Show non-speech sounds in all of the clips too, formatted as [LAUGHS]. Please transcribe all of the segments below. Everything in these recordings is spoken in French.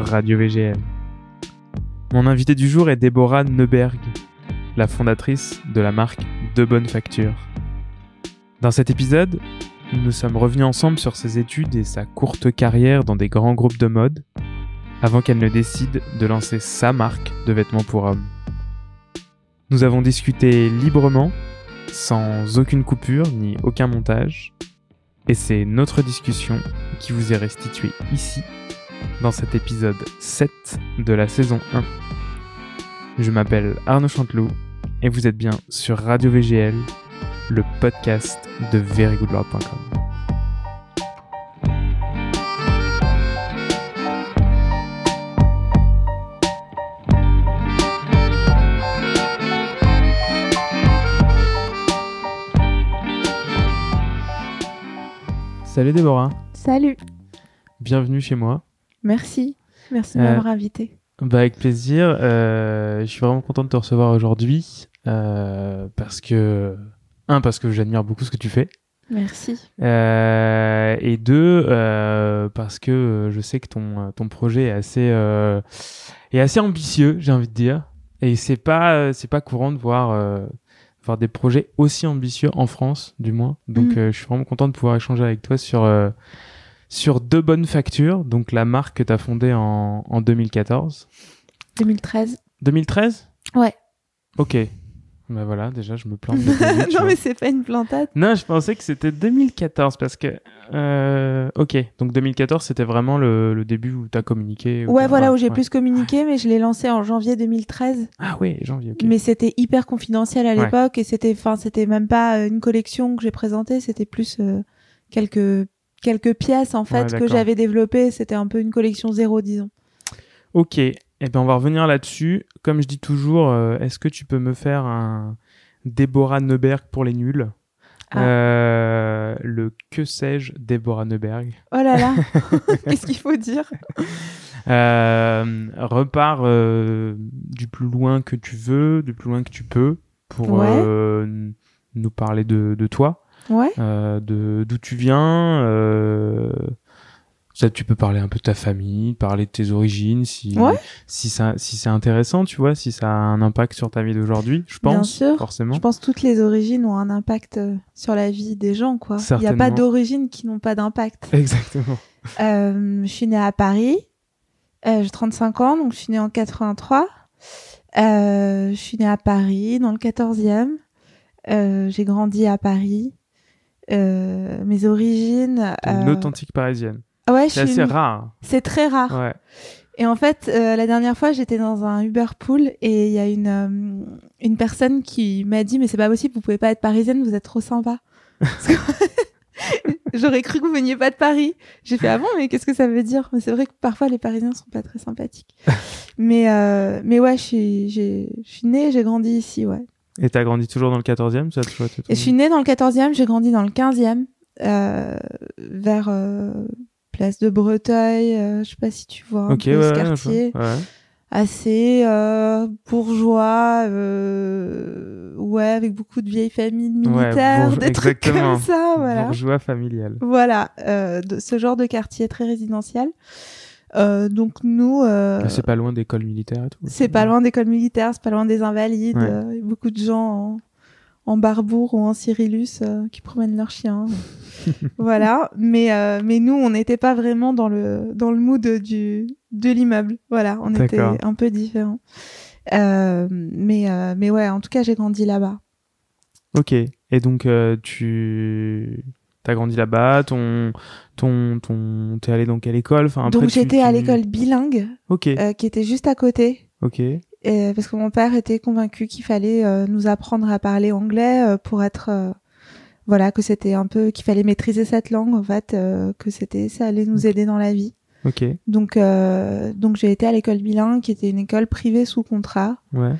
Radio VGL. Mon invité du jour est Déborah Neuberg, la fondatrice de la marque De Bonne Facture. Dans cet épisode, nous sommes revenus ensemble sur ses études et sa courte carrière dans des grands groupes de mode, avant qu'elle ne décide de lancer sa marque de vêtements pour hommes. Nous avons discuté librement, sans aucune coupure ni aucun montage, et c'est notre discussion qui vous est restituée ici, dans cet épisode 7 de la saison 1. Je m'appelle Arnaud Chanteloup, et vous êtes bien sur Radio VGL, le podcast de verygoodlord.com. Salut Déborah, Salut, bienvenue chez moi. Merci. Merci de Euh, m'avoir invité. Bah avec plaisir. Euh, je suis vraiment content de te recevoir aujourd'hui euh, parce que un parce que j'admire beaucoup ce que tu fais Merci. Euh, et deux euh, parce que je sais que ton ton projet est assez euh, est assez ambitieux, j'ai envie de dire. Et c'est pas c'est pas courant de voir voir des projets aussi ambitieux en France, du moins. Donc Mm. je suis vraiment content de pouvoir échanger avec toi sur sur deux bonnes factures, donc la marque que tu as fondée en, en 2014. 2013. 2013 Ouais. Ok. Bah voilà, déjà, je me plante. [LAUGHS] début, non, mais c'est pas une plantade. Non, je pensais que c'était 2014 parce que. euh, ok, donc 2014, c'était vraiment le, le début où tu as communiqué. Ouais, voilà, où j'ai ouais. plus communiqué, mais je l'ai lancé en janvier 2013. Ah ouais, janvier, ok. Mais c'était hyper confidentiel à Ouais. l'époque et c'était, enfin, c'était même pas euh, une collection que j'ai présentée, c'était plus euh, quelques quelques pièces en Ouais, fait que j'avais développées. C'était un peu une collection zéro, disons. Ok, eh ben on va revenir là-dessus. Comme je dis toujours, euh, est-ce que tu peux me faire un Déborah Neuberg pour les nuls? Ah. Euh, Le que sais-je Déborah Neuberg? Oh là là, [LAUGHS] qu'est-ce qu'il faut dire? Euh, repars du plus loin que tu veux, du plus loin que tu peux, pour Ouais. nous parler de, de toi, Ouais. euh, de d'où tu viens. Euh, ça, tu peux parler un peu de ta famille, parler de tes origines, si Ouais. si ça si c'est intéressant, tu vois, si ça a un impact sur ta vie d'aujourd'hui. Je Bien pense sûr. forcément. Je pense que toutes les origines ont un impact euh, sur la vie des gens, quoi. Il n'y a pas d'origines qui n'ont pas d'impact. [LAUGHS] Exactement. Euh, je suis née à Paris. Euh, j'ai 35 ans, donc je suis née en 83. Euh, je suis née à Paris, dans le 14e. Euh, j'ai grandi à Paris. Euh, mes origines. Une euh, authentique parisienne. Ouais, je C'est assez rare. C'est très rare. Ouais. Et en fait, euh, la dernière fois, j'étais dans un Uber Pool et il y a une une personne qui m'a dit mais c'est pas possible, vous pouvez pas être parisienne, vous êtes trop sympa. [LAUGHS] J'aurais cru que vous veniez pas de Paris. J'ai fait ah bon mais qu'est-ce que ça veut dire? Mais c'est vrai que parfois les Parisiens sont pas très sympathiques. [LAUGHS] mais euh, mais ouais, je suis je suis née, j'ai grandi ici, ouais. Et t'as grandi toujours dans le 14e, ça, tu vois, je suis née dans le 14e, j'ai grandi dans le 15e euh, vers euh, place de Breteuil, euh, je sais pas si tu vois un peu ouais, ce ouais, quartier. ouais. assez euh, bourgeois, ouais, avec beaucoup de vieilles familles Ouais, militaires, bourgeois- des trucs comme ça, voilà. Bourgeois familial. Voilà, de ce genre de quartier très résidentiel. Euh, donc nous, euh, C'est pas loin d'école militaire et tout. c'est pas loin d'école militaire, c'est pas loin des invalides. Ouais. euh, beaucoup de gens en, en barbour ou en cyrillus euh, qui promènent leurs chiens. [LAUGHS] voilà, mais euh, mais nous, on n'était pas vraiment dans le dans le mood du de l'immeuble. Voilà, on était un peu différents. Euh, mais euh, mais ouais, en tout cas, j'ai grandi là-bas. Ok. Et donc, euh, tu as grandi là-bas, ton, ton, ton, t'es allé dans quelle école? Enfin, après, donc tu- j'étais à l'école bilingue euh, qui était juste à côté. Ok. Et parce que mon père était convaincu qu'il fallait euh, nous apprendre à parler anglais euh, pour être voilà que c'était un peu qu'il fallait maîtriser cette langue en fait que c'était ça allait nous aider dans la vie Ok. donc donc j'ai été à l'école bilingue qui était une école privée sous contrat Ouais.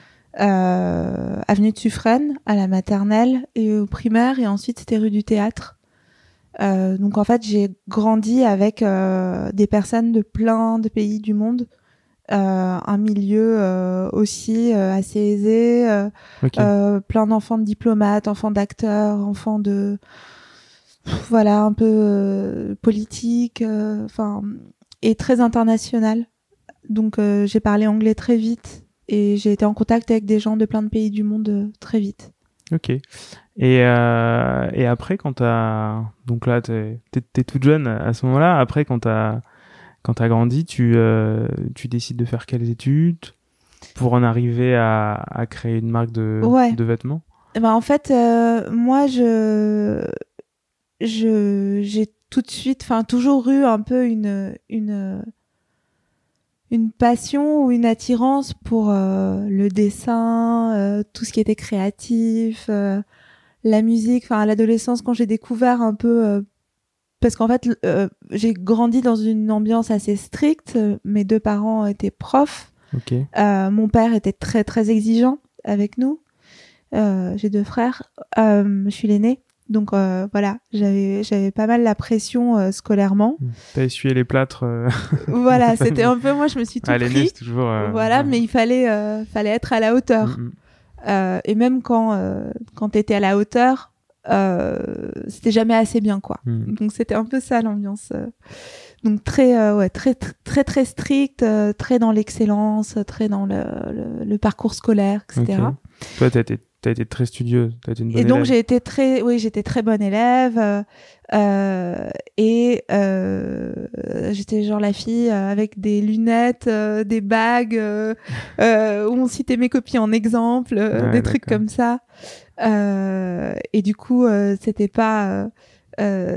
avenue de Suffren à la maternelle et au primaire et ensuite c'était rue du théâtre Euh, donc en fait j'ai grandi avec euh, des personnes de plein de pays du monde euh, un milieu euh, aussi euh, assez aisé, euh, Ok. euh, plein d'enfants de diplomates, enfants d'acteurs, enfants de pff, voilà un peu euh, politique, euh, enfin et très international. Donc euh, j'ai parlé anglais très vite et j'ai été en contact avec des gens de plein de pays du monde très vite. Ok. Et, euh, et après, quand t'as... Donc là, t'es, t'es, toute jeune à ce moment-là. Après, quand t'as, quand t'as grandi, tu, euh, tu décides de faire quelles études pour en arriver à, à créer une marque de, Ouais. de vêtements? Ben, en fait, euh, moi, je, je, j'ai tout de suite, enfin, toujours eu un peu une, une, une passion ou une attirance pour euh, le dessin, euh, tout ce qui était créatif, euh, la musique. Enfin, à l'adolescence, quand j'ai découvert un peu, euh, parce qu'en fait, euh, j'ai grandi dans une ambiance assez stricte. Mes deux parents étaient profs. Ok. Euh, mon père était très très exigeant avec nous. Euh, j'ai deux frères. Euh, je suis l'aîné. Donc euh, voilà, j'avais j'avais pas mal la pression euh, scolairement. T'as essuyé les plâtres. euh, voilà, c'était [LAUGHS] un peu moi je me suis tout à l'aîné, pris. c'est toujours. euh, Voilà, mais il fallait euh, fallait être à la hauteur. Mm, mm. Euh, et même quand euh, quand t'étais à la hauteur, euh, c'était jamais assez bien quoi. Mm. Donc c'était un peu ça l'ambiance. euh. Donc très euh, ouais très très très, très strict, euh, très dans l'excellence, très dans le, le, le parcours scolaire, etc. Toi, été, t'as été très studieuse. Été une bonne Et donc j'ai été très, oui, j'étais très bonne élève euh, euh, et euh, j'étais genre la fille euh, avec des lunettes, euh, des bagues où on citait mes copies en exemple, Ouais, des trucs comme ça. Euh, et du coup, euh, c'était pas,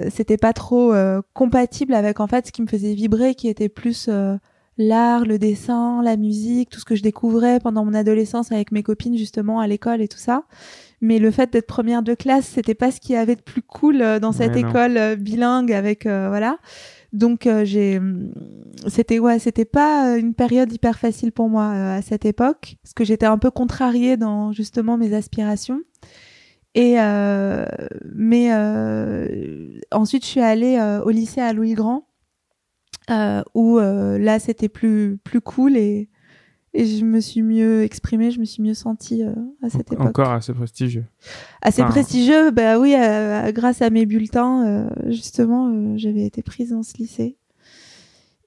c'était pas trop compatible avec en fait ce qui me faisait vibrer, qui était plus euh, l'art, le dessin, la musique, tout ce que je découvrais pendant mon adolescence avec mes copines justement à l'école et tout ça. Mais le fait d'être première de classe, c'était pas ce qu'il y avait de plus cool euh, dans cette Ouais, école euh, bilingue avec euh, voilà. Donc euh, j'ai c'était ouais, c'était pas une période hyper facile pour moi euh, à cette époque parce que j'étais un peu contrariée dans justement mes aspirations. Et euh, mais euh, ensuite je suis allée au lycée à Louis Grand euh, où euh, là c'était plus plus cool et et je me suis mieux exprimée, je me suis mieux sentie euh, à cette époque. Encore assez prestigieux. Assez Enfin, prestigieux, bah oui, euh, grâce à mes bulletins, euh, justement, euh, j'avais été prise dans ce lycée.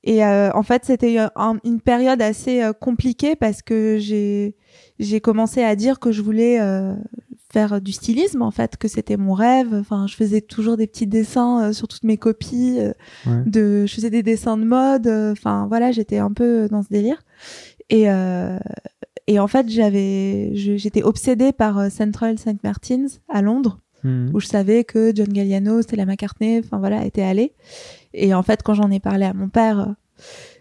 Et euh, en fait, c'était un- une période assez compliquée parce que j'ai j'ai commencé à dire que je voulais euh, faire du stylisme, en fait, que c'était mon rêve. Enfin, je faisais toujours des petits dessins euh, sur toutes mes copies. euh, Ouais. de, je faisais des dessins de mode. euh, Enfin, voilà, j'étais un peu dans ce délire. Et et en fait, j'avais, j'étais obsédée par Central St Martin's à Londres Mhm. où je savais que John Galliano, Stella McCartney, enfin voilà, étaient allés. Et en fait, quand j'en ai parlé à mon père,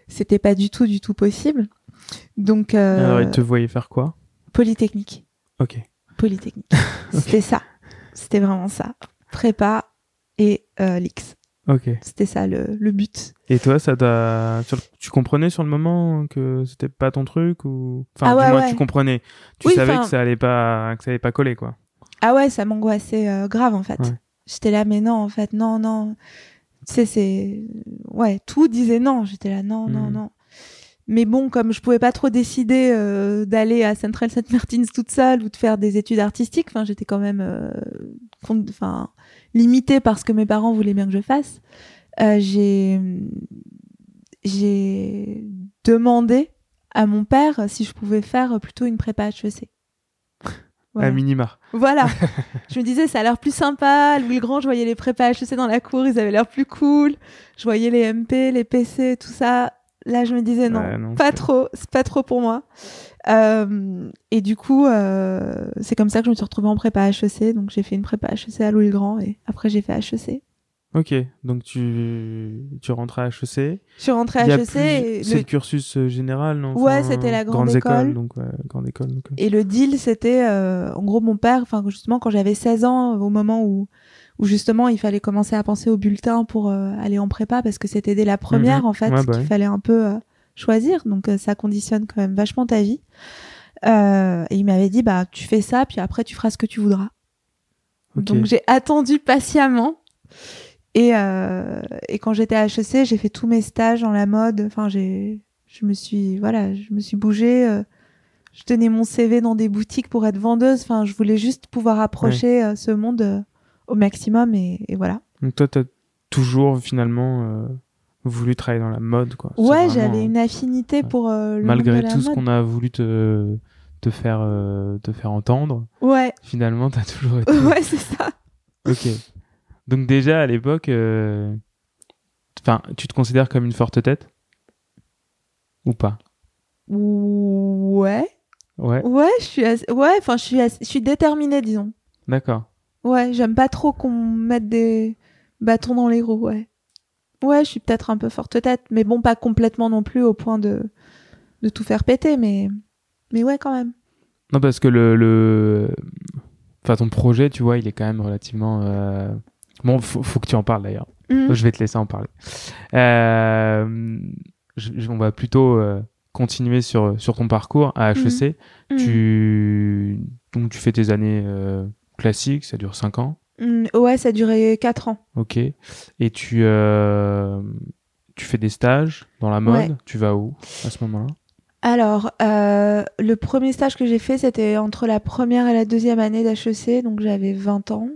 c'était pas du tout, du tout possible. Donc, euh, Alors, il te voyait faire quoi? Polytechnique. Ok. Polytechnique. [LAUGHS] C'était ça. C'était vraiment ça. Prépa et euh, l'X. Ok. C'était ça le, le but. Et toi, ça t'a. Tu comprenais sur le moment que c'était pas ton truc ou. Enfin, Ah ouais, du moins, ouais. tu comprenais. Tu Oui, savais que ça allait pas, que ça allait pas coller, quoi. Ah ouais, ça m'angoissait euh, grave en fait. Ouais. J'étais là, mais non, en fait, non, non. Tu sais, c'est. Ouais, tout disait non. J'étais là, non, non, Mhm. non. Mais bon, comme je pouvais pas trop décider euh, d'aller à Central St. Martin's toute seule ou de faire des études artistiques, enfin, j'étais quand même euh, enfin, limitée par ce que mes parents voulaient bien que je fasse. Euh, j'ai j'ai demandé à mon père si je pouvais faire plutôt une prépa HEC. Voilà. [LAUGHS] À minima. Voilà. [LAUGHS] je me disais, ça a l'air plus sympa. Louis le Grand, je voyais les prépas HEC dans la cour, ils avaient l'air plus cool. Je voyais les MP, les PC, tout ça. Là, je me disais, non, Ouais, non, pas trop, c'est pas trop pour moi. Euh, et du coup, euh, c'est comme ça que je me suis retrouvée en prépa HEC. Donc, j'ai fait une prépa HEC à Louis le Grand et après, j'ai fait HEC. Ok. Donc, tu, tu rentres à HEC. Je suis rentrée à HEC plus- et C'est le, le cursus euh, général, non Ouais, c'était la grande école. écoles, donc, ouais, grande école. Donc, Et le deal, c'était, euh, en gros, mon père, enfin, justement, quand j'avais 16 ans, au moment où, où justement, il fallait commencer à penser au bulletin pour euh, aller en prépa, parce que c'était dès la première, Mhm. en fait, Ouais, bah qu'il ouais. fallait un peu euh, choisir. Donc, euh, ça conditionne quand même vachement ta vie. Euh, et il m'avait dit, bah, tu fais ça, puis après, tu feras ce que tu voudras. Donc, j'ai attendu patiemment. Et, euh, et quand j'étais à HEC, j'ai fait tous mes stages dans la mode. Enfin, j'ai, je me suis, voilà, je me suis bougée. je tenais mon CV dans des boutiques pour être vendeuse. Enfin, je voulais juste pouvoir approcher ce monde au maximum et, et voilà. Donc, toi, t'as toujours finalement euh, voulu travailler dans la mode, quoi. Ouais, j'avais euh, une affinité pour euh, le Malgré monde de la tout ce qu'on a voulu te, te, faire, euh, te faire entendre, Ouais, finalement, t'as toujours [LAUGHS] été. ouais, c'est ça. ok. Donc, déjà, à l'époque, enfin, tu te considères comme une forte tête? Ou pas? Ouais, Ouais, ouais, je suis, assez- ouais, enfin, je suis, assez- je suis déterminée, disons. d'accord. Ouais, j'aime pas trop qu'on mette des bâtons dans les roues, ouais. Ouais, je suis peut-être un peu forte tête, mais bon, pas complètement non plus au point de, de tout faire péter, mais, mais ouais, quand même. Non, parce que le, le... Enfin, ton projet, tu vois, il est quand même relativement... euh, Bon, faut, faut que tu en parles, d'ailleurs. Mhm. Je vais te laisser en parler. Euh, je- je- on va plutôt euh, continuer sur, sur ton parcours à HEC. Mhm. Tu... Donc, tu fais tes années classiques, ça dure 5 ans. Mhm. Ouais, ça a duré 4 ans. Ok. Et tu, euh, tu fais des stages dans la mode. Ouais. Tu vas où à ce moment-là? Alors, euh, le premier stage que j'ai fait, c'était entre la première et la deuxième année d'HEC, donc j'avais 20 ans.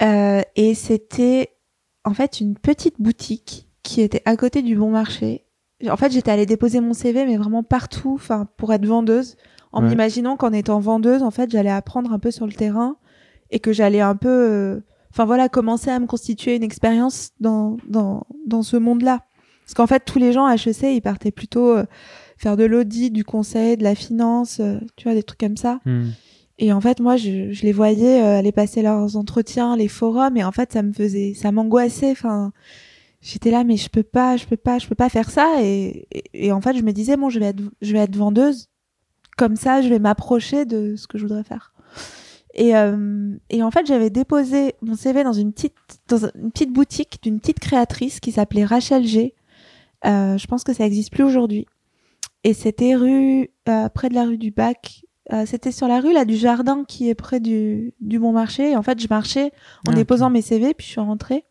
Euh, et c'était en fait une petite boutique qui était à côté du bon marché. En fait, j'étais allée déposer mon CV, mais vraiment partout, enfin, pour être vendeuse, en Ouais. m'imaginant qu'en étant vendeuse, en fait, j'allais apprendre un peu sur le terrain et que j'allais un peu, euh, enfin voilà, commencer à me constituer une expérience dans dans dans ce monde-là. Parce qu'en fait, tous les gens à HEC, ils partaient plutôt euh, faire de l'audit, du conseil, de la finance, euh, tu vois, des trucs comme ça. Hmm. Et en fait, moi, je, je les voyais euh, aller passer leurs entretiens, les forums, et en fait, ça me faisait, ça m'angoissait. Enfin, j'étais là, mais je peux pas, je peux pas, je peux pas faire ça. Et, et, et en fait, je me disais, bon, je vais être, je vais être vendeuse. Comme ça, je vais m'approcher de ce que je voudrais faire. Et, euh, et en fait, j'avais déposé mon CV dans une petite, dans une petite boutique d'une petite créatrice qui s'appelait Rachel G. Euh, je pense que ça existe plus aujourd'hui. Et c'était rue, euh, près de la rue du Bac. C'était sur la rue là du jardin qui est près du, du Bon Marché. Et en fait, je marchais en Ah, déposant mes CV, puis je suis rentrée.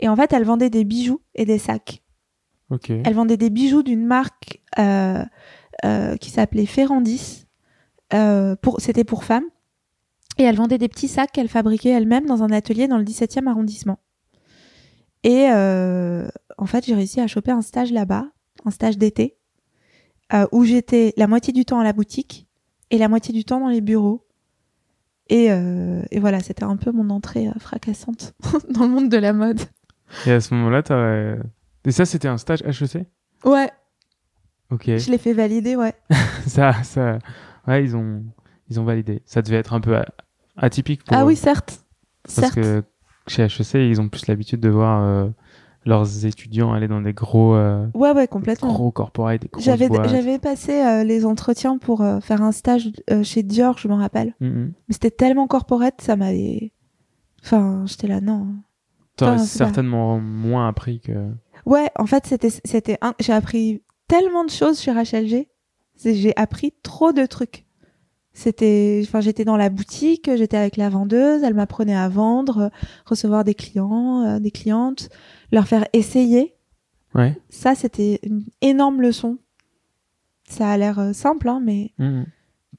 Et en fait, elle vendait des bijoux et des sacs. Ok. Elle vendait des bijoux d'une marque qui s'appelait Ferrandis. Euh, pour, c'était pour femmes. Et elle vendait des petits sacs qu'elle fabriquait elle-même dans un atelier dans le 17e arrondissement. Et euh, en fait, j'ai réussi à choper un stage là-bas, un stage d'été, euh, où j'étais la moitié du temps à la boutique et la moitié du temps dans les bureaux. Et, euh, et voilà, c'était un peu mon entrée fracassante [LAUGHS] dans le monde de la mode. Et à ce moment-là, t'as... Et ça, c'était un stage HEC Ouais, Ok. je l'ai fait valider, ouais. [LAUGHS] ça, ça... Ouais, ils ont... ils ont validé. Ça devait être un peu atypique pour Ah eux. oui, certes. Parce certes. que chez HEC, ils ont plus l'habitude de voir euh, leurs étudiants aller dans des gros, euh, Ouais, ouais, complètement. gros des J'avais, j'avais passé euh, les entretiens pour euh, faire un stage chez Dior, je m'en rappelle. Mhm. Mais c'était tellement corporate, ça m'avait. Enfin, j'étais là, non. T'aurais Enfin, c'est pas- certainement moins appris que... Ouais, en fait, c'était, c'était un... j'ai appris tellement de choses chez Rachel G. C'est- J'ai appris trop de trucs. C'était, enfin, j'étais dans la boutique, j'étais avec la vendeuse, elle m'apprenait à vendre, recevoir des clients, euh, des clientes, leur faire essayer. Ouais. Ça, c'était une énorme leçon. Ça a l'air euh, simple, hein, mais Mhm.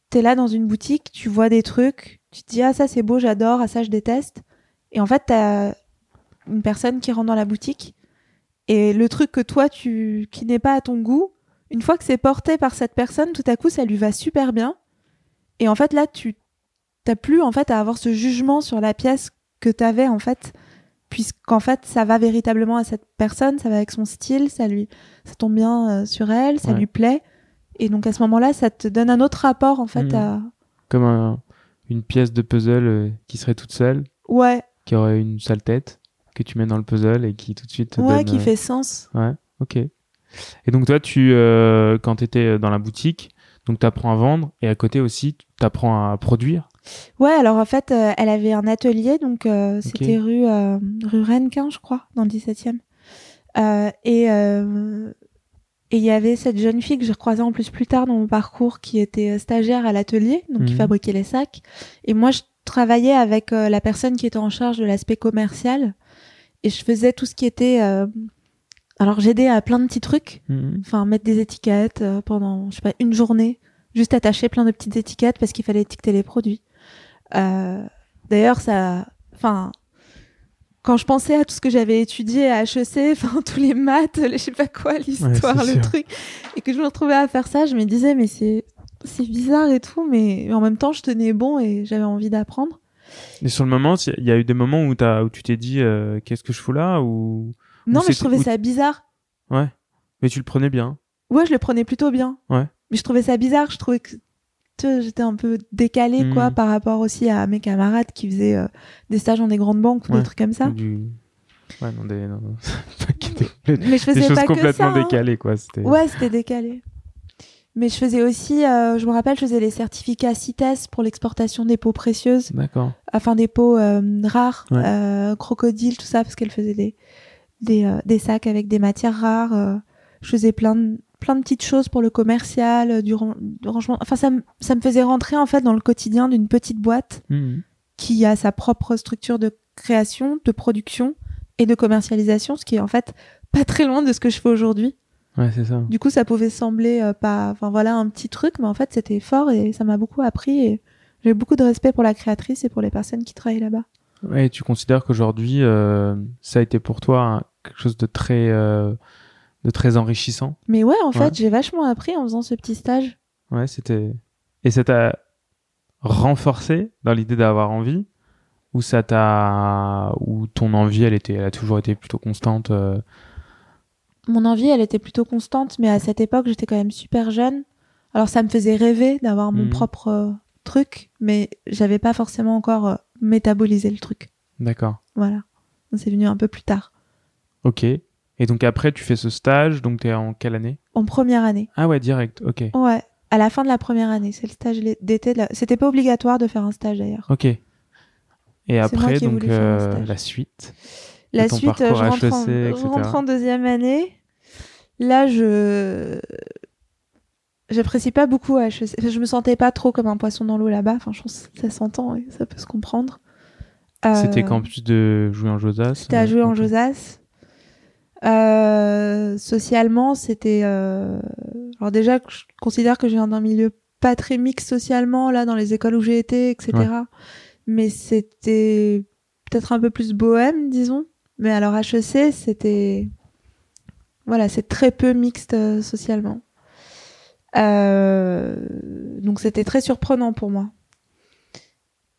t'es là dans une boutique, tu vois des trucs, tu te dis ah ça c'est beau, j'adore, ah ça je déteste. Et en fait, t'as une personne qui rentre dans la boutique et le truc que toi tu qui n'est pas à ton goût, une fois que c'est porté par cette personne, tout à coup ça lui va super bien. Et en fait là tu t'as plus en fait à avoir ce jugement sur la pièce que t'avais en fait puisqu'en fait ça va véritablement à cette personne, ça va avec son style, ça lui ça tombe bien euh, sur elle, ça Ouais. lui plaît. Et donc à ce moment-là, ça te donne un autre rapport en fait Mhm. à Comme un- une pièce de puzzle euh, qui serait toute seule, ouais, qui aurait une sale tête, que tu mets dans le puzzle et qui tout de suite te ouais donne... qui euh, fait sens. Ouais, ok. Et donc toi, tu, quand tu étais dans la boutique, donc tu apprends à vendre et à côté aussi, tu apprends à produire. Ouais, alors en fait, euh, elle avait un atelier, donc euh, c'était rue, euh, rue Rennequin, je crois, dans le 17e. Euh, et et il y avait cette jeune fille que j'ai recroisée en plus plus tard dans mon parcours qui était stagiaire à l'atelier, donc qui Mhm. fabriquait les sacs. Et moi, je travaillais avec la personne qui était en charge de l'aspect commercial et je faisais tout ce qui était. Alors j'aidais à plein de petits trucs, Mhm. enfin mettre des étiquettes euh, pendant je sais pas une journée juste attacher plein de petites étiquettes parce qu'il fallait étiqueter les produits Euh, d'ailleurs ça enfin quand je pensais à tout ce que j'avais étudié à HEC, [LAUGHS] enfin tous les maths, les je sais pas quoi, l'histoire, le sûr. truc, et que je me retrouvais à faire ça, je me disais mais c'est c'est bizarre et tout, mais en même temps je tenais bon et j'avais envie d'apprendre. Et sur le moment, il y a eu des moments où tu t'es dit euh, qu'est-ce que je fous là ou Non, mais je trouvais ou- ça bizarre. ouais, mais tu le prenais bien. Ouais, je le prenais plutôt bien. Ouais. Mais je trouvais ça bizarre. Je trouvais que j'étais un peu décalée, Mhm. quoi, par rapport aussi à mes camarades qui faisaient euh, des stages dans des grandes banques ou Ouais. des trucs comme ça. Du... Ouais, non, des, non, non, [LAUGHS] des- Mais je des faisais choses pas que complètement ça. hein. décalées quoi. C'était. Ouais, c'était décalé. Mais je faisais aussi, euh, je me rappelle, je faisais les certificats CITES pour l'exportation des peaux précieuses, D'accord. enfin des peaux euh, rares, Ouais. euh, crocodiles, tout ça, parce qu'elle faisait des, des, euh, des sacs avec des matières rares. euh. je faisais plein de, plein de petites choses pour le commercial, euh, du, ran- du rangement. Enfin, ça, me- ça me faisait rentrer en fait dans le quotidien d'une petite boîte Mhm. qui a sa propre structure de création, de production et de commercialisation, ce qui est en fait pas très loin de ce que je fais aujourd'hui. Ouais, c'est ça. Du coup, ça pouvait sembler euh, pas, enfin voilà, un petit truc, mais en fait, c'était fort et ça m'a beaucoup appris. Et j'ai beaucoup de respect pour la créatrice et pour les personnes qui travaillent là-bas. Ouais, et tu considères qu'aujourd'hui, euh, ça a été pour toi quelque chose de très, euh, de très enrichissant? Mais ouais, en fait, Ouais. j'ai vachement appris en faisant ce petit stage. Ouais, c'était. Et ça t'a renforcé dans l'idée d'avoir envie, ou ça t'a, ou ton envie, elle était, elle a toujours été plutôt constante. euh, Mon envie, elle était plutôt constante, mais à cette époque, j'étais quand même super jeune. Alors, ça me faisait rêver d'avoir mon Mhm. propre truc, mais j'avais pas forcément encore euh, métabolisé le truc. D'accord. Voilà. C'est venu un peu plus tard. Ok. Et donc après, tu fais ce stage, donc t'es en quelle année? En première année. Ah ouais, direct. Ok. Ouais. À la fin de la première année. C'est le stage d'été. la- C'était pas obligatoire de faire un stage d'ailleurs. Ok. Et après, donc euh, la suite. La suite, euh, je rentre, en, je rentre en deuxième année. Là, je j'apprécie pas beaucoup HEC. Enfin, Je me sentais pas trop comme un poisson dans l'eau là-bas. Enfin, je pense que ça s'entend et ça peut se comprendre. Euh, C'était campus de jouer en Josas. C'était à jouer en. Josas. Euh, socialement, c'était. euh, Alors déjà, je considère que je viens d'un milieu pas très mix socialement là dans les écoles où j'ai été, etc. Mais c'était peut-être un peu plus bohème, disons. Mais alors HEC, c'était voilà, c'est très peu mixte euh, socialement. Euh, Donc c'était très surprenant pour moi.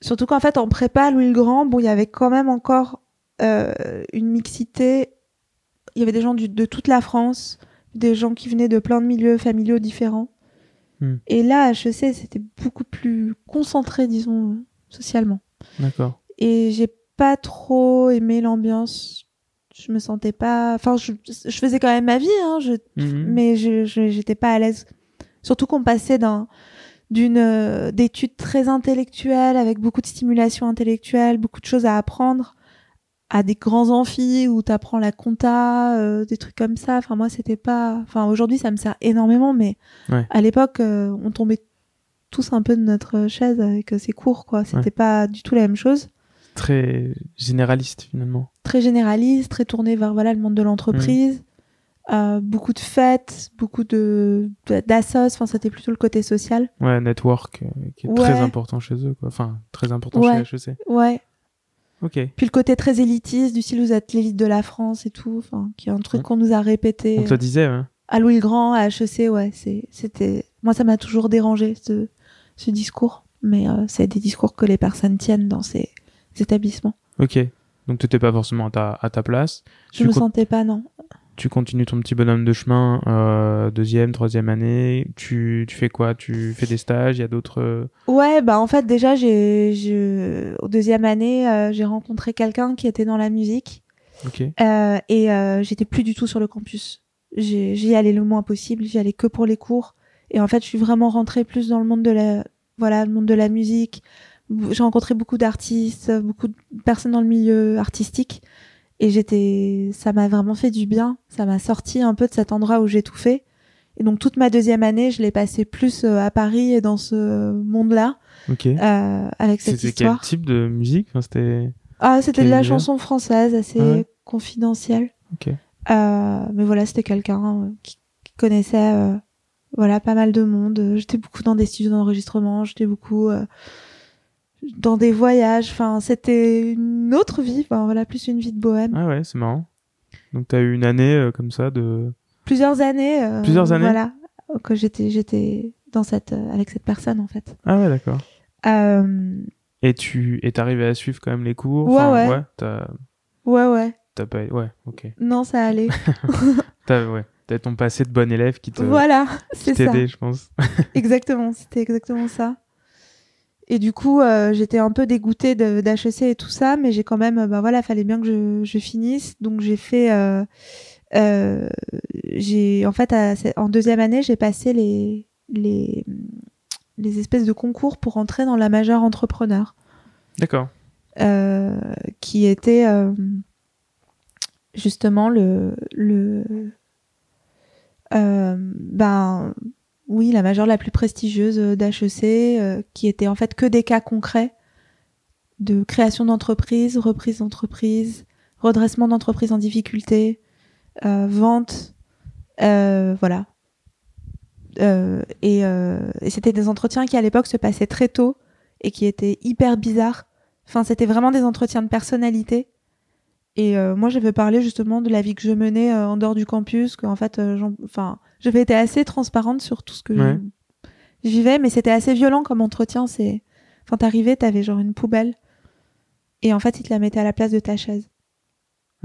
Surtout qu'en fait en prépa Louis le Grand, bon il y avait quand même encore euh, une mixité. Il y avait des gens du- de toute la France, des gens qui venaient de plein de milieux familiaux différents. Hmm. Et là, HEC, c'était beaucoup plus concentré, disons, euh, socialement. D'accord. Et j'ai pas trop aimé l'ambiance. Je me sentais pas. Enfin, je, je faisais quand même ma vie, hein, je... Mhm. mais je je- j'étais pas à l'aise. Surtout qu'on passait d'un d'une euh, d'études très intellectuelles avec beaucoup de stimulation intellectuelle, beaucoup de choses à apprendre, à des grands amphis où t'apprends la compta, euh, des trucs comme ça. Enfin moi c'était pas. Enfin aujourd'hui ça me sert énormément, mais Ouais. à l'époque euh, on tombait tous un peu de notre chaise avec ces cours quoi. C'était Ouais. pas du tout la même chose. Très généraliste finalement. Très généraliste, très tourné vers voilà le monde de l'entreprise. Euh, beaucoup de fêtes, beaucoup de d'assos, enfin c'était plutôt le côté social. Ouais, network euh, qui est Ouais. très important chez eux, quoi. Enfin, très important Ouais. chez HEC. Ouais. Ok. Puis le côté très élitiste, du style vous êtes l'élite de la France et tout, enfin qui est un truc Mm. qu'on nous a répété On te le disait, ouais. à Louis le Grand, à HEC, ouais, c'était moi ça m'a toujours dérangé ce ce discours, mais euh, c'est des discours que les personnes tiennent dans ces établissements. Ok. Donc t'étais pas forcément à ta, à ta place. Je Tu, me con- sentais pas non. Tu continues ton petit bonhomme de chemin, euh, deuxième, troisième année. Tu, tu fais quoi? Tu fais des stages? Il y a d'autres. euh, Ouais, bah en fait déjà j'ai au deuxième année, euh, j'ai rencontré quelqu'un qui était dans la musique Ok. Euh, et j'étais plus du tout sur le campus. J'ai- J'y allais le moins possible, j'y allais que pour les cours. Et en fait, je suis vraiment rentrée plus dans le monde de la, voilà, le monde de la musique. J'ai rencontré beaucoup d'artistes, beaucoup de personnes dans le milieu artistique. Et j'étais, ça m'a vraiment fait du bien. Ça m'a sorti un peu de cet endroit où j'étouffais. Et donc toute ma deuxième année, je l'ai passée plus euh, à Paris et dans ce monde-là, Ok. euh, avec cette C'était quel histoire. type de musique? Enfin, C'était. Ah, c'était de la chanson française, assez Ah ouais confidentielle. Ok. Euh, mais voilà, c'était quelqu'un euh, qui, qui connaissait euh, voilà pas mal de monde. J'étais beaucoup dans des studios d'enregistrement, j'étais beaucoup. Dans des voyages. Enfin, c'était une autre vie. Enfin, voilà, plus une vie de bohème. Ah ouais, c'est marrant. Donc t'as eu une année euh, comme ça de. Plusieurs années. euh, Plusieurs années Voilà, que j'étais, j'étais dans cette, euh, avec cette personne en fait. Ah ouais, d'accord. Et tu es arrivé à suivre quand même les cours. Ouais, ouais. Ouais. T'as ouais, ouais. t'as pas. Ouais, ok. Non, ça allait. [LAUGHS] T'as ouais. T'as ton passé de bon élève qui te. voilà, c'est ça. t'aidait, je pense. Exactement, c'était exactement ça. Et du coup, euh, j'étais un peu dégoûtée de- d'HEC et tout ça, mais j'ai quand même, euh, bah voilà, fallait bien que je, je finisse. Donc j'ai fait, euh, euh, j'ai, en fait, à- en deuxième année, j'ai passé les, les, les espèces de concours pour entrer dans la majeure entrepreneur, D'accord. euh, qui était euh, justement le, le, euh, ben oui, la majeure la plus prestigieuse d'HEC, euh, qui était en fait que des cas concrets de création d'entreprise, reprise d'entreprise, redressement d'entreprise en difficulté, euh, vente, euh, voilà. Euh, et euh, et c'était des entretiens qui à l'époque se passaient très tôt et qui étaient hyper bizarres. Enfin, c'était vraiment des entretiens de personnalité. Et euh, moi, j'avais parlé justement de la vie que je menais euh, en dehors du campus, que en fait, euh, enfin, j'avais été assez transparente sur tout ce que je- Ouais. je vivais, mais c'était assez violent comme entretien. C'est, enfin, t'arrivais, t'avais genre une poubelle, et en fait, ils te la mettaient à la place de ta chaise,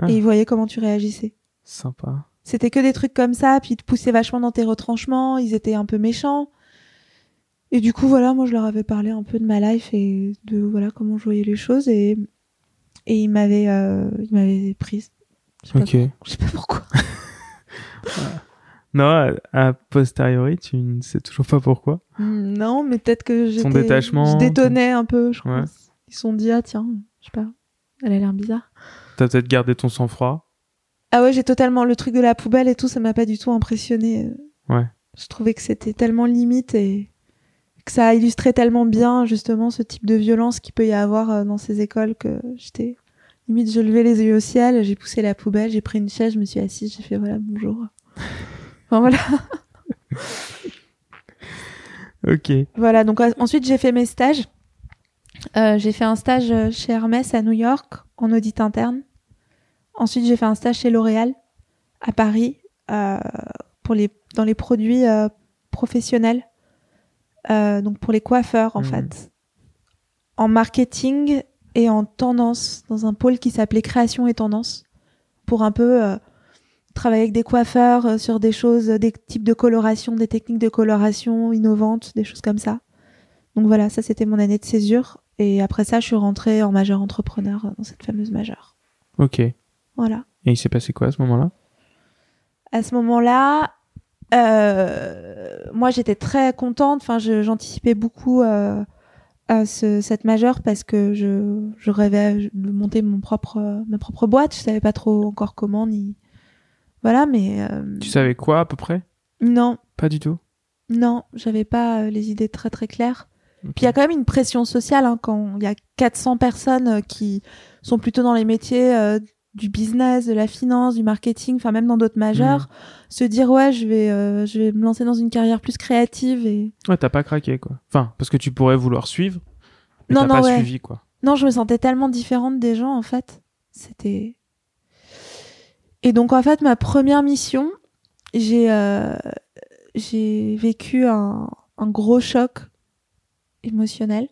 Ah. et ils voyaient comment tu réagissais. Sympa. C'était que des trucs comme ça, puis ils te poussaient vachement dans tes retranchements, ils étaient un peu méchants. Et du coup, voilà, moi, je leur avais parlé un peu de ma life et de voilà comment je voyais les choses, et et ils m'avaient, euh, ils m'avaient prise. Je sais pas. Je sais pas pourquoi. [LAUGHS] Non, à posteriori, tu ne sais toujours pas pourquoi. Hmm, Non, mais peut-être que j'étais... détachement, Je détonnais un peu, je Ouais. pense. Ils se sont dit, ah tiens, je sais pas, elle a l'air bizarre. T'as peut-être gardé ton sang-froid. Ah ouais, j'ai totalement... Le truc de la poubelle et tout, ça m'a pas du tout impressionné. Ouais. Je trouvais que c'était tellement limite et que ça illustrait tellement bien, justement, ce type de violence qu'il peut y avoir euh, dans ces écoles que j'étais... Limite, je levais les yeux au ciel, j'ai poussé la poubelle, j'ai pris une chaise, je me suis assise, j'ai fait, voilà, bonjour. Enfin, voilà. Ok. Voilà, donc euh, ensuite j'ai fait mes stages. Euh, j'ai fait un stage euh, chez Hermès à New York en audit interne. Ensuite j'ai fait un stage chez L'Oréal à Paris euh, pour les dans les produits euh, professionnels, donc pour les coiffeurs en Mhm. fait, en marketing et en tendance dans un pôle qui s'appelait création et tendance pour un peu travailler avec des coiffeurs euh, sur des choses, euh, des types de coloration, des techniques de coloration innovantes, des choses comme ça. Donc voilà, ça c'était mon année de césure. Et après ça, je suis rentrée en majeur entrepreneur euh, dans cette fameuse majeure. Ok. Et Voilà. il s'est passé quoi à ce moment-là? À ce moment-là, euh, moi j'étais très contente. Enfin, j'anticipais beaucoup euh, à ce- cette majeure parce que je, je rêvais de monter mon propre, ma propre boîte. Je savais pas trop encore comment ni. Voilà, mais euh, Tu savais quoi à peu près? Non, Pas du tout? non, j'avais pas euh, les idées très très claires. Puis il y a quand même une pression sociale hein, quand il y a 400 personnes euh, qui sont plutôt dans les métiers euh, du business, de la finance, du marketing, enfin même dans d'autres majeurs, Hmm. se dire ouais je vais euh, je vais me lancer dans une carrière plus créative et Ouais, t'as pas craqué quoi. Enfin, parce que tu pourrais vouloir suivre. Mais Non, t'as non, pas ouais. suivi quoi. non je me sentais tellement différente des gens en fait c'était et donc en fait ma première mission j'ai euh, j'ai vécu un, un gros choc émotionnel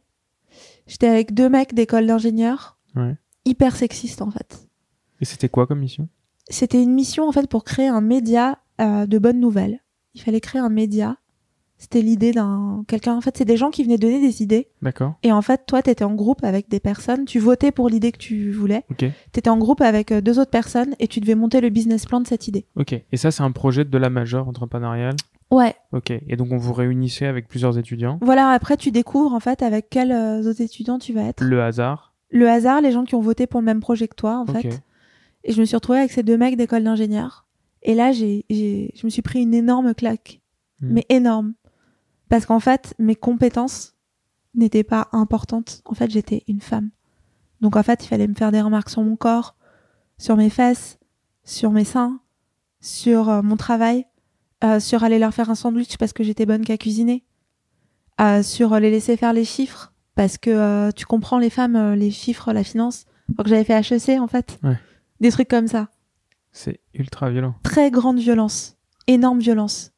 j'étais avec deux mecs d'école d'ingénieurs Ouais. hyper sexistes en fait Et c'était quoi comme mission? C'était une mission en fait pour créer un média euh, de bonnes nouvelles. Il fallait créer un média. C'était l'idée d'un quelqu'un. En fait, c'est des gens qui venaient donner des idées. D'accord. Et en fait, toi, t'étais en groupe avec des personnes. Tu votais pour l'idée que tu voulais. Ok. T'étais en groupe avec euh, deux autres personnes et tu devais monter le business plan de cette idée. Ok. Et ça, c'est un projet de la majeure entrepreneuriale? Ouais. Ok. Et donc, on vous réunissait avec plusieurs étudiants? Voilà. Après, tu découvres en fait avec quels euh, autres étudiants tu vas être. Le hasard? Le hasard, les gens qui ont voté pour le même projet que toi, en Ok. fait. Et je me suis retrouvée avec ces deux mecs d'école d'ingénieur. Et là, j'ai, j'ai, je me suis pris une énorme claque. Hmm. Mais énorme. Parce qu'en fait, mes compétences n'étaient pas importantes. En fait, j'étais une femme. Donc en fait, il fallait me faire des remarques sur mon corps, sur mes fesses, sur mes seins, sur euh, mon travail, euh, sur aller leur faire un sandwich parce que j'étais bonne qu'à cuisiner, euh, sur les laisser faire les chiffres parce que tu comprends les femmes, les chiffres, la finance. Alors que j'avais fait HEC en fait. Ouais. Des trucs comme ça. C'est ultra violent. Très grande violence. Énorme violence.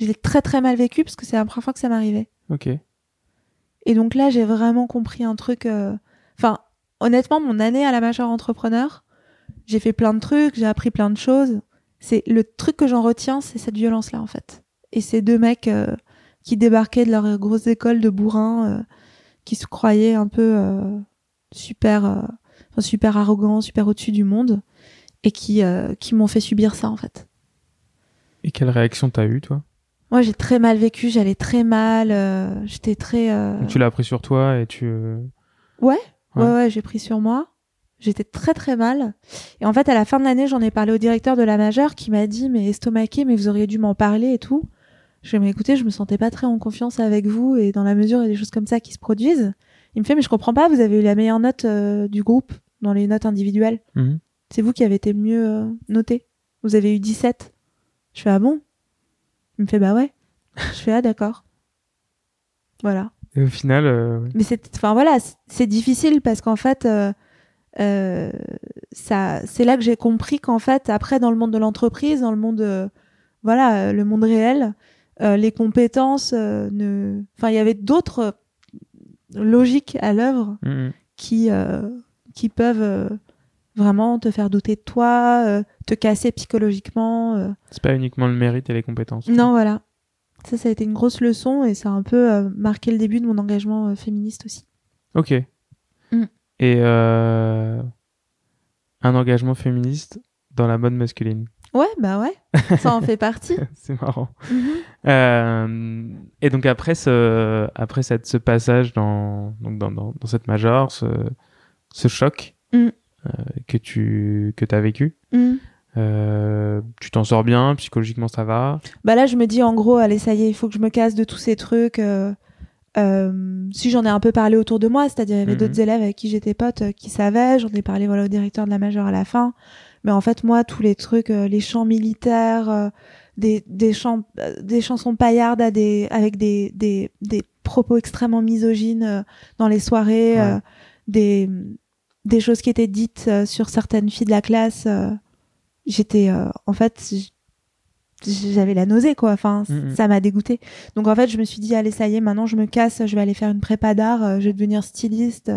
Je l'ai très très mal vécu parce que c'est la première fois que ça m'arrivait. Ok. Et donc là, j'ai vraiment compris un truc. euh, Enfin, honnêtement, mon année à la majeure entrepreneur, j'ai fait plein de trucs, j'ai appris plein de choses. C'est le truc que j'en retiens, c'est cette violence-là en fait. Et ces deux mecs euh, qui débarquaient de leur grosse école de bourrin, euh, qui se croyaient un peu euh, super, euh, super arrogants, super au-dessus du monde, et qui euh, qui m'ont fait subir ça en fait. Et quelle réaction t'as eu, toi? Moi, j'ai très mal vécu, j'allais très mal, euh, j'étais très. euh, Donc, Tu l'as pris sur toi et tu. euh, Ouais, ouais, Ouais. ouais, j'ai pris sur moi. J'étais très très mal. Et en fait, à la fin de l'année, j'en ai parlé au directeur de la majeure qui m'a dit mais estomaqué, mais vous auriez dû m'en parler et tout. Je lui ai dit écoutez, je me sentais pas très en confiance avec vous et dans la mesure il y a des choses comme ça qui se produisent. Il me fait mais je comprends pas, vous avez eu la meilleure note euh, du groupe dans les notes individuelles. mhm. C'est vous qui avez été mieux euh, noté. Vous avez eu 17. Je fais ah bon? Il me fait bah ouais. je fais ah d'accord. Voilà. Et au final, euh. Mais c'est, enfin voilà, c'est difficile parce qu'en fait, euh, euh, ça, c'est là que j'ai compris qu'en fait, après, dans le monde de l'entreprise, dans le monde, euh, voilà, euh, le monde réel, euh, les compétences euh, ne, enfin, il y avait d'autres logiques à l'œuvre Mhm. qui, euh, qui peuvent euh, vraiment te faire douter de toi, euh, te casser psychologiquement. euh. c'est pas uniquement le mérite et les compétences. Non, voilà. Ça, ça a été une grosse leçon et ça a un peu euh, marqué le début de mon engagement euh, féministe aussi. Ok. Mm. Et un engagement féministe dans la mode masculine. Ouais, bah ouais, ça en fait partie. [LAUGHS] c'est marrant. Mhm. Euh, et donc après ce, après cette, ce passage dans, donc dans, dans, dans cette major, ce, ce choc Mm. Euh, que tu que as vécu, Mhm. euh, tu t'en sors bien, psychologiquement ça va? Bah là, je me dis en gros, allez, ça y est, il faut que je me casse de tous ces trucs. euh, euh, si j'en ai un peu parlé autour de moi, c'est-à-dire il y avait Mhm. d'autres élèves avec qui j'étais pote qui savaient, j'en ai parlé voilà au directeur de la majeure à la fin. Mais en fait, moi, tous les trucs, les chants militaires, des des chants, des chansons paillardes à des avec des des des propos extrêmement misogynes dans les soirées, Ouais. des des choses qui étaient dites euh, sur certaines filles de la classe. euh, J'étais euh, en fait j'avais la nausée quoi enfin c- Mhm. ça m'a dégoûté donc en fait je me suis dit allez ça y est maintenant je me casse je vais aller faire une prépa d'art je vais devenir styliste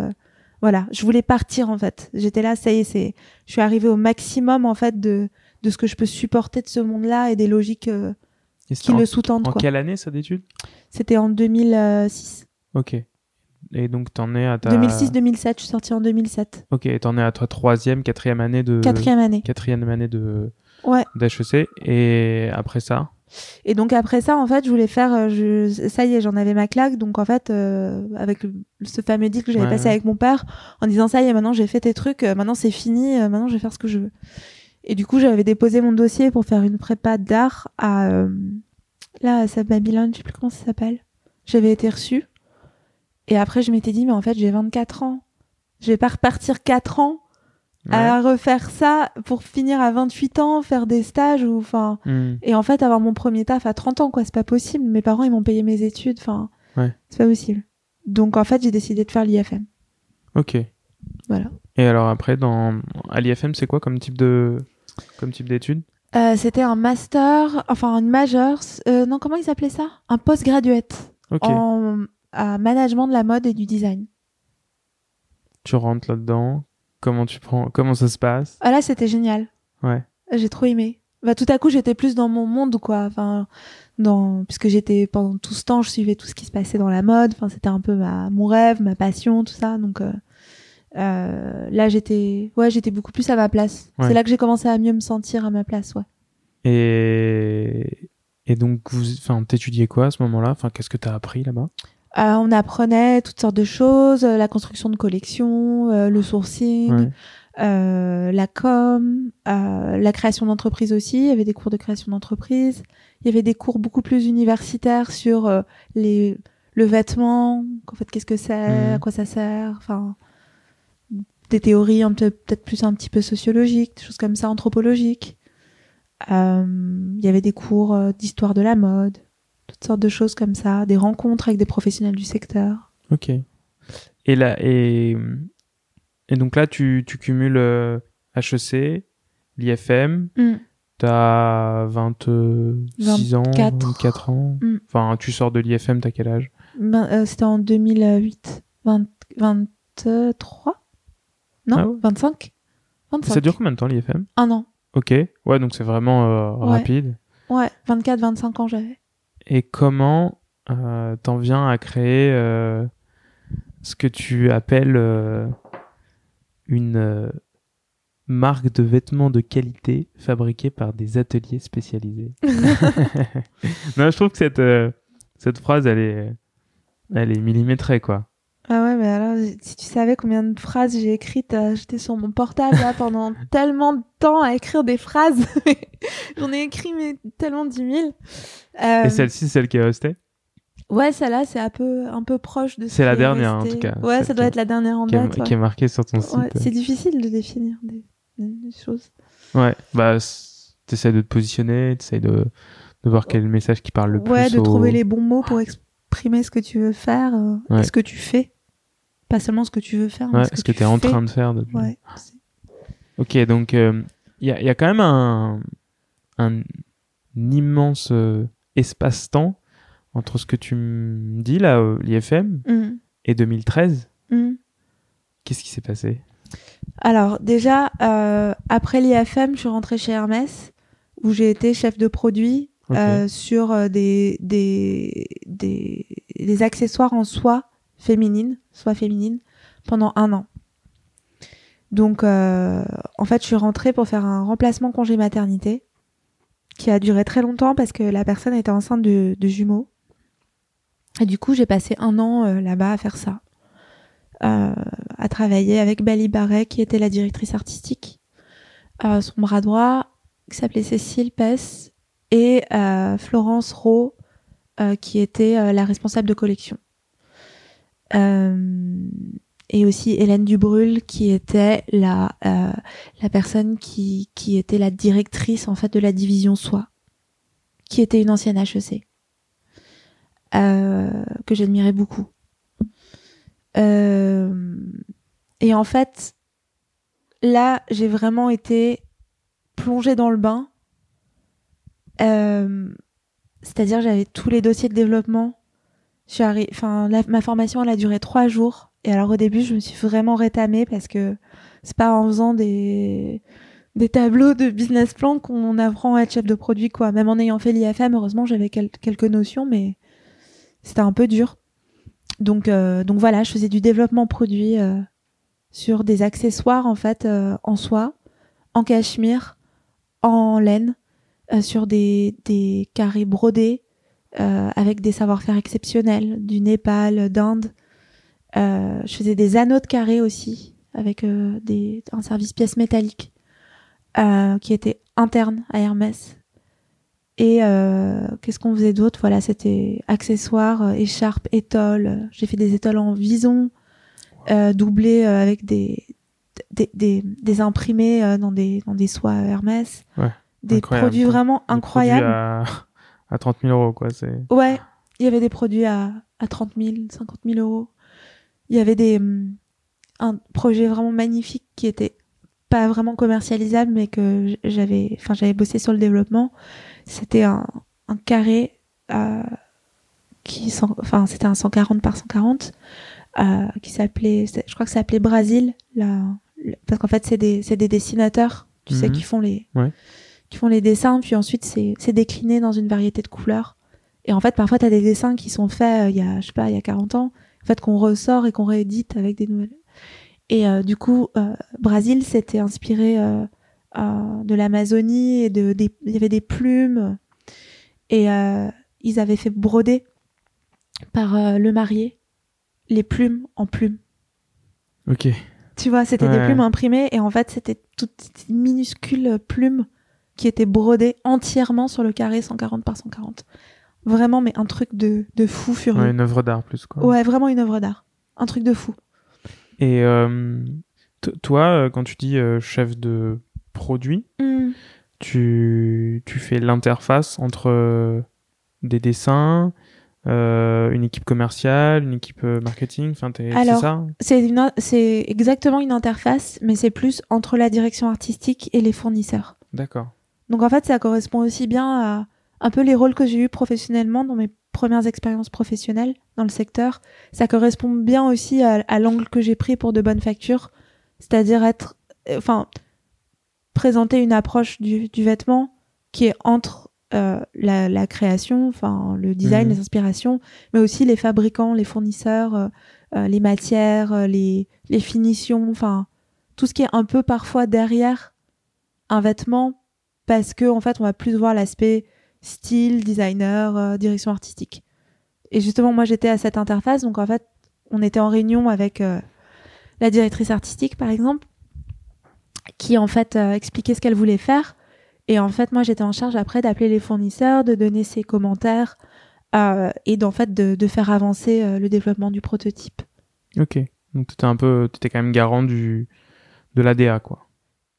voilà je voulais partir en fait j'étais là ça y est c'est je suis arrivée au maximum en fait de de ce que je peux supporter de ce monde là et des logiques euh, Et qui en, le sous-tendent en quoi quelle année ça d'études? C'était en 2006 Ok. Et donc t'en es à ta 2006 2007 je suis sortie en 2007 Ok, et t'en es à toi troisième, quatrième année de quatrième année quatrième année de ouais d'HEC et après ça. Et donc après ça, en fait, je voulais faire, euh, je, ça y est, j'en avais ma claque. Donc en fait, euh, avec ce fameux deal que j'avais Ouais, passé ouais. avec mon père, en disant ça y est, maintenant j'ai fait tes trucs, euh, maintenant c'est fini, maintenant je vais faire ce que je veux. Et du coup, j'avais déposé mon dossier pour faire une prépa d'art à euh, là, à Babylone, je sais plus comment ça s'appelle. J'avais été reçue. Et après, je m'étais dit, mais en fait, j'ai 24 ans. Je vais pas repartir 4 ans à refaire ça pour finir à 28 ans, faire des stages ou enfin. Hmm. Et en fait, avoir mon premier taf à 30 ans, quoi, c'est pas possible. Mes parents, ils m'ont payé mes études, enfin, Ouais. c'est pas possible. Donc, en fait, j'ai décidé de faire l'IFM. Ok. Voilà. Et alors après, dans à l'IFM, c'est quoi comme type de comme type d'études? Euh, c'était un master, enfin, une majeure, euh, non, comment ils appelaient ça? Un postgraduate Ok. en à management de la mode et du design. Tu rentres là-dedans. Comment tu prends Comment ça se passe? Ah là, c'était génial. Ouais. J'ai trop aimé. Bah, tout à coup, j'étais plus dans mon monde, quoi. Enfin, dans, puisque j'étais pendant tout ce temps, je suivais tout ce qui se passait dans la mode. Enfin, c'était un peu ma, mon rêve, ma passion, tout ça. Donc, euh, euh, là, j'étais, ouais, j'étais beaucoup plus à ma place. Ouais. C'est là que j'ai commencé à mieux me sentir à ma place, ouais. Et et donc vous, enfin, t'étudiais quoi à ce moment-là? Enfin, qu'est-ce que t'as appris là-bas? Euh, on apprenait toutes sortes de choses, euh, la construction de collections, euh, le sourcing, Ouais. euh, la com, euh, la création d'entreprise aussi. Il y avait des cours de création d'entreprise. Il y avait des cours beaucoup plus universitaires sur euh, les, le vêtement, en fait, qu'est-ce que c'est, Mhm. à quoi ça sert, enfin, des théories peut-être plus un petit peu sociologiques, des choses comme ça, anthropologiques. Euh, il y avait des cours d'histoire de la mode, toutes sortes de choses comme ça, des rencontres avec des professionnels du secteur. Ok. Et là, et, et donc là, tu, tu cumules euh, HEC, l'IFM, Mm. t'as 26 ans, 24. 24 ans. Mm. Enfin, tu sors de l'IFM, t'as quel âge? Ben, euh, C'était en 2008. 20 23 Non Ah ouais. 25 25. Ça dure combien de temps l'IFM Un an. Ok, ouais, donc c'est vraiment euh, Ouais. rapide. Ouais, 24, 25 ans j'avais. Et comment euh, t'en viens à créer euh, ce que tu appelles euh, une euh, marque de vêtements de qualité fabriquée par des ateliers spécialisés [LAUGHS] [LAUGHS] Non, je trouve que cette, euh, cette phrase, elle est, elle est millimétrée, quoi. Ah ouais, mais alors, si tu savais combien de phrases j'ai écrites, euh, j'étais sur mon portable là [LAUGHS] pendant tellement de temps à écrire des phrases. [LAUGHS] J'en ai écrit mais tellement 10 000. Euh, Et celle-ci, celle qui est restée? Ouais, celle-là, c'est un peu, un peu proche de ce C'est la est dernière, en tout cas, Ouais, ça doit être la dernière en qui est, date. ouais. qui est marquée sur ton site. Ouais, c'est difficile de définir des, des choses. Ouais, bah, t'essayes de te positionner, t'essayes de, de voir quel est message qui parle le plus. Ouais, de au- trouver les bons mots pour exprimer ce que tu veux faire euh, Ouais. et ce que tu fais. Pas sellement ce que tu veux faire, mais Ouais, ce que, que tu es en train de faire depuis. Ouais. Ok, donc il y, a, y a quand même un, un immense euh, espace-temps entre ce que tu me dis là, euh, l'IFM, Mm. et 2013. Mm. Qu'est-ce qui s'est passé? Alors déjà, euh, après l'IFM, je suis rentrée chez Hermès, où j'ai été chef de produit euh, sur euh, des, des, des, des accessoires en soie féminine, soie féminine, pendant un an. Donc, euh, en fait, je suis rentrée pour faire un remplacement congé maternité, qui a duré très longtemps parce que la personne était enceinte de, jumeaux. Et du coup, j'ai passé un an euh, là-bas à faire ça. Euh, à travailler avec Bali Barret, qui était la directrice artistique, son bras droit, qui s'appelait Cécile Pess, et euh, Florence Rowe, qui était la responsable de collection. Euh, et aussi Hélène Dubrul, qui était la, euh, la personne qui, qui était la directrice en fait de la division soie, qui était une ancienne HEC, euh, que j'admirais beaucoup. Euh, et en fait, là, j'ai vraiment été plongée dans le bain. Euh, C'est-à-dire, j'avais tous les dossiers de développement. Je suis arri- enfin, ma formation, elle a duré trois jours. Et alors, au début, je me suis vraiment rétamée parce que c'est pas en faisant des, des tableaux de business plan qu'on apprend à être chef de produit, quoi. Même en ayant fait l'IFM, heureusement, j'avais quel- quelques notions, mais c'était un peu dur. Donc, euh, donc voilà, je faisais du développement produit euh, sur des accessoires en fait euh, en soie, en cachemire, en laine, euh, sur des, des carrés brodés euh, avec des savoir-faire exceptionnels du Népal, d'Inde. Euh, je faisais des anneaux de carrés aussi avec euh, des, un service pièces métalliques euh, qui était interne à Hermès. Et euh, qu'est-ce qu'on faisait d'autre? Voilà, c'était accessoires, euh, écharpes, étoiles. J'ai fait des étoiles en vison, euh, doublées euh, avec des, des, des, des imprimés euh, dans, des, dans des soies Hermès. Ouais, des incroyable. produits vraiment Des incroyables. produits À, [LAUGHS] à 30 000 euros, quoi. C'est... Ouais, il y avait des produits à, à 30 000, 50 000 euros. Il y avait des, hum, un projet vraiment magnifique qui était pas vraiment commercialisable, mais que j'avais, enfin, j'avais bossé sur le développement. C'était un, un carré, euh, qui, enfin, c'était un 140 par 140, euh, qui s'appelait, je crois que ça s'appelait Brasil, là, parce qu'en fait, c'est des, c'est des dessinateurs, tu sais, Mhm. qui font les, Ouais. Qui font les dessins, puis ensuite c'est décliné dans une variété de couleurs. Et en fait, parfois, tu as des dessins qui sont faits euh, il y a, je sais pas, il y a 40 ans, en fait, qu'on ressort et qu'on réédite avec des nouvelles. Et euh, du coup, euh, Brasil s'était inspiré euh, de l'Amazonie et de, des, il y avait des plumes. Et ils avaient fait broder par le marié les plumes en plumes. Ok. Tu vois, c'était des plumes imprimées et en fait, c'était toutes ces minuscules plumes qui étaient brodées entièrement sur le carré 140 par 140. Vraiment, mais un truc de, de fou furieux. Ouais, une œuvre d'art plus, quoi. Ouais, vraiment une œuvre d'art. Un truc de fou. Et euh, toi, euh, quand tu dis euh, chef de produit, Hmm. tu, tu fais l'interface entre des dessins, euh, une équipe commerciale, une équipe marketing Enfin, c'est Alors, ça C'est une in- c'est exactement une interface, mais c'est plus entre la direction artistique et les fournisseurs. D'accord. Donc en fait, ça correspond aussi bien à un peu les rôles que j'ai eus professionnellement dans mes premières expériences professionnelles dans le secteur. Ça correspond bien aussi à, à l'angle que j'ai pris pour de bonnes factures, c'est-à-dire être, euh, enfin, présenter une approche du, du vêtement qui est entre euh, la, la création, enfin le design, Mhm. les inspirations, mais aussi les fabricants, les fournisseurs, euh, euh, les matières, euh, les, les finitions, enfin tout ce qui est un peu parfois derrière un vêtement parce que en fait on va plus voir l'aspect style, designer, euh, direction artistique. Et justement moi j'étais à cette interface donc en fait on était en réunion avec euh, la directrice artistique par exemple qui en fait euh, expliquait ce qu'elle voulait faire et en fait moi j'étais en charge après d'appeler les fournisseurs, de donner ses commentaires et d'en fait de, faire avancer le développement du prototype. Ok. Donc t'étais un peu, t'étais quand même garant du de l'ADA quoi.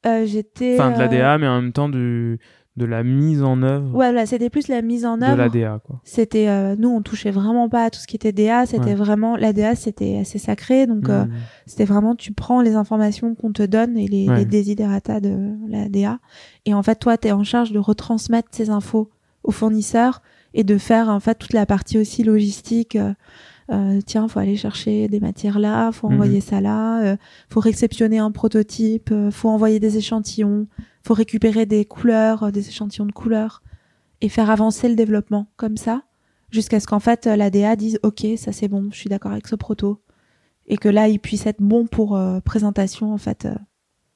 Euh, j'étais Enfin de euh, l'ADA, mais en même temps du de la mise en œuvre Ouais, voilà, c'était plus la mise en de œuvre. l'ADA quoi. C'était euh, nous on touchait vraiment pas à tout ce qui était DA, c'était Ouais. vraiment la DA c'était assez sacré donc euh, Hmm. c'était vraiment tu prends les informations qu'on te donne et les, Ouais. les desiderata de la DA et en fait toi tu es en charge de retransmettre ces infos aux fournisseurs et de faire en fait toute la partie aussi logistique euh, tiens faut aller chercher des matières là faut Mhm. envoyer ça là euh, faut réceptionner un prototype euh, faut envoyer des échantillons faut récupérer des couleurs euh, des échantillons de couleurs et faire avancer le développement comme ça jusqu'à ce qu'en fait euh, la DA dise ok ça c'est bon je suis d'accord avec ce proto et que là il puisse être bon pour euh, présentation en fait euh,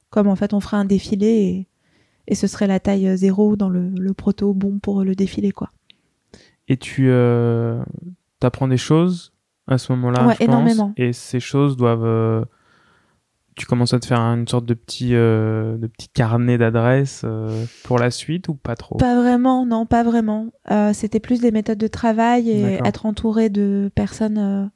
comme en fait on ferait un défilé et, et ce serait la taille zéro dans le, le proto bon pour le défilé quoi Et tu euh, t'apprends des choses à ce moment-là, Ouais, je pense, énormément. Et ces choses doivent. euh, tu commences à te faire une sorte de petit, euh, de petit carnet d'adresses euh, pour la suite ou pas trop? Pas vraiment, non, pas vraiment. C'était plus des méthodes de travail et être entouré de personnes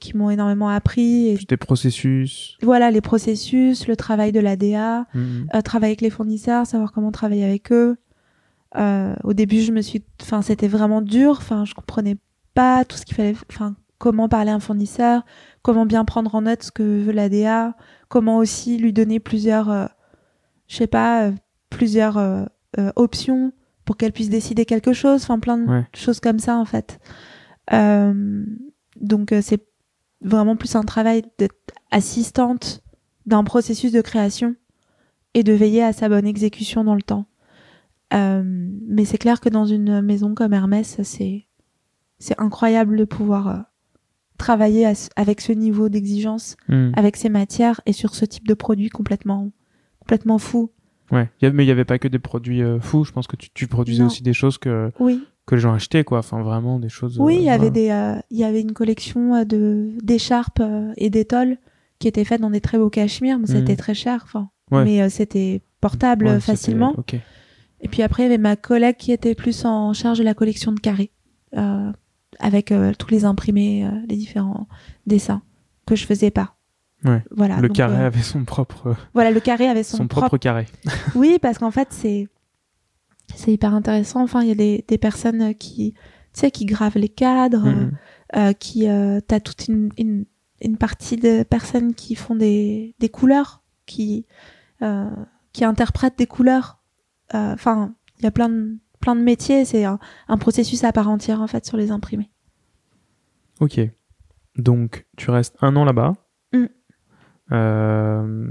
qui m'ont énormément appris. Et Des processus? Voilà, les processus, le travail de la DA, Mhm. euh, travailler avec les fournisseurs, savoir comment travailler avec eux. Au début, je me suis, enfin, c'était vraiment dur. Enfin, je comprenais pas tout ce qu'il fallait, enfin, comment parler à un fournisseur, comment bien prendre en note ce que veut la DA, comment aussi lui donner plusieurs, euh, je sais pas, euh, plusieurs euh, options pour qu'elle puisse décider quelque chose. Enfin, plein de Ouais. choses comme ça, en fait. Donc, c'est vraiment plus un travail d'être assistante d'un processus de création et de veiller à sa bonne exécution dans le temps. Euh, mais c'est clair que dans une maison comme Hermès, c'est c'est incroyable de pouvoir travailler avec ce niveau d'exigence, Mhm. avec ces matières et sur ce type de produit complètement complètement fou. Ouais. Mais il y avait pas que des produits euh, fous. Je pense que tu, tu produisais Non. aussi des choses que Oui, que les gens achetaient quoi. Enfin vraiment des choses. oui, euh, il y avait voilà. des euh, il y avait une collection euh, de d'écharpes euh, et d'étoles qui étaient faites dans des très beaux cachemires, mais Mhm. c'était très cher, enfin, Ouais. mais euh, c'était portable Ouais, euh, facilement. Et puis après, il y avait ma collègue qui était plus en charge de la collection de carrés, euh, avec euh, tous les imprimés, euh, les différents dessins que je faisais pas. Ouais. Voilà. le donc, carré euh, avait son propre voilà, le carré avait son, son, propre, carré. [LAUGHS] Oui, parce qu'en fait, c'est c'est hyper intéressant. Enfin, il y a des, des personnes qui, tu sais, qui gravent les cadres, Mhm. euh, qui, t'as toute une, une, une partie de personnes qui font des, des couleurs, qui, qui interprètent des couleurs. Enfin, il y a plein de, plein de métiers. C'est un, un processus à part entière, en fait, sur les imprimés. Ok. Donc, tu restes un an là-bas. Mm. Euh,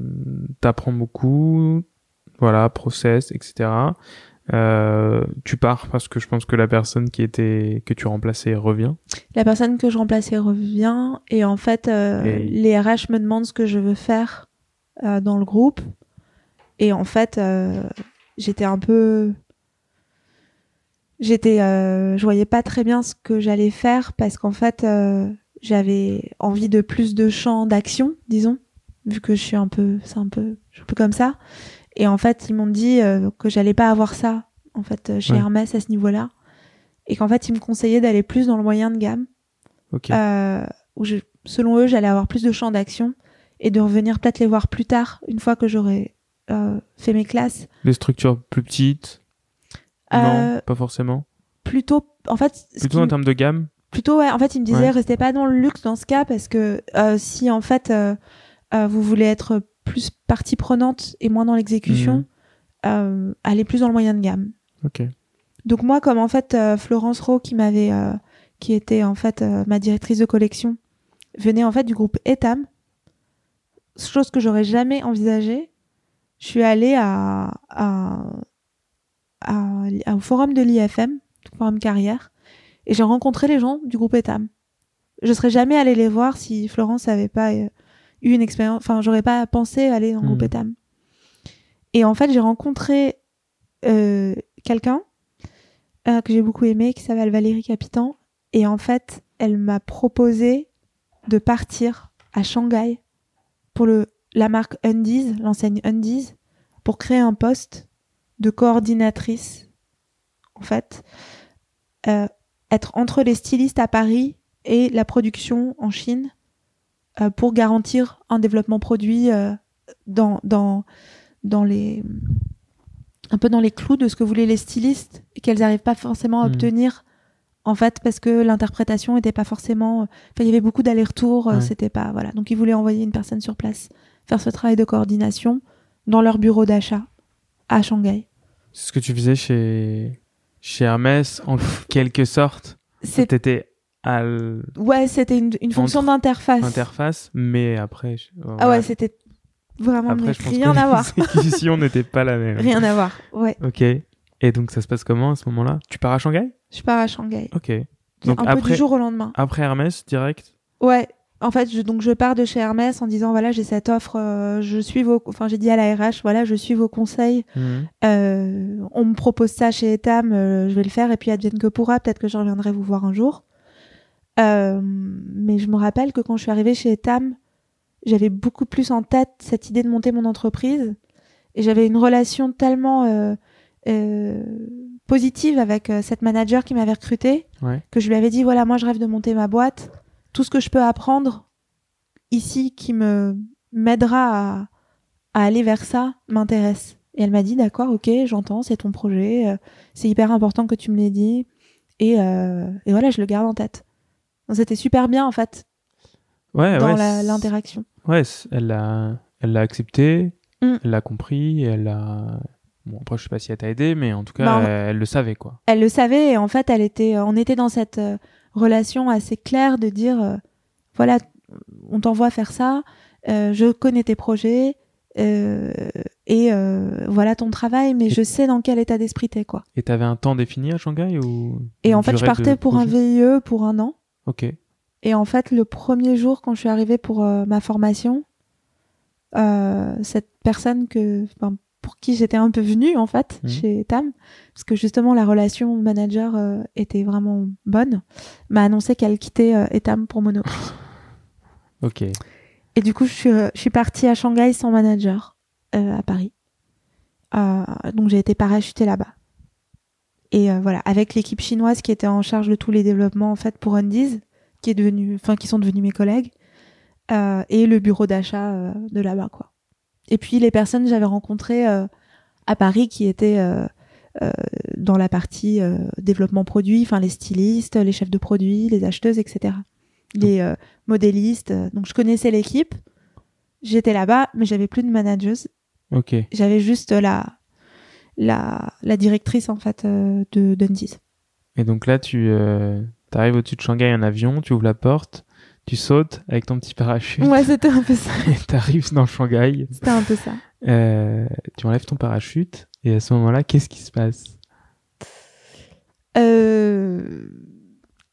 T'apprends beaucoup. Voilà, process, etc. Euh, tu pars parce que je pense que la personne qui était que tu remplaçais revient. La personne que je remplaçais revient et en fait, euh, Et- les RH me demandent ce que je veux faire euh, dans le groupe. Et en fait, j'étais un peu, j'étais, euh, je voyais pas très bien ce que j'allais faire parce qu'en fait, euh, j'avais envie de plus de champs d'action, disons, vu que je suis un peu, c'est un peu, je suis un peu comme ça. Et en fait, ils m'ont dit euh, que j'allais pas avoir ça, en fait, euh, chez Ouais. Hermès à ce niveau-là. Et qu'en fait, ils me conseillaient d'aller plus dans le moyen de gamme, Ok. euh, où je, selon eux, j'allais avoir plus de champs d'action et de revenir peut-être les voir plus tard, une fois que j'aurais fait mes classes. Des structures plus petites. Euh, Non, pas forcément. Plutôt, en fait, Plutôt en termes de gamme. Plutôt, ouais. En fait, il me disait, Ouais. restez pas dans le luxe dans ce cas, parce que euh, si en fait euh, vous voulez être plus partie prenante et moins dans l'exécution, Mhm. allez plus dans le moyen de gamme. Ok. Donc moi, comme en fait Florence Rowe, qui m'avait, euh, qui était en fait euh, ma directrice de collection, venait en fait du groupe Etam, chose que j'aurais jamais envisagée. Je suis allée à, à, à- au forum de l'IFM, forum carrière, et j'ai rencontré les gens du groupe Etam. Je serais jamais allée les voir si Florence avait pas euh, eu une expérience, enfin j'aurais pas pensé aller dans le groupe Mhm. Etam. Et en fait, j'ai rencontré euh, quelqu'un euh, que j'ai beaucoup aimé, qui s'appelle Valérie Capitan. Et en fait, elle m'a proposé de partir à Shanghai pour le, la marque Undies, l'enseigne Undies, pour créer un poste de coordinatrice, en fait, euh, être entre les stylistes à Paris et la production en Chine euh, pour garantir un développement produit euh, dans, dans, dans les un peu dans les clous de ce que voulaient les stylistes et qu'elles n'arrivent pas forcément à Mhm. obtenir en fait parce que l'interprétation était pas forcément enfin il y avait beaucoup d'allers-retours Ouais. c'était pas voilà donc ils voulaient envoyer une personne sur place faire ce travail de coordination dans leur bureau d'achat à Shanghai ce que tu faisais chez, chez Hermès, en quelque sorte? c'est T'étais à ouais c'était une, une fonction d'interface l'interface, mais après. je- ah ouais c'était vraiment Après, mais je pense rien que à voir les [LAUGHS] exécutions n'étaient pas la même. rien à voir ouais Ok. Et donc, ça se passe comment à ce moment-là? Tu pars à Shanghai? Je pars à Shanghai Ok. Donc, un peu après, du jour au lendemain après Hermès, direct? Ouais, en fait, je, donc je pars de chez Hermès en disant voilà, j'ai cette offre, euh, je suis vos, enfin j'ai dit à la RH voilà, je suis vos conseils. Mhm. Euh, on me propose ça chez Etam, euh, je vais le faire et puis advienne que pourra, peut-être que je reviendrai vous voir un jour. Mais je me rappelle que quand je suis arrivée chez Etam, j'avais beaucoup plus en tête cette idée de monter mon entreprise et j'avais une relation tellement positive avec cette manager qui m'avait recrutée Ouais. que je lui avais dit voilà moi je rêve de monter ma boîte tout ce que je peux apprendre ici qui me m'aidera à, à aller vers ça m'intéresse et elle m'a dit d'accord ok j'entends c'est ton projet euh, c'est hyper important que tu me l'aies dit et, euh, et voilà je le garde en tête c'était super bien en fait Ouais, dans ouais. l'interaction Ouais, elle l'a, elle l'a accepté, Mm. elle l'a compris, elle l'a. Bon, après, je sais pas si elle t'a aidé, mais en tout cas, Bah, elle, elle le savait, quoi. elle le savait et en fait elle était on était dans cette euh, relation assez claire de dire euh, voilà on t'envoie faire ça euh, je connais tes projets euh, et voilà ton travail mais Et- je sais dans quel état d'esprit t'es quoi. Et t'avais un temps défini à Shanghai ou et en fait je partais pour un VIE pour un an. Ok. et en fait le premier jour quand je suis arrivée pour ma formation cette personne que pour qui j'étais un peu venue en fait Mhm. chez Tam parce que justement la relation manager euh, était vraiment bonne m'a annoncé qu'elle quittait euh, Etam pour Mono [SIGHS] Ok. et du coup je suis euh, je suis partie à Shanghai sans manager à Paris donc j'ai été parachutée là-bas et voilà avec l'équipe chinoise qui était en charge de tous les développements en fait pour Undies qui est devenu enfin qui sont devenus mes collègues et le bureau d'achat de là-bas quoi et puis les personnes que j'avais rencontrées euh, à Paris qui étaient euh, euh, dans la partie développement produit enfin les stylistes les chefs de produits les acheteuses etc les modélistes donc je connaissais l'équipe. J'étais là-bas mais j'avais plus de manageuse. Ok. j'avais juste la la, la directrice en fait de Dundies Et donc là, tu euh, arrives au-dessus de Shanghai en avion, tu ouvres la porte, tu sautes avec ton petit parachute ouais c'était un peu ça et [LAUGHS] t'arrives dans Shanghai. c'était un peu ça Euh, tu enlèves ton parachute et à ce moment-là, qu'est-ce qui se passe? Euh,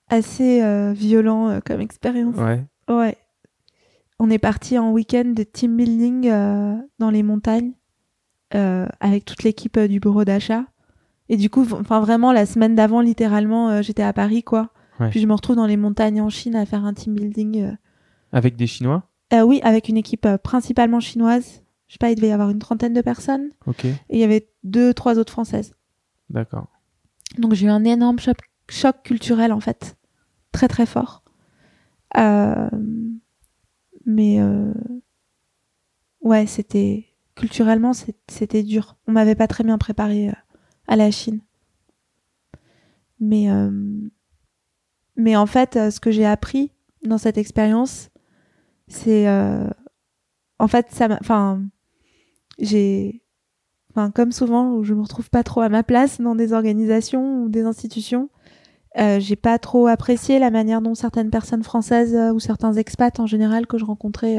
assez euh, violent comme expérience. Ouais. Ouais. On est parti en week-end de team building dans les montagnes avec toute l'équipe du bureau d'achat. Et du coup, enfin vraiment la semaine d'avant, littéralement, j'étais à Paris, quoi. Ouais. Puis je me retrouve dans les montagnes en Chine à faire un team building. euh. Avec des Chinois? Euh, oui, avec une équipe euh, principalement chinoise. Je sais pas, il devait y avoir une trentaine de personnes. Ok. Et il y avait deux, trois autres françaises. D'accord. Donc j'ai eu un énorme choc, choc culturel en fait, très très fort. Mais ouais, c'était culturellement c'était dur. On m'avait pas très bien préparé à la Chine. Mais Mais en fait, euh, ce que j'ai appris dans cette expérience, c'est. euh, en fait, ça. Enfin, j'ai. Enfin, comme souvent, je me retrouve pas trop à ma place dans des organisations ou des institutions. Euh, j'ai pas trop apprécié la manière dont certaines personnes françaises ou certains expats en général que je rencontrais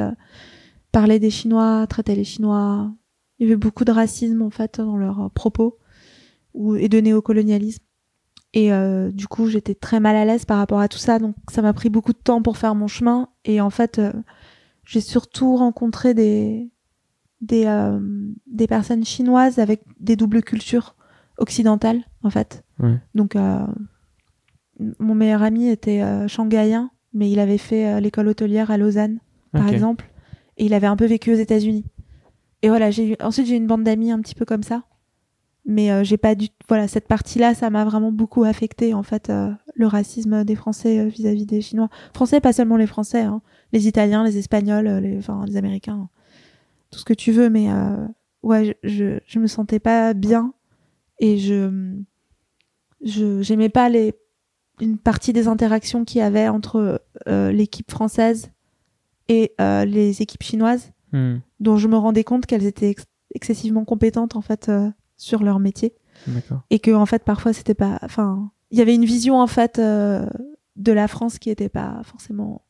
parlaient des Chinois, traitaient les Chinois. Il y avait beaucoup de racisme en fait dans leurs propos ou, et de néocolonialisme. Et euh, du coup, j'étais très mal à l'aise par rapport à tout ça. Donc, ça m'a pris beaucoup de temps pour faire mon chemin. Et en fait, euh, j'ai surtout rencontré des des euh, des personnes chinoises avec des doubles cultures occidentales en fait. Ouais. Donc, euh, mon meilleur ami était euh, shanghaïen, mais il avait fait l'école hôtelière à Lausanne, par exemple, et il avait un peu vécu aux États-Unis. Et voilà, j'ai eu... ensuite j'ai eu une bande d'amis un petit peu comme ça, mais euh, j'ai pas du voilà cette partie-là, ça m'a vraiment beaucoup affecté en fait euh, le racisme des Français euh, vis-à-vis des Chinois, Français pas seulement les Français, hein, les Italiens, les Espagnols, euh, les enfin les Américains, tout ce que tu veux, mais euh, ouais, je, je je me sentais pas bien et je je j'aimais pas les une partie des interactions qu'il y avait entre euh, l'équipe française et euh, les équipes chinoises, Hmm, dont je me rendais compte qu'elles étaient ex- excessivement compétentes en fait euh, sur leur métier et que en fait parfois c'était pas, enfin, il y avait une vision en fait euh, de la France qui était pas forcément.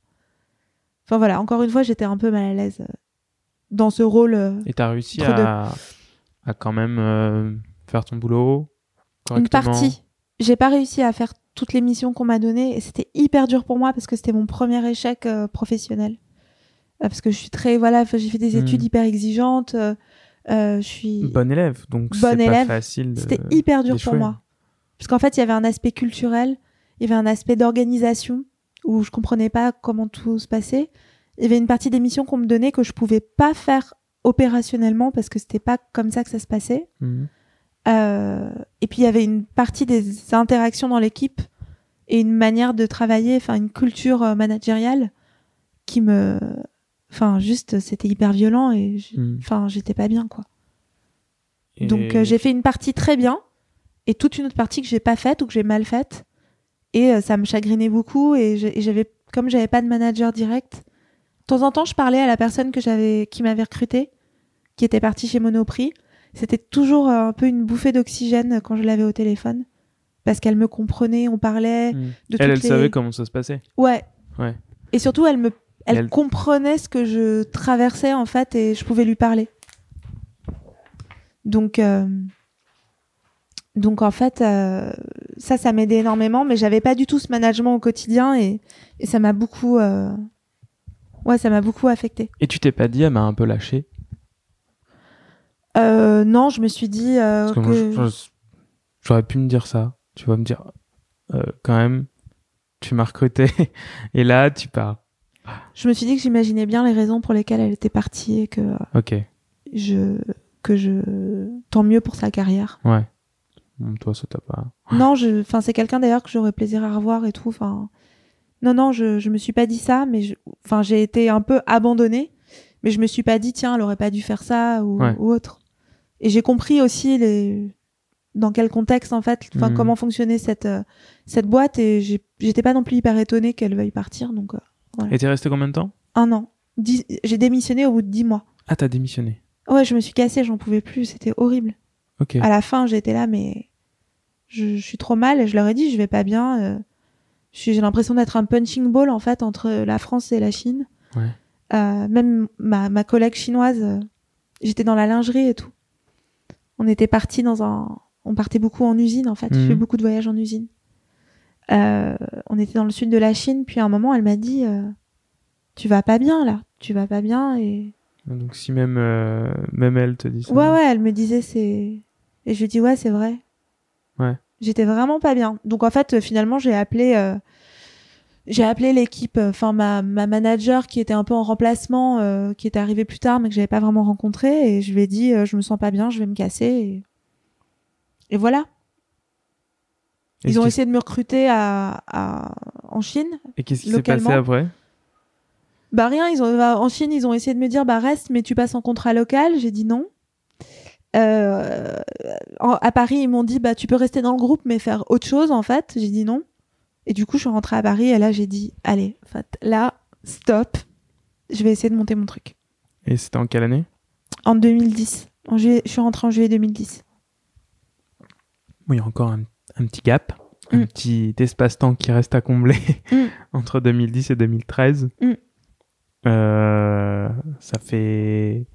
Enfin voilà, encore une fois, j'étais un peu mal à l'aise euh, dans ce rôle. euh, Et t'as réussi de- à, à quand même euh, faire ton boulot une partie. J'ai pas réussi à faire toutes les missions qu'on m'a données et c'était hyper dur pour moi parce que c'était mon premier échec professionnel. Parce que je suis très voilà, j'ai fait des Hmm. études hyper exigeantes. Euh, je suis Bon élève, donc c'est Bonne pas élève. facile. de- C'était hyper dur pour moi. Parce qu'en fait, il y avait un aspect culturel, il y avait un aspect d'organisation où je comprenais pas comment tout se passait. Il y avait une partie des missions qu'on me donnait que je pouvais pas faire opérationnellement parce que c'était pas comme ça que ça se passait. Mhm. Euh, et puis il y avait une partie des interactions dans l'équipe et une manière de travailler, enfin une culture euh, managériale qui me, enfin juste c'était hyper violent et Mhm. enfin j'étais pas bien quoi. Et- Donc euh, j'ai fait une partie très bien et toute une autre partie que j'ai pas faite ou que j'ai mal faite et euh, ça me chagrinait beaucoup et j'avais comme j'avais pas de manager direct, de temps en temps je parlais à la personne que j'avais qui m'avait recruté qui était partie chez Monoprix. C'était toujours euh, un peu une bouffée d'oxygène quand je l'avais au téléphone parce qu'elle me comprenait, on parlait Mhm. de Elle, elle les- savait comment ça se passait. Ouais. Ouais. Et surtout elle me elle, Elle- comprenait ce que je traversais en fait et je pouvais lui parler. Donc euh, donc en fait euh, ça ça m'aidait énormément mais j'avais pas du tout ce management au quotidien et, et ça m'a beaucoup euh, ouais ça m'a beaucoup affecté. Et tu t'es pas dit, elle m'a un peu lâché? Non, je me suis dit Parce que moi, que j'aurais pu me dire ça. Tu vas me dire, quand même, tu m'as recruté [LAUGHS] et là, tu pars. Je me suis dit que j'imaginais bien les raisons pour lesquelles elle était partie et que Ok, je que je tant mieux pour sa carrière. ouais. Toi, ça t'a pas. Non, je, enfin, c'est quelqu'un d'ailleurs que j'aurais plaisir à revoir et tout. Enfin, non, non, je, je me suis pas dit ça, mais je- enfin, j'ai été un peu abandonnée, mais je me suis pas dit tiens, elle aurait pas dû faire ça ou, Ouais. ou autre. Et j'ai compris aussi les dans quel contexte en fait, enfin, Mhm. comment fonctionnait cette euh, cette boîte et j'étais pas non plus hyper étonnée qu'elle veuille partir, donc euh, Et t'es resté combien de temps? Un an. Dix- J'ai démissionné au bout de dix mois. Ah, t'as démissionné. Ouais, je me suis cassée, j'en pouvais plus, c'était horrible. Ok. À la fin, j'étais là, mais je, je suis trop mal et je leur ai dit, je vais pas bien. euh, je J'ai l'impression d'être un punching ball en fait entre la France et la Chine. Ouais. Euh, même ma, ma collègue chinoise, euh, j'étais dans la lingerie et tout. On était parti dans un, on partait beaucoup en usine en fait. Je Mhm. fais beaucoup de voyages en usine. Euh, on était dans le sud de la Chine, puis à un moment, elle m'a dit, euh, tu vas pas bien là, tu vas pas bien et Donc, si même, euh, même elle te dit ça. Ouais, ouais, elle me disait c'est. Et je lui dis ouais, c'est vrai. Ouais. J'étais vraiment pas bien. Donc en fait, finalement, j'ai appelé. J'ai appelé l'équipe, enfin ma, ma manager qui était un peu en remplacement, qui était arrivée plus tard mais que j'avais pas vraiment rencontré, et je lui ai dit je me sens pas bien, je vais me casser. Et, et voilà. Ils ont essayé de me recruter à, à... en Chine. Et qu'est-ce qui s'est passé après? Bah rien, ils ont en Chine, ils ont essayé de me dire bah reste, mais tu passes en contrat local. J'ai dit non. Euh, en- à Paris, ils m'ont dit bah tu peux rester dans le groupe mais faire autre chose en fait. J'ai dit non. Et du coup, je suis rentrée à Paris et là, j'ai dit, allez, en fait, là, stop, je vais essayer de monter mon truc. Et c'était en quelle année? En 2010. En juillet, je suis rentrée en juillet 2010. Bon, il y a encore un, un petit gap, un Mm. petit espace-temps qui reste à combler Mm. [LAUGHS] entre 2010 et 2013. Mm. Euh, ça fait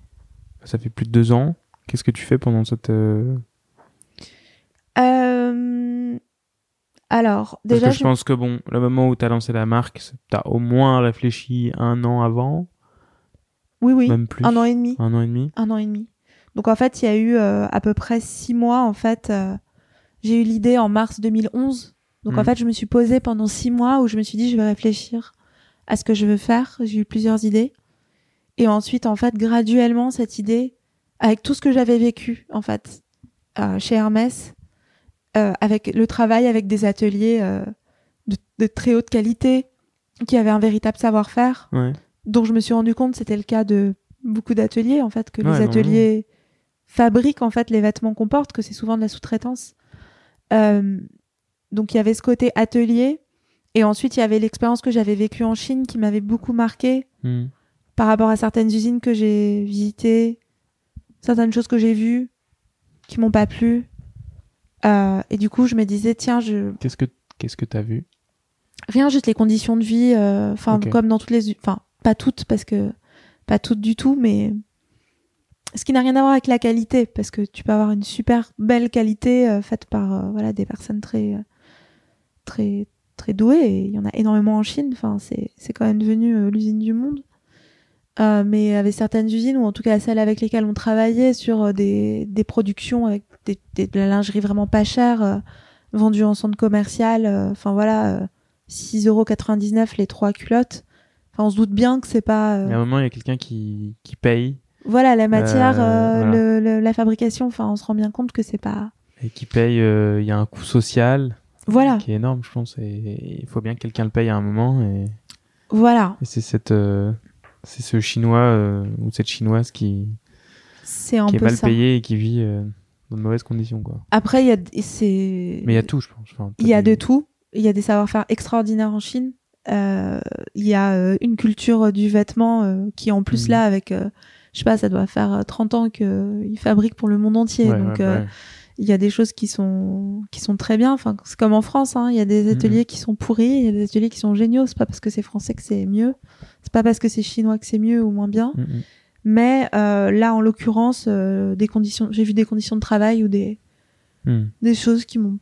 ça fait plus de deux ans. Qu'est-ce que tu fais pendant cette euh, Euh, Alors, Parce déjà, que je, pense que bon, le moment où tu as lancé la marque, c'est- t'as au moins réfléchi un an avant, oui, oui, même plus. un an et demi. Un an et demi. Un an et demi. Donc en fait, il y a eu euh, à peu près six mois. En fait, euh, j'ai eu l'idée en mars 2011. Donc en Mhm. fait, je me suis posée pendant six mois où je me suis dit, je vais réfléchir à ce que je veux faire. J'ai eu plusieurs idées. Et ensuite, en fait, graduellement, cette idée, avec tout ce que j'avais vécu, en fait, euh, chez Hermès, euh, avec le travail avec des ateliers euh, de, de très haute qualité, qui avaient un véritable savoir-faire, Ouais. dont je me suis rendu compte, c'était le cas de beaucoup d'ateliers, en fait, que Ouais, les ateliers fabriquent en fait les vêtements qu'on porte, que c'est souvent de la sous-traitance. Euh, donc il y avait ce côté atelier, et ensuite il y avait l'expérience que j'avais vécue en Chine qui m'avait beaucoup marqué Hmm. par rapport à certaines usines que j'ai visitées, certaines choses que j'ai vues qui m'ont pas plu. Euh, et du coup, je me disais, tiens, je, Qu'est-ce que qu'est-ce que t'as vu? Rien juste les conditions de vie euh, enfin Ok. comme dans toutes les enfin pas toutes parce que pas toutes du tout mais ce qui n'a rien à voir avec la qualité parce que tu peux avoir une super belle qualité euh, faite par euh, voilà des personnes très euh, très très douées il y en a énormément en Chine enfin c'est c'est quand même devenu l'usine du monde mais avec certaines usines ou en tout cas celles avec lesquelles on travaillait sur des, des productions avec des, de la lingerie vraiment pas chère vendue en centre commercial enfin voilà euh, 6,99€ les trois culottes. Enfin, on se doute bien que c'est pas. a un moment, il y a quelqu'un qui, qui paye Voilà, la matière, Euh, euh, voilà. le- le- la fabrication, enfin, on se rend bien compte que c'est pas. et qui paye. euh, Il y a un coût social Voilà, qui est énorme, je pense. Et il faut bien que quelqu'un le paye à un moment. Et, voilà. et c'est cette c'est ce chinois ou cette chinoise qui, C'est un qui est mal ça. payé et qui vit dans de mauvaises conditions, quoi. Après, il y a, c'est. Mais il y a tout, je pense. Enfin, Il y a de tout. Il y a des savoir-faire extraordinaires en Chine. Euh, il y a euh, une culture du vêtement euh, qui, en plus, Mhm. là, avec. Euh, je sais pas, ça doit faire euh, 30 ans qu'ils fabriquent pour le monde entier. Ouais, donc, ouais, euh, il y a des choses qui sont qui sont très bien enfin c'est comme en France hein. il y a des ateliers qui sont pourris il y a des ateliers qui sont géniaux c'est pas parce que c'est français que c'est mieux c'est pas parce que c'est chinois que c'est mieux ou moins bien Mm, mm. mais euh, là en l'occurrence euh, des conditions j'ai vu des conditions de travail ou des Mm. des choses qui m'ont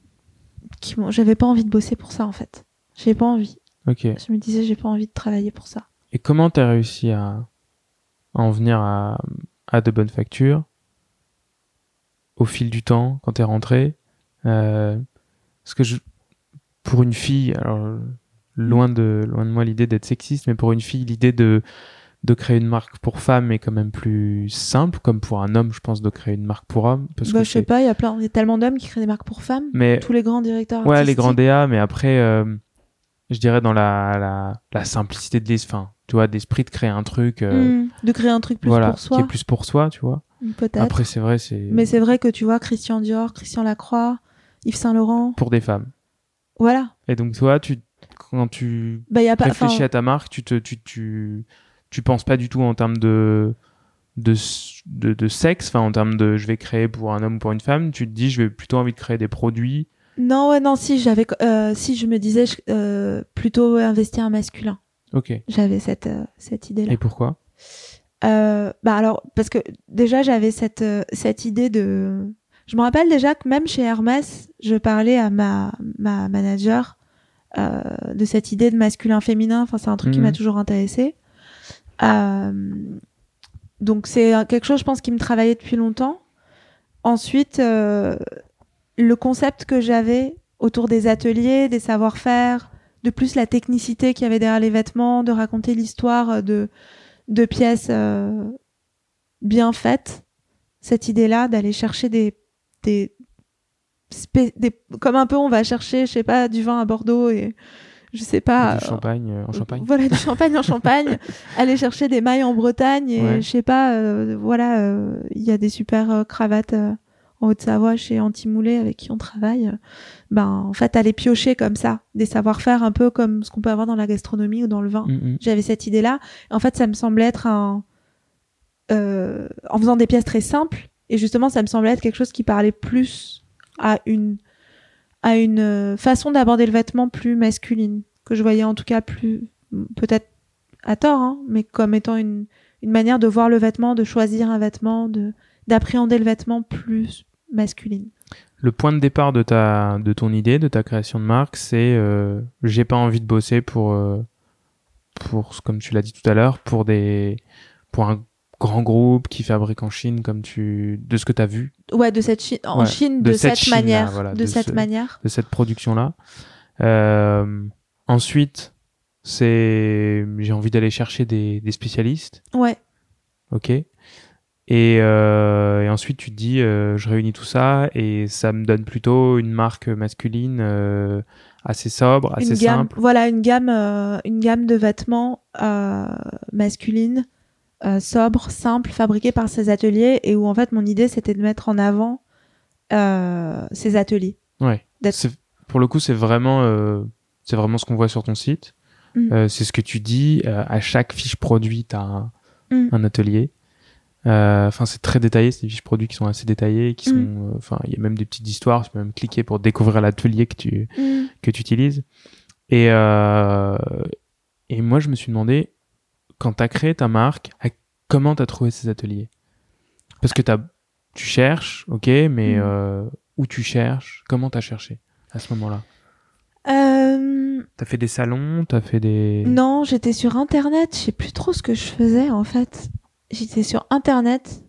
qui m'ont j'avais pas envie de bosser pour ça en fait j'ai pas envie Ok. je me disais j'ai pas envie de travailler pour ça Et comment t'as réussi à, à en venir à, à de bonnes factures au fil du temps quand t'es rentré euh, Parce que je, pour une fille, alors loin de loin de moi l'idée d'être sexiste, mais pour une fille l'idée de de créer une marque pour femme est quand même plus simple, comme pour un homme, je pense, de créer une marque pour homme. Parce bah, que je sais pas il y a plein il y a tellement d'hommes qui créent des marques pour femmes Mais tous les grands directeurs Ouais, les grands. DA, mais après, euh, je dirais dans la, la, la simplicité de l'esprit, tu vois, d'esprit de créer un truc, euh, Hmm, de créer un truc plus voilà, pour soi qui est plus pour soi, tu vois. peut-être Après, c'est vrai, c'est Mais c'est vrai que tu vois Christian Dior, Christian Lacroix, Yves Saint Laurent, pour des femmes. voilà. Et donc, toi, tu, quand tu Bah y a pas. réfléchis à ta marque, tu te, tu, tu, tu penses pas du tout en termes de, de, de, de sexe, enfin, en termes de je vais créer pour un homme ou pour une femme, tu te dis, je vais plutôt envie de créer des produits. Non ouais non si j'avais euh, si je me disais je- euh, plutôt investir un masculin. Ok. J'avais cette euh, cette idée là. Et pourquoi? Euh, bah alors parce que déjà j'avais cette euh, cette idée de. Je me rappelle déjà que même chez Hermès, je parlais à ma ma manager euh, de cette idée de masculin féminin. Enfin c'est un truc qui Mhm. m'a toujours intéressé. Euh, donc c'est quelque chose je pense qui me travaillait depuis longtemps. Ensuite euh, le concept que j'avais autour des ateliers, des savoir-faire, de plus la technicité qu'il y avait derrière les vêtements, de raconter l'histoire euh, de de pièces euh, bien faites. Cette idée-là d'aller chercher des, des, des, comme un peu on va chercher, je sais pas, du vin à Bordeaux et je sais pas. du euh, champagne euh, en Champagne? Voilà, du champagne en Champagne. [LAUGHS] aller chercher des mailles en Bretagne et Ouais. je sais pas, euh, voilà, euh, il y a des super euh, cravates euh, en Haute-Savoie chez Antimoulé avec qui on travaille, ben en fait aller piocher comme ça des savoir-faire un peu comme ce qu'on peut avoir dans la gastronomie ou dans le vin. J'avais cette idée-là. En fait, ça me semblait être un euh, en faisant des pièces très simples et justement ça me semblait être quelque chose qui parlait plus à une à une euh, façon d'aborder le vêtement plus masculine que je voyais en tout cas plus peut-être à tort hein, mais comme étant une une manière de voir le vêtement, de choisir un vêtement, de d'appréhender le vêtement plus masculine. Le point de départ de ta de ton idée, de ta création de marque, c'est euh, j'ai pas envie de bosser pour euh, pour comme tu l'as dit tout à l'heure pour des pour un grand groupe qui fabrique en Chine comme tu de ce que tu as vu Ouais, de cette Chine en Ouais, Chine de de, cette manière, voilà, de, de cette ce- manière. de cette production là. Euh, ensuite, c'est j'ai envie d'aller chercher des, des spécialistes, Ouais. ok. Et, euh, et ensuite tu te dis euh, je réunis tout ça et ça me donne plutôt une marque masculine euh, assez sobre, assez une gamme, simple. voilà une gamme, une gamme de vêtements masculines, euh, sobres, simples, fabriqués par ces ateliers et où en fait mon idée c'était de mettre en avant ces ateliers. Ouais. Pour le coup, c'est vraiment, c'est vraiment ce qu'on voit sur ton site. Mm. Euh, c'est ce que tu dis. à chaque fiche produit, tu as un, Mm. un atelier. Euh, Enfin, c'est très détaillé. C'est des fiches produits qui sont assez détaillées, qui Mm. sont. euh, Enfin, il y a même des petites histoires. Tu peux même cliquer pour découvrir l'atelier que tu que tu utilises. Et et et moi, je me suis demandé quand tu as créé ta marque, comment tu as trouvé ces ateliers? Parce que tu cherches, ok, mais Mm. euh, où tu cherches? Comment tu as cherché à ce moment-là? Euh, T'as fait des salons, t'as fait des. non, j'étais sur internet, je sais plus trop ce que je faisais en fait. J'étais sur internet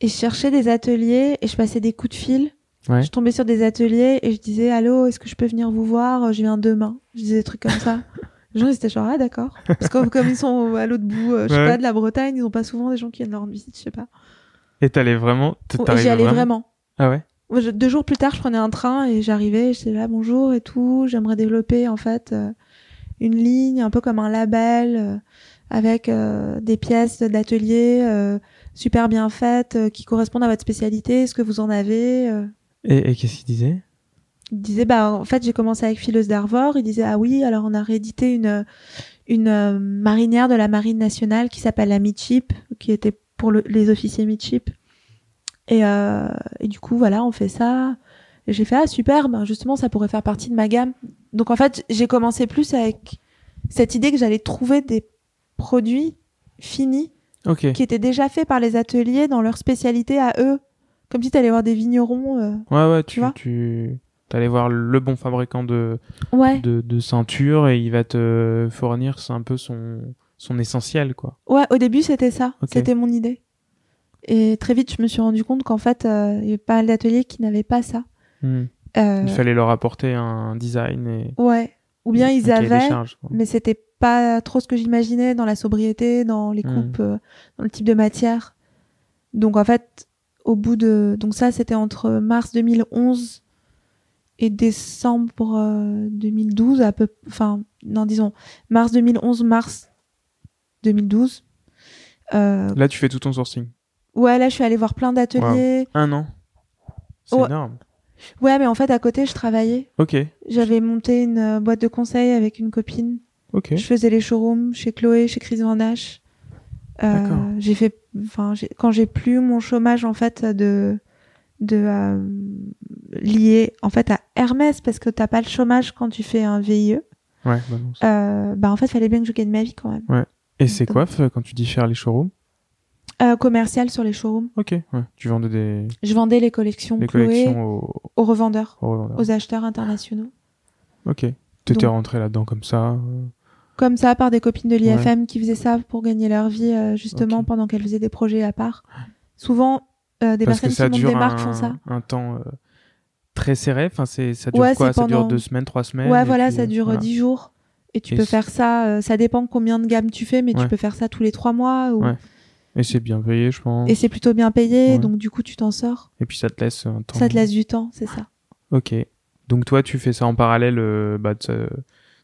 et je cherchais des ateliers et je passais des coups de fil. Ouais. Je tombais sur des ateliers et je disais allô, est-ce que je peux venir vous voir? Je viens demain. Je disais des trucs comme ça. Les gens ils étaient genre ah d'accord. Parce que comme ils sont à l'autre bout, euh, je sais Ouais. pas, de la Bretagne, ils ont pas souvent des gens qui viennent leur rendre visite, je sais pas. Et t'allais vraiment. J'y allais vraiment. Ah ouais? Je- deux jours plus tard, je prenais un train et j'arrivais, j'étais là, bonjour et tout. J'aimerais développer en fait euh, une ligne, un peu comme un label, euh, avec euh, des pièces d'atelier euh, super bien faites, euh, qui correspondent à votre spécialité. Est-ce que vous en avez Et, et qu'est-ce qu'il disait? Il disait, bah en fait, j'ai commencé avec Fileuse d'Arvor. Il disait, ah oui, alors on a réédité une une euh, marinière de la marine nationale qui s'appelle la Midship, qui était pour le- les officiers Midship. Et, euh, et du coup, voilà, on fait ça. Et j'ai fait, ah super, ben justement, ça pourrait faire partie de ma gamme. Donc en fait, j'ai commencé plus avec cette idée que j'allais trouver des produits finis Ok. qui étaient déjà faits par les ateliers dans leur spécialité à eux. Comme si t'allais voir des vignerons. euh, Ouais, ouais, tu, Tu vois tu t'allais voir le bon fabricant de, Ouais. de, de ceinture et il va te fournir un peu son, son essentiel, quoi. Ouais, au début, c'était ça. C'était mon idée. Et très vite, je me suis rendu compte qu'en fait, euh, il y avait pas mal d'ateliers qui n'avaient pas ça. Hmm. Euh, Il fallait leur apporter un design et. Ouais. Ou bien ils avaient, mais c'était pas trop ce que j'imaginais dans la sobriété, dans les Hmm. coupes, euh, dans le type de matière. Donc en fait, au bout de... Donc ça, c'était entre mars 2011 et décembre euh, 2012, à peu... Enfin, non, disons, mars 2011, mars 2012. Euh, Là, tu fais tout ton sourcing. ouais, là, je suis allée voir plein d'ateliers. Un an. C'est Ouais. énorme. Ouais, mais en fait, à côté, je travaillais. Ok. J'avais monté une euh, boîte de conseil avec une copine. Je faisais les showrooms chez Chloé, chez Chris Van Nash. Euh, j'ai fait, enfin, quand j'ai plus mon chômage en fait de de euh, lié en fait à Hermès parce que t'as pas le chômage quand tu fais un VIE. Ouais, bah non, Euh, bah en fait, fallait bien que je gagne ma vie quand même. Et c'est quoi quand tu dis faire les showrooms? Commercial sur les showrooms. Ok. Ouais. Tu vendais des, Je vendais les collections Chloé collections au, aux revendeurs, au revendeur. aux acheteurs internationaux. Ok. T'étais rentré là-dedans comme ça. Comme ça, par des copines de l'IFM qui faisaient ça pour gagner leur vie, euh, justement, pendant qu'elles faisaient des projets à part. Souvent, euh, des Parce que personnes ça qui montent des marques un, font ça. un temps euh, très serré. Enfin, c'est ça dure Ouais, quoi? Ça dure deux semaines, trois semaines. Ouais, voilà, puis, ça dure voilà. 10 jours. Et tu Et peux faire ça, ça dépend combien de gammes tu fais, mais Ouais. tu peux faire ça tous les 3 mois. Ou... Ouais. Et c'est bien payé, je pense. Et c'est plutôt bien payé, donc du coup, tu t'en sors. Et puis ça te laisse un temps. Ça te laisse du temps, c'est ça. Ok. Donc toi, tu fais ça en parallèle bah, de,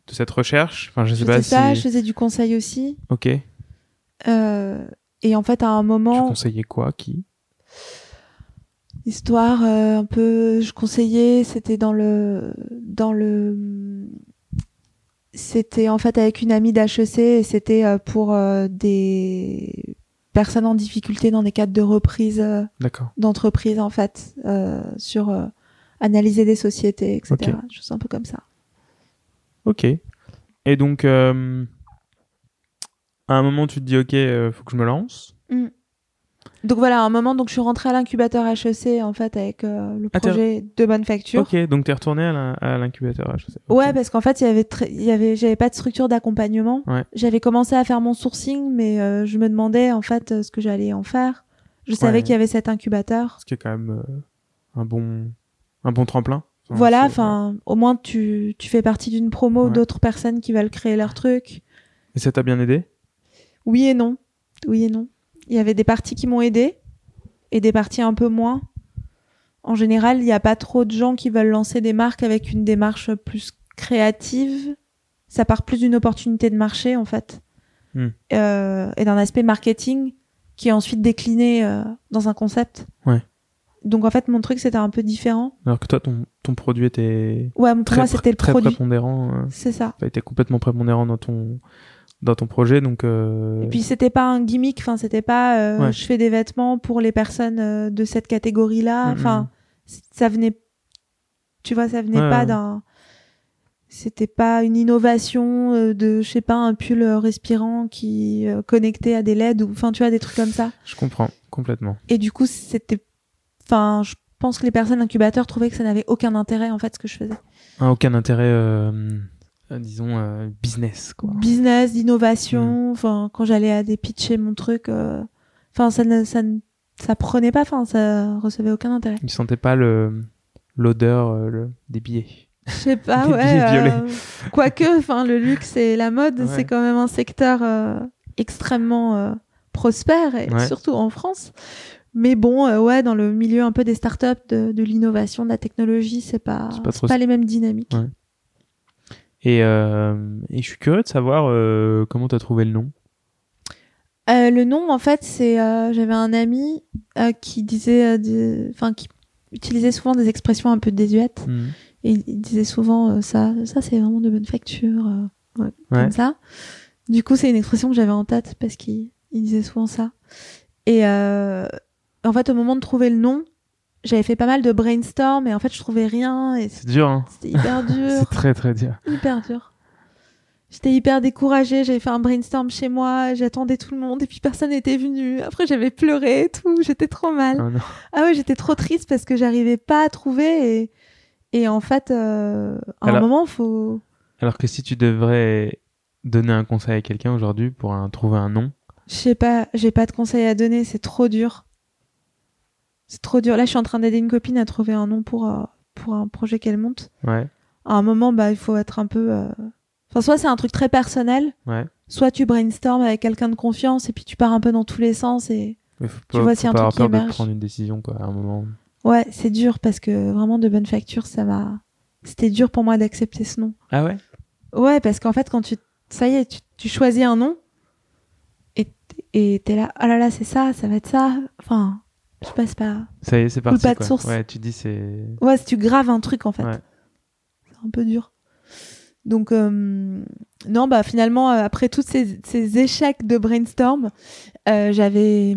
de cette recherche. Enfin, je sais Je pas faisais ça, si. je faisais du conseil aussi. Ok. Euh, et en fait, à un Tu moment, conseillais quoi Qui? Histoire euh, un peu, je conseillais, c'était dans le, dans le, c'était en fait avec une amie d'HEC et c'était euh, pour des personnes en difficulté dans des cadres de reprise d'entreprise en fait, sur analyser des sociétés, etc. Ok. Juste un peu comme ça. Ok. Et donc, euh, à un moment, tu te dis, ok, euh, faut que je me lance. Donc voilà, à un moment, donc je suis rentrée à l'incubateur HEC en fait avec euh, le Ah, projet de bonne facture. Ok, donc t'es retourné à l'in- à l'incubateur. Ok. Ouais, parce qu'en fait, il y avait, très- il y avait, j'avais pas de structure d'accompagnement. Ouais. J'avais commencé à faire mon sourcing, mais euh, je me demandais en fait ce que j'allais en faire. Je savais Ouais. qu'il y avait cet incubateur. Ce qui est quand même euh, un bon, un bon tremplin. Voilà, enfin, au moins tu, tu fais partie d'une promo Ouais. d'autres personnes qui veulent créer leur truc. Et ça t'a bien aidé? Oui et non. Oui et non. Il y avait des parties qui m'ont aidé et des parties un peu moins. En général, il n'y a pas trop de gens qui veulent lancer des marques avec une démarche plus créative. Ça part plus d'une opportunité de marché, en fait. Hmm. Euh, et d'un aspect marketing qui est ensuite décliné euh, dans un concept. Ouais. Donc, en fait, mon truc, c'était un peu différent. Alors que toi, ton, ton produit était Ouais, pour très, moi, c'était le très produit. prépondérant. euh, C'est ça. ça a été complètement prépondérant dans ton, dans ton projet. Donc, euh, Et puis c'était pas un gimmick, enfin c'était pas euh, Ouais. je fais des vêtements pour les personnes euh, de cette catégorie-là. Mhm. Enfin, c- ça venait, tu vois, ça venait Ouais, pas ouais. d'un, c'était pas une innovation de, je sais pas, un pull respirant qui connecté à des LED ou, enfin tu vois, des trucs comme ça. je comprends complètement. Et du coup c'était, enfin, je pense que les personnes incubateurs trouvaient que ça n'avait aucun intérêt en fait ce que je faisais. Ah, aucun intérêt, euh, euh, disons, euh, business, quoi. business, Mm. d'innovation. Enfin, quand j'allais à des pitcher mon truc, enfin, ça ne, ça ne, ça prenait pas, enfin, ça recevait aucun intérêt. Tu sentais pas le, l'odeur le- des billets? Je sais pas, [LAUGHS] Des ouais. euh, quoique, enfin, le luxe et la mode, Ouais. c'est quand même un secteur euh, extrêmement euh, prospère, et Ouais. surtout en France. Mais bon, euh, ouais, dans le milieu un peu des startups, de, de l'innovation, de la technologie, c'est pas, pas trop- pas les mêmes dynamiques. Ouais. Et, euh, et je suis curieux de savoir euh, comment t'as trouvé le nom? Le nom, en fait, c'est j'avais un ami qui disait, enfin, qui utilisait souvent des expressions un peu désuètes. Mhm. Et il, disait souvent ça, ça c'est vraiment de bonne facture, ouais, Ouais. comme ça. Du coup, c'est une expression que j'avais en tête parce qu'il il disait souvent ça. Et euh, en fait, au moment de trouver le nom, j'avais fait pas mal de brainstorm et en fait, je trouvais rien et C'est dur, hein c'était hyper [LAUGHS] dur, C'est très très dur. hyper dur. J'étais hyper découragée, j'avais fait un brainstorm chez moi, j'attendais tout le monde et puis personne n'était venu. Après, j'avais pleuré et tout, j'étais trop mal. Ah non. Ah ouais, j'étais trop triste parce que j'arrivais pas à trouver et, et en fait, euh, à Alors- un moment, faut. Alors que si tu devrais donner un conseil à quelqu'un aujourd'hui pour un- trouver un nom, Je sais pas, j'ai pas de conseils à donner, c'est trop dur. C'est trop dur. Là, je suis en train d'aider une copine à trouver un nom pour, euh, pour un projet qu'elle monte. ouais, À un moment, bah, il faut être un peu. euh, Enfin, soit c'est un truc très personnel, ouais. soit tu brainstorm avec quelqu'un de confiance et puis tu pars un peu dans tous les sens et. Mais faut Tu pas, vois, faut si un pas avoir truc qui peur de émerge. prendre une décision, quoi, à un moment. Ouais, c'est dur parce que vraiment de bonne facture, ça m'a. C'était dur pour moi d'accepter ce nom. Ah ouais? Ouais, parce qu'en fait, quand tu. Ça y est, tu, tu choisis un nom et et t'es là, oh là là, c'est ça, ça va être ça. Enfin, je sais pas. Ça y est, c'est parti. pas de quoi. source. Ouais, tu dis c'est. Ouais, si tu graves un truc, en fait. Ouais. C'est un peu dur. Donc, euh, non, bah finalement, euh, après tous ces, ces échecs de brainstorm, euh, j'avais.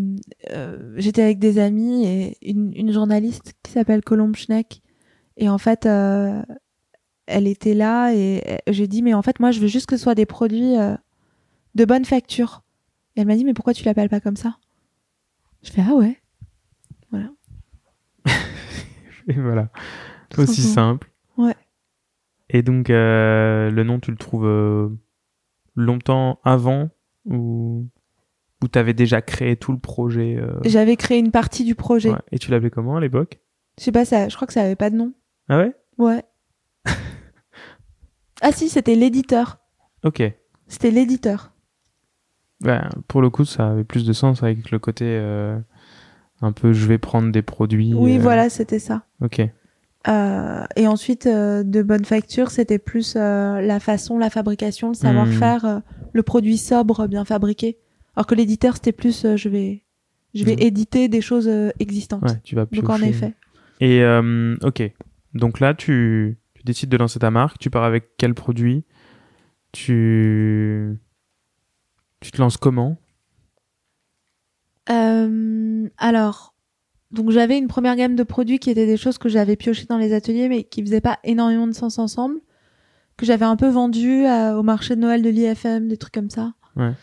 euh, J'étais avec des amis et une, une journaliste qui s'appelle Colombe Schneck. Et en fait, euh, elle était là et j'ai dit, mais en fait, moi, je veux juste que ce soit des produits euh, de bonne facture. Et elle m'a dit, mais pourquoi tu l'appelles pas comme ça? Je fais, ah ouais. Et [LAUGHS] voilà. Tout Aussi simple. Ouais. Et donc, euh, le nom, tu le trouves euh, longtemps avant ou, ou t'avais déjà créé tout le projet euh, J'avais créé une partie du projet. ouais. Et tu l'appelais comment à l'époque? Je sais pas, ça, je crois que ça avait pas de nom. Ah ouais? Ouais. [LAUGHS] ah si, c'était l'éditeur. Ok. C'était l'éditeur. Ben, pour le coup, ça avait plus de sens avec le côté un peu je vais prendre des produits. Oui, euh, voilà, c'était ça. Ok. Euh, et ensuite, euh, de bonne facture, c'était plus la façon, la fabrication, le savoir-faire, euh, le produit sobre, bien fabriqué. Alors que l'éditeur, c'était plus, je vais, je vais Mhm. éditer des choses existantes. Ouais, tu vas Donc en piocher. effet. Et ok, donc là, tu, tu décides de lancer ta marque. Tu pars avec quel produit? Tu tu te lances comment? Euh, alors, donc j'avais une première gamme de produits qui étaient des choses que j'avais piochées dans les ateliers, mais qui faisaient pas énormément de sens ensemble, que j'avais un peu vendu à- au marché de Noël de l'IFM, des trucs comme ça. Ouais.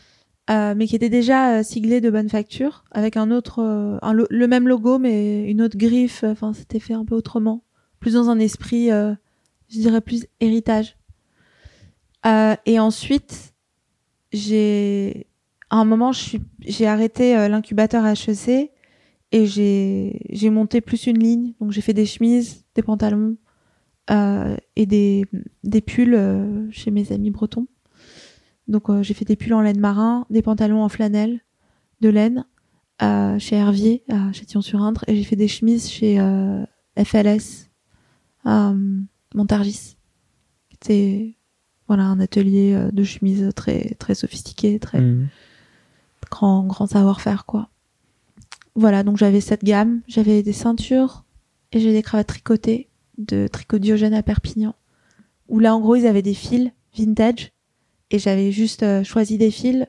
Euh, mais qui étaient déjà euh, siglés de bonne facture, avec un autre, euh, un lo- le même logo, mais une autre griffe. Enfin, c'était fait un peu autrement, plus dans un esprit, euh, je dirais plus héritage. Euh, et ensuite, j'ai à un moment, j'ai arrêté euh, l'incubateur HEC et j'ai, monté plus une ligne. Donc j'ai fait des chemises, des pantalons euh, et des, des pulls euh, chez mes amis bretons. Donc euh, j'ai fait des pulls en laine marin, des pantalons en flanelle de laine euh, chez Hervier à Châtillon-sur-Indre et j'ai fait des chemises chez FLS à Montargis. C'était voilà un atelier de chemises très très sophistiqué, très Mhm. Grand savoir-faire quoi. Voilà, donc j'avais cette gamme, j'avais des ceintures et j'ai des cravates tricotées de tricot Diogène à Perpignan. Où là en gros, ils avaient des fils vintage et j'avais juste euh, choisi des fils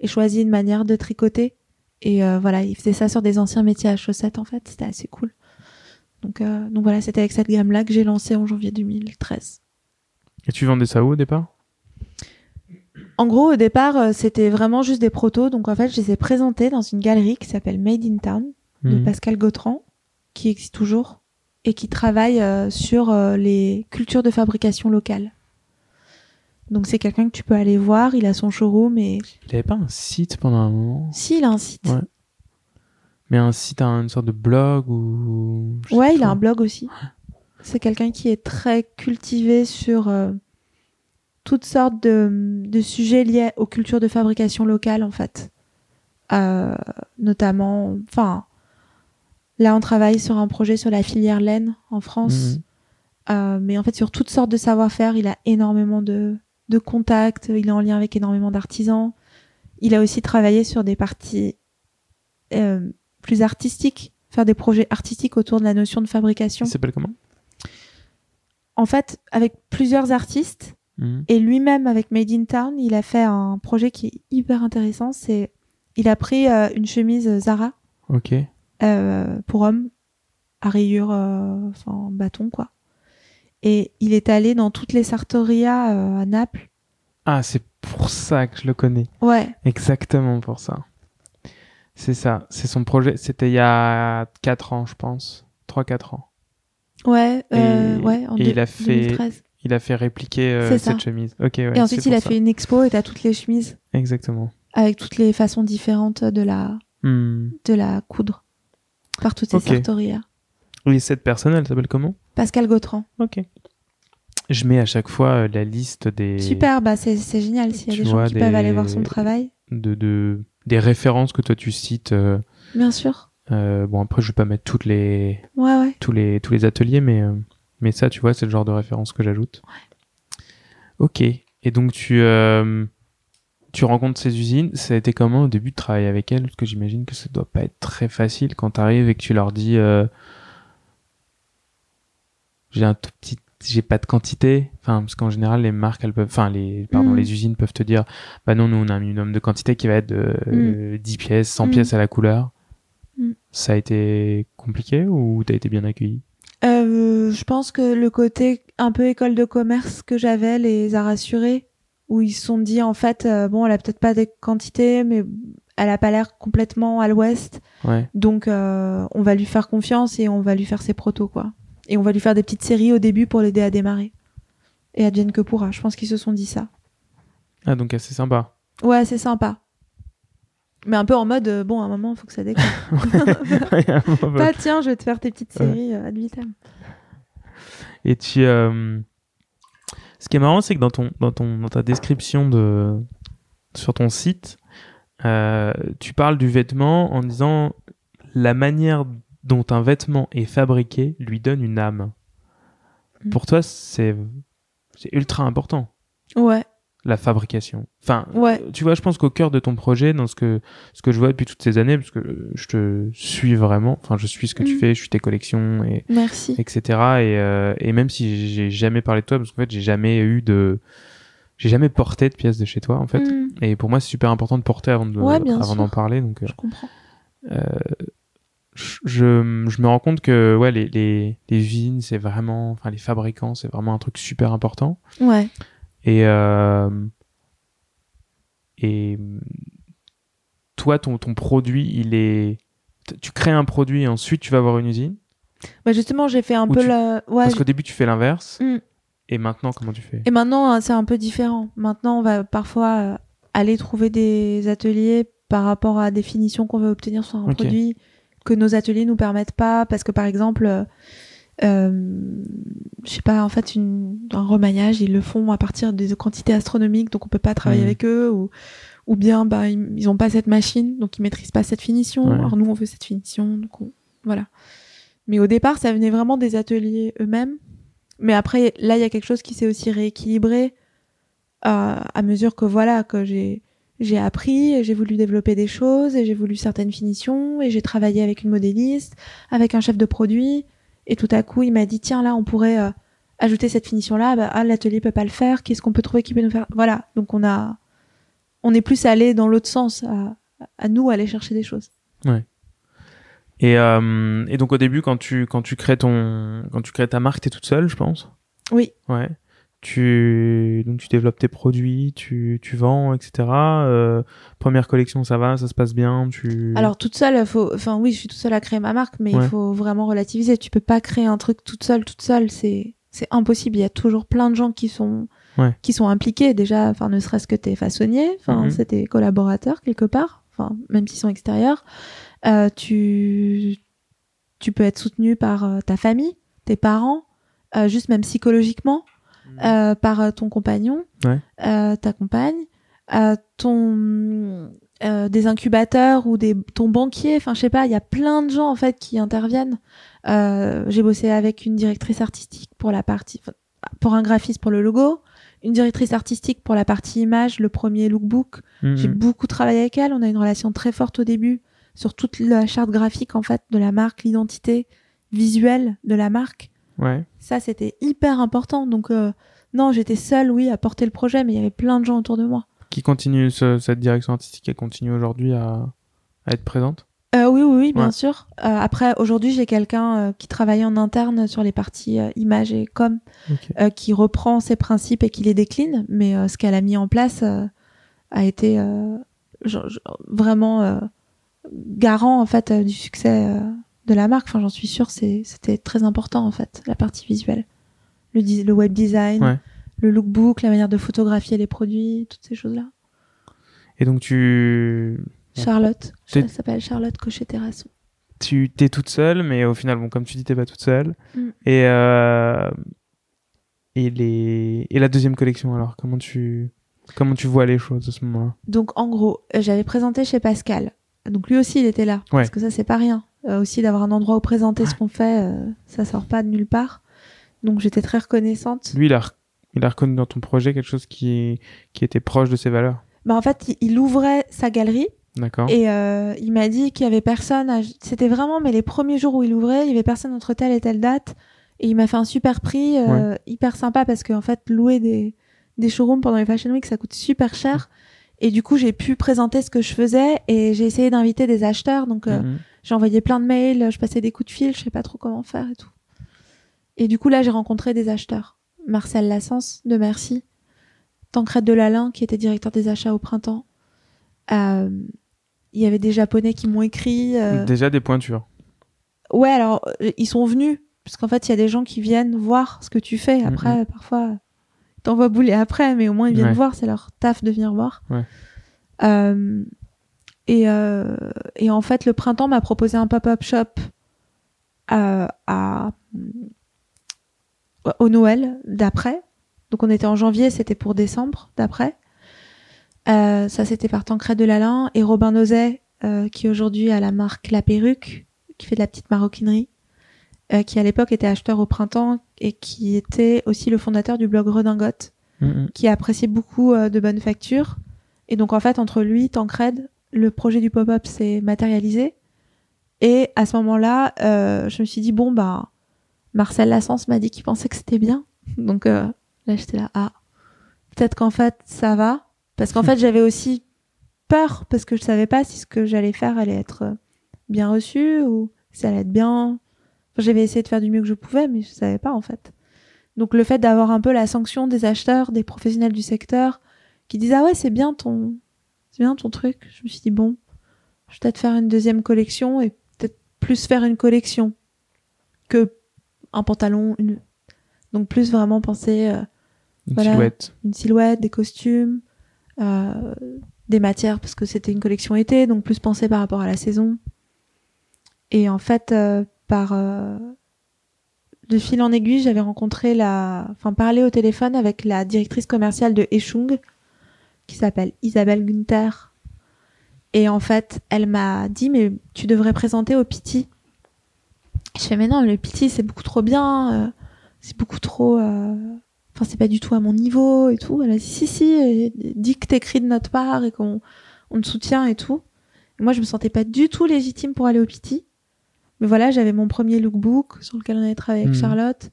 et choisi une manière de tricoter et euh, voilà, ils faisaient ça sur des anciens métiers à chaussettes en fait, c'était assez cool. Donc euh, donc voilà, c'était avec cette gamme là que j'ai lancé en janvier 2013. Et tu vendais ça où au départ? En gros, au départ, euh, c'était vraiment juste des protos. Donc, en fait, je les ai présentés dans une galerie qui s'appelle Made in Town de Mhm. Pascal Gautran, qui existe toujours et qui travaille euh, sur euh, les cultures de fabrication locale. Donc, c'est quelqu'un que tu peux aller voir. Il a son showroom et Il avait pas un site pendant un moment? Si, il a un site. Ouais. Mais un site, un- une sorte de blog ou. Ouais, il a un blog aussi. C'est quelqu'un qui est très cultivé sur euh, toutes sortes de, de sujets liés aux cultures de fabrication locale, en fait. Euh, notamment, enfin, là, on travaille sur un projet sur la filière laine en France. Mhm. Euh, mais en fait, sur toutes sortes de savoir-faire, il a énormément de, de contacts, il est en lien avec énormément d'artisans. Il a aussi travaillé sur des parties euh, plus artistiques, faire des projets artistiques autour de la notion de fabrication. Il s'appelle comment? En fait, avec plusieurs artistes Mhm. et lui-même avec Made in Town, il a fait un projet qui est hyper intéressant. C'est, il a pris euh, une chemise Zara Ok. euh, pour homme à rayures, euh, enfin en bâton quoi. Et il est allé dans toutes les sartorias à Naples. Ah, c'est pour ça que je le connais. Ouais, Exactement pour ça. C'est ça. C'est son projet. C'était il y a 4 ans, je pense. 3-4 ans. ouais, euh, Et- ouais, en et deux- il a fait- 2013. Il a fait répliquer euh, cette chemise. Ok, ouais. et ensuite, il a ça. fait une expo et t'as toutes les chemises Exactement. avec toutes les façons différentes de la, Hmm. de la coudre par toutes ces Ok. sartorias. Et cette personne, elle s'appelle comment? Pascal Gautran. Ok. Je mets à chaque fois euh, la liste des. Super, bah c'est génial s'il y a Tu des gens qui peuvent aller voir son travail. De, de- des références que toi tu cites. euh, Bien sûr. euh, bon, après, je vais pas mettre toutes les, Ouais, ouais. tous les, tous les ateliers, mais, mais ça, tu vois, c'est le genre de référence que j'ajoute. Ok. Et donc, tu, euh, tu rencontres ces usines. Ça a été comment au début de travailler avec elles? Parce que j'imagine que ça doit pas être très facile quand tu arrives et que tu leur dis euh, j'ai un tout petit j'ai pas de quantité enfin parce qu'en général les marques elles peuvent enfin les pardon Mm. les usines peuvent te dire bah non nous on a un minimum de quantité qui va être de euh, 10 pièces 100 Mm. pièces à la couleur ça a été compliqué ou t'as été bien accueilli? Euh, je pense que le côté un peu école de commerce que j'avais les a rassurés, où ils se sont dit en fait, euh, bon, elle a peut-être pas des quantités, mais elle a pas l'air complètement à l'ouest, ouais donc euh, on va lui faire confiance et on va lui faire ses protos quoi. Et on va lui faire des petites séries au début pour l'aider à démarrer. Et advienne que pourra. Je pense qu'ils se sont dit ça. ah donc assez sympa Ouais, c'est sympa. Mais un peu en mode, euh, bon, à un moment, faut que ça déconne. [LAUGHS] pas tiens, je vais te faire tes petites Ouais. séries euh, ad vitam. Et tu, euh, ce qui est marrant, c'est que dans ton, dans ton, dans ta description de, sur ton site, euh, tu parles du vêtement en disant la manière dont un vêtement est fabriqué lui donne une âme. Mm. Pour toi, c'est ultra important. Ouais. La fabrication. Enfin, Ouais. tu vois, je pense qu'au cœur de ton projet, dans ce que ce que je vois depuis toutes ces années, parce que je te suis vraiment, enfin, je suis ce que tu Mm. fais, je suis tes collections et Merci. etc. Et, euh, et même si j'ai jamais parlé de toi, parce qu'en fait, j'ai jamais eu de, j'ai jamais porté de pièces de chez toi, en fait. Mm, Et pour moi, c'est super important de porter avant de, Ouais, avant d'en parler. Donc, euh, je comprends. je, je, je me rends compte que ouais, les, les, les vignes, c'est vraiment, enfin, les fabricants, c'est vraiment un truc super important. Ouais. Et, euh, et toi, ton, ton produit, il est. Tu crées un produit et ensuite tu vas avoir une usine? Bah justement, j'ai fait un Ou peu tu- la. Ouais. Parce qu'au début, tu fais l'inverse. Mm. Et maintenant, comment tu fais? Et maintenant, euh, c'est un peu différent. Maintenant, on va parfois euh, aller trouver des ateliers par rapport à des finitions qu'on veut obtenir sur un produit que nos ateliers nous permettent pas, parce que par exemple, euh, je sais pas, en fait, une, un remaillage, ils le font à partir des quantités astronomiques, donc on peut pas travailler Mhm. avec eux, ou, ou bien bah, ils, ils ont pas cette machine, donc ils maîtrisent pas cette finition. Ouais. Alors nous, on veut cette finition, donc on- voilà. Mais au départ, ça venait vraiment des ateliers eux-mêmes. Mais après, là, il y a quelque chose qui s'est aussi rééquilibré euh, à mesure que voilà que j'ai j'ai appris, et j'ai voulu développer des choses, et j'ai voulu certaines finitions, et j'ai travaillé avec une modéliste, avec un chef de produit, et tout à coup, il m'a dit tiens là, on pourrait euh, ajouter cette finition là, bah, ah, l'atelier peut pas le faire, qu'est-ce qu'on peut trouver qui peut nous faire? Voilà, donc on a on est plus allé dans l'autre sens, à, à nous aller chercher des choses. et, euh, et donc au début, quand tu quand tu crées ton quand tu crées ta marque, t'es toute seule, je pense? Oui. Ouais. Tu donc tu développes tes produits, tu tu vends, etc. Euh, première collection, ça va, ça se passe bien. Tu. Alors toute seule, faut, enfin oui, je suis toute seule à créer ma marque, mais Ouais. il faut vraiment relativiser. Tu peux pas créer un truc toute seule, toute seule, c'est c'est impossible. Il y a toujours plein de gens qui sont Ouais. qui sont impliqués déjà. Enfin, ne serait-ce que tes façonniers, enfin Mhm. c'est tes collaborateurs quelque part. Enfin, même s'ils sont extérieurs, Euh, tu tu peux être soutenu par euh, ta famille, tes parents, euh, juste même psychologiquement, euh, par euh, ton compagnon, Ouais. euh, ta compagne, euh, ton euh, des incubateurs ou des ton banquier. Enfin, je sais pas, il y a plein de gens en fait qui interviennent. Euh, J'ai bossé avec une directrice artistique pour la partie, pour un graphiste pour le logo, une directrice artistique pour la partie image, le premier lookbook. Mhm. J'ai beaucoup travaillé avec elle. On a une relation très forte au début sur toute la charte graphique en fait de la marque, l'identité visuelle de la marque. Ouais. Ça, c'était hyper important. Donc euh, non, j'étais seule, oui, à porter le projet, mais il y avait plein de gens autour de moi. Qui continue ce- cette direction artistique, elle continue aujourd'hui à, à être présente? Euh, oui, oui, oui, bien Ouais. sûr. Euh, après, aujourd'hui, j'ai quelqu'un qui travaille en interne sur les parties images et com, qui reprend ses principes et qui les décline. Mais ce qu'elle a mis en place a été genre- genre vraiment garant en fait du succès de la marque. Enfin, j'en suis sûre. c'est- C'était très important en fait, la partie visuelle, le, web design, Ouais. le lookbook, la manière de photographier les produits, toutes ces choses-là. Et donc tu. Charlotte, elle s'appelle Charlotte Cochet-Terrasson. tu t'es toute seule, mais au final, bon, comme tu dis, t'es pas toute seule. Mm. Et euh, et les et la deuxième collection alors, comment tu comment tu vois les choses à ce moment-là? Donc en gros, j'avais présenté chez Pascal. Donc lui aussi, il était là. Ouais. Parce que ça, c'est pas rien. Euh, aussi d'avoir un endroit où présenter ce qu'on fait, euh, ça sort pas de nulle part. Donc j'étais très reconnaissante. Lui, il a il a reconnu dans ton projet quelque chose qui qui était proche de ses valeurs. Bah, en fait, il, il ouvrait sa galerie D'accord. et euh, il m'a dit qu'il y avait personne. à- C'était vraiment, mais les premiers jours où il ouvrait, il y avait personne entre telle et telle date. Et il m'a fait un super prix, euh, hyper sympa parce qu'en fait, louer des, des showrooms pendant les Fashion Week, ça coûte super cher. Et du coup, j'ai pu présenter ce que je faisais et j'ai essayé d'inviter des acheteurs. Donc, euh, Mhm. J'ai envoyé plein de mails, je passais des coups de fil, je sais pas trop comment faire et tout. Et du coup, là, j'ai rencontré des acheteurs. Marcel Lassens de Merci, Tancred Delalin, qui était directeur des achats au printemps. Euh, Il y avait des Japonais qui m'ont écrit. euh, Déjà des pointures. Ouais, alors, euh, ils sont venus, puisqu'en fait, il y a des gens qui viennent voir ce que tu fais. Après, parfois, ils t'envoient bouler après, mais au moins, ils viennent Ouais. voir, c'est leur taf de venir voir. Ouais. Euh, et, euh, et en fait, le printemps m'a proposé un pop-up shop euh, à, au Noël d'après. Donc, on était en janvier, c'était pour décembre d'après. Euh, ça, c'était par Tancred Delalin et Robin Nozet, euh, qui aujourd'hui a la marque La Perruque, qui fait de la petite maroquinerie, euh, qui à l'époque était acheteur au printemps et qui était aussi le fondateur du blog Redingote, Mhm. qui appréciait beaucoup de bonne facture. Et donc, en fait, entre lui, Tancred, le projet du pop-up s'est matérialisé. Et à ce moment-là, euh, je me suis dit, bon, bah, Marcel Lassens m'a dit qu'il pensait que c'était bien. [LAUGHS] Donc euh, là, j'étais là, ah, peut-être qu'en fait, ça va. Parce qu'en [LAUGHS] fait, j'avais aussi peur, parce que je savais pas si ce que j'allais faire allait être euh, bien reçu ou si ça allait être bien. Enfin, j'avais essayé de faire du mieux que je pouvais, mais je savais pas, en fait. Donc le fait d'avoir un peu la sanction des acheteurs, des professionnels du secteur, qui disent, ah ouais, c'est bien ton, c'est bien ton truc? Je me suis dit, bon, je vais peut-être faire une deuxième collection et peut-être plus faire une collection que un pantalon, une... donc plus vraiment penser euh, Une Voilà. silhouette. une silhouette, des costumes, euh, des matières parce que c'était une collection été, donc plus penser par rapport à la saison. Et en fait, euh, par euh, de fil en aiguille, j'avais rencontré la, enfin parlé au téléphone avec la directrice commerciale de Echung, qui s'appelle Isabelle Gunther. Et en fait, elle m'a dit mais tu devrais présenter au Piti. Je fais mais non, le Piti c'est beaucoup trop bien, euh, c'est beaucoup trop. euh, Enfin, c'est pas du tout à mon niveau et tout. Elle a dit si si, dis que t'écris de notre part et qu'on on te soutient et tout. Et moi, je me sentais pas du tout légitime pour aller au Piti. Mais voilà, j'avais mon premier lookbook sur lequel on avait travaillé avec Mhm. Charlotte,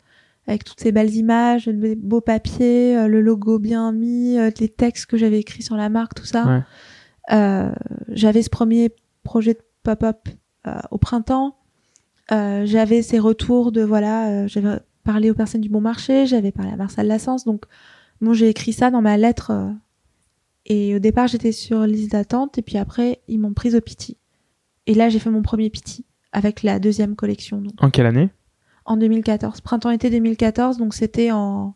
avec toutes ces belles images, les beaux papiers, euh, le logo bien mis, euh, les textes que j'avais écrits sur la marque, tout ça. Ouais. Euh, j'avais ce premier projet de pop-up euh, au printemps. Euh, j'avais ces retours de voilà, j'avais parlé aux personnes du bon marché, j'avais parlé à Marcel Lassens, donc bon, j'ai écrit ça dans ma lettre. et au départ, j'étais sur liste d'attente, et puis après, ils m'ont prise au Piti. Et là, j'ai fait mon premier Piti avec la deuxième collection, donc En quelle année? En 2014, printemps-été 2014, donc c'était en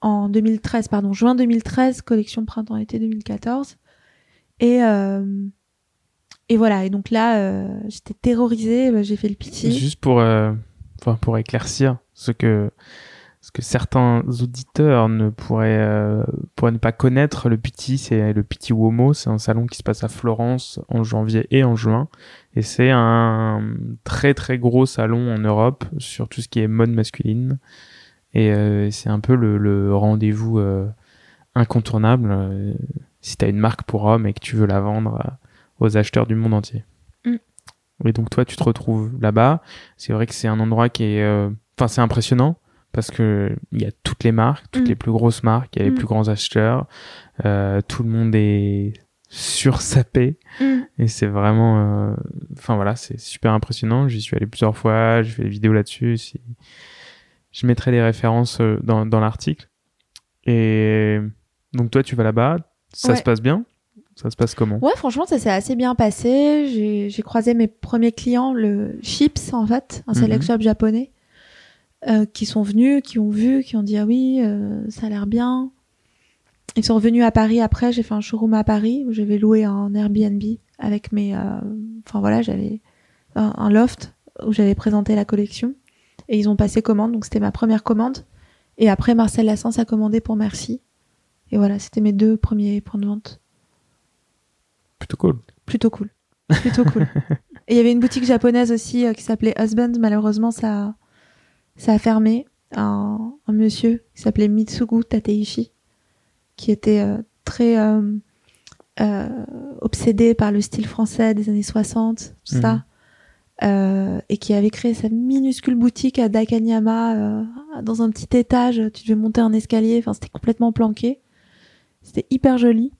en 2013, pardon, juin 2013, collection printemps-été 2014. Et euh, et voilà, et donc là, euh, j'étais terrorisée, bah, j'ai fait le pitié. Juste pour, euh, pour éclaircir ce que, ce que certains auditeurs ne pourraient, euh, pourraient ne pas connaître, le Piti, c'est le Piti Uomo, c'est un salon qui se passe à Florence en janvier et en juin. Et c'est un très très gros salon en Europe sur tout ce qui est mode masculine. Et euh, c'est un peu le, le rendez-vous euh, incontournable euh, si tu as une marque pour homme et que tu veux la vendre aux acheteurs du monde entier. Mm. Et donc toi, tu te retrouves là-bas. C'est vrai que c'est un endroit qui est, enfin, c'est impressionnant parce que il y a toutes les marques, toutes Mm. les plus grosses marques, il y a les Mm. plus grands acheteurs. Euh, tout le monde est sursapé Mm. et c'est vraiment, euh, enfin voilà, c'est super impressionnant. J'y suis allé plusieurs fois, j'ai fait des vidéos là-dessus. Si... Je mettrai les références euh, dans, dans l'article. Et donc toi, tu vas là-bas, ça Ouais. se passe bien Ça se passe comment? Ouais, franchement, ça s'est assez bien passé. J'ai croisé mes premiers clients, le Chips, en fait, un select Mhm. shop japonais, euh, qui sont venus, qui ont vu, qui ont dit ah oui, euh, ça a l'air bien. Ils sont revenus à Paris après. J'ai fait un showroom à Paris où j'avais loué un Airbnb avec mes. euh, Enfin voilà, j'avais un, un loft où j'avais présenté la collection et ils ont passé commande. Donc c'était ma première commande. Et après, Marcel Lassens a commandé pour Merci. Et voilà, c'était mes deux premiers points de vente Plutôt cool. plutôt cool. Plutôt cool. [LAUGHS] Et il y avait une boutique japonaise aussi euh, qui s'appelait Husband. Malheureusement, ça, ça a fermé. Un, un monsieur qui s'appelait Mitsugu Tateishi, qui était euh, très euh, euh, obsédé par le style français des années 60, tout Mhm. ça. Euh, et qui avait créé sa minuscule boutique à Dakanyama euh, dans un petit étage. Tu devais monter un escalier. Enfin, c'était complètement planqué. C'était hyper joli.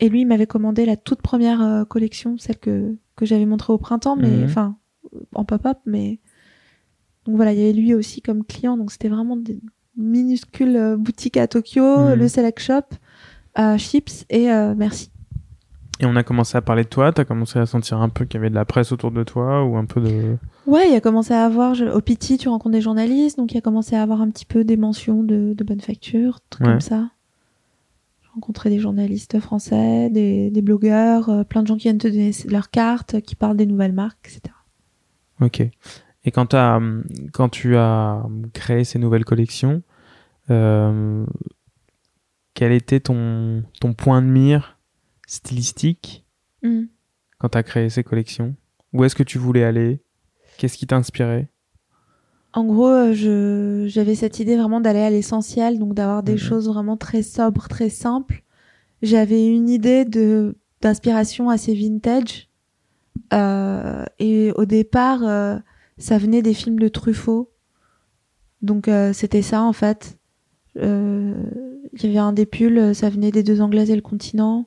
Et lui, il m'avait commandé la toute première euh, collection, celle que, que j'avais montrée au printemps, mais Mhm. enfin, en pop-up, mais. Donc voilà, il y avait lui aussi comme client, donc c'était vraiment des minuscules euh, boutiques à Tokyo, Mhm. le Select Shop, euh, Chips et euh, Merci. Et on a commencé à parler de toi, t'as commencé à sentir un peu qu'il y avait de la presse autour de toi ou un peu de... Ouais, il a commencé à avoir, je- au PT, tu rencontres des journalistes, donc il a commencé à avoir un petit peu des mentions de, de bonne facture, trucs Ouais. comme ça. J'ai rencontré des journalistes français, des, des blogueurs, euh, plein de gens qui viennent te donner leurs cartes, qui parlent des nouvelles marques, etc. Ok. Et quand, hum, quand tu as créé ces nouvelles collections, euh, quel était ton, ton point de mire stylistique Mm. quand tu as créé ces collections? Où est-ce que tu voulais aller? Qu'est-ce qui t'inspirait? En gros, euh, j'avais cette idée vraiment d'aller à l'essentiel, donc d'avoir des Mhm. choses vraiment très sobres, très simples. J'avais une idée de d'inspiration assez vintage. Euh, et au départ, euh, ça venait des films de Truffaut. Donc euh, c'était ça en fait. Euh, Il y avait un des pulls, euh, ça venait des deux Anglaises et le continent.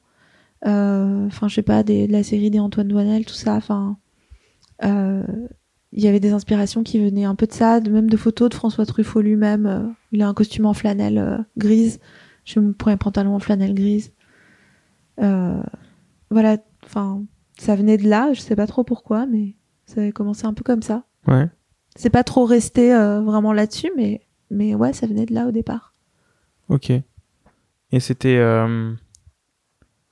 Enfin, je sais pas, de la série des Antoine Douanel, tout ça. Enfin, il y avait des inspirations qui venaient un peu de ça, même de photos de François Truffaut lui-même. il a un costume en flanelle grise. Je me prends un pantalon en flanelle grise. Voilà, enfin, ça venait de là. Je sais pas trop pourquoi, mais ça avait commencé un peu comme ça. Ouais. C'est pas trop resté euh, vraiment là-dessus, mais, mais ouais, ça venait de là au départ. Ok. Et c'était euh,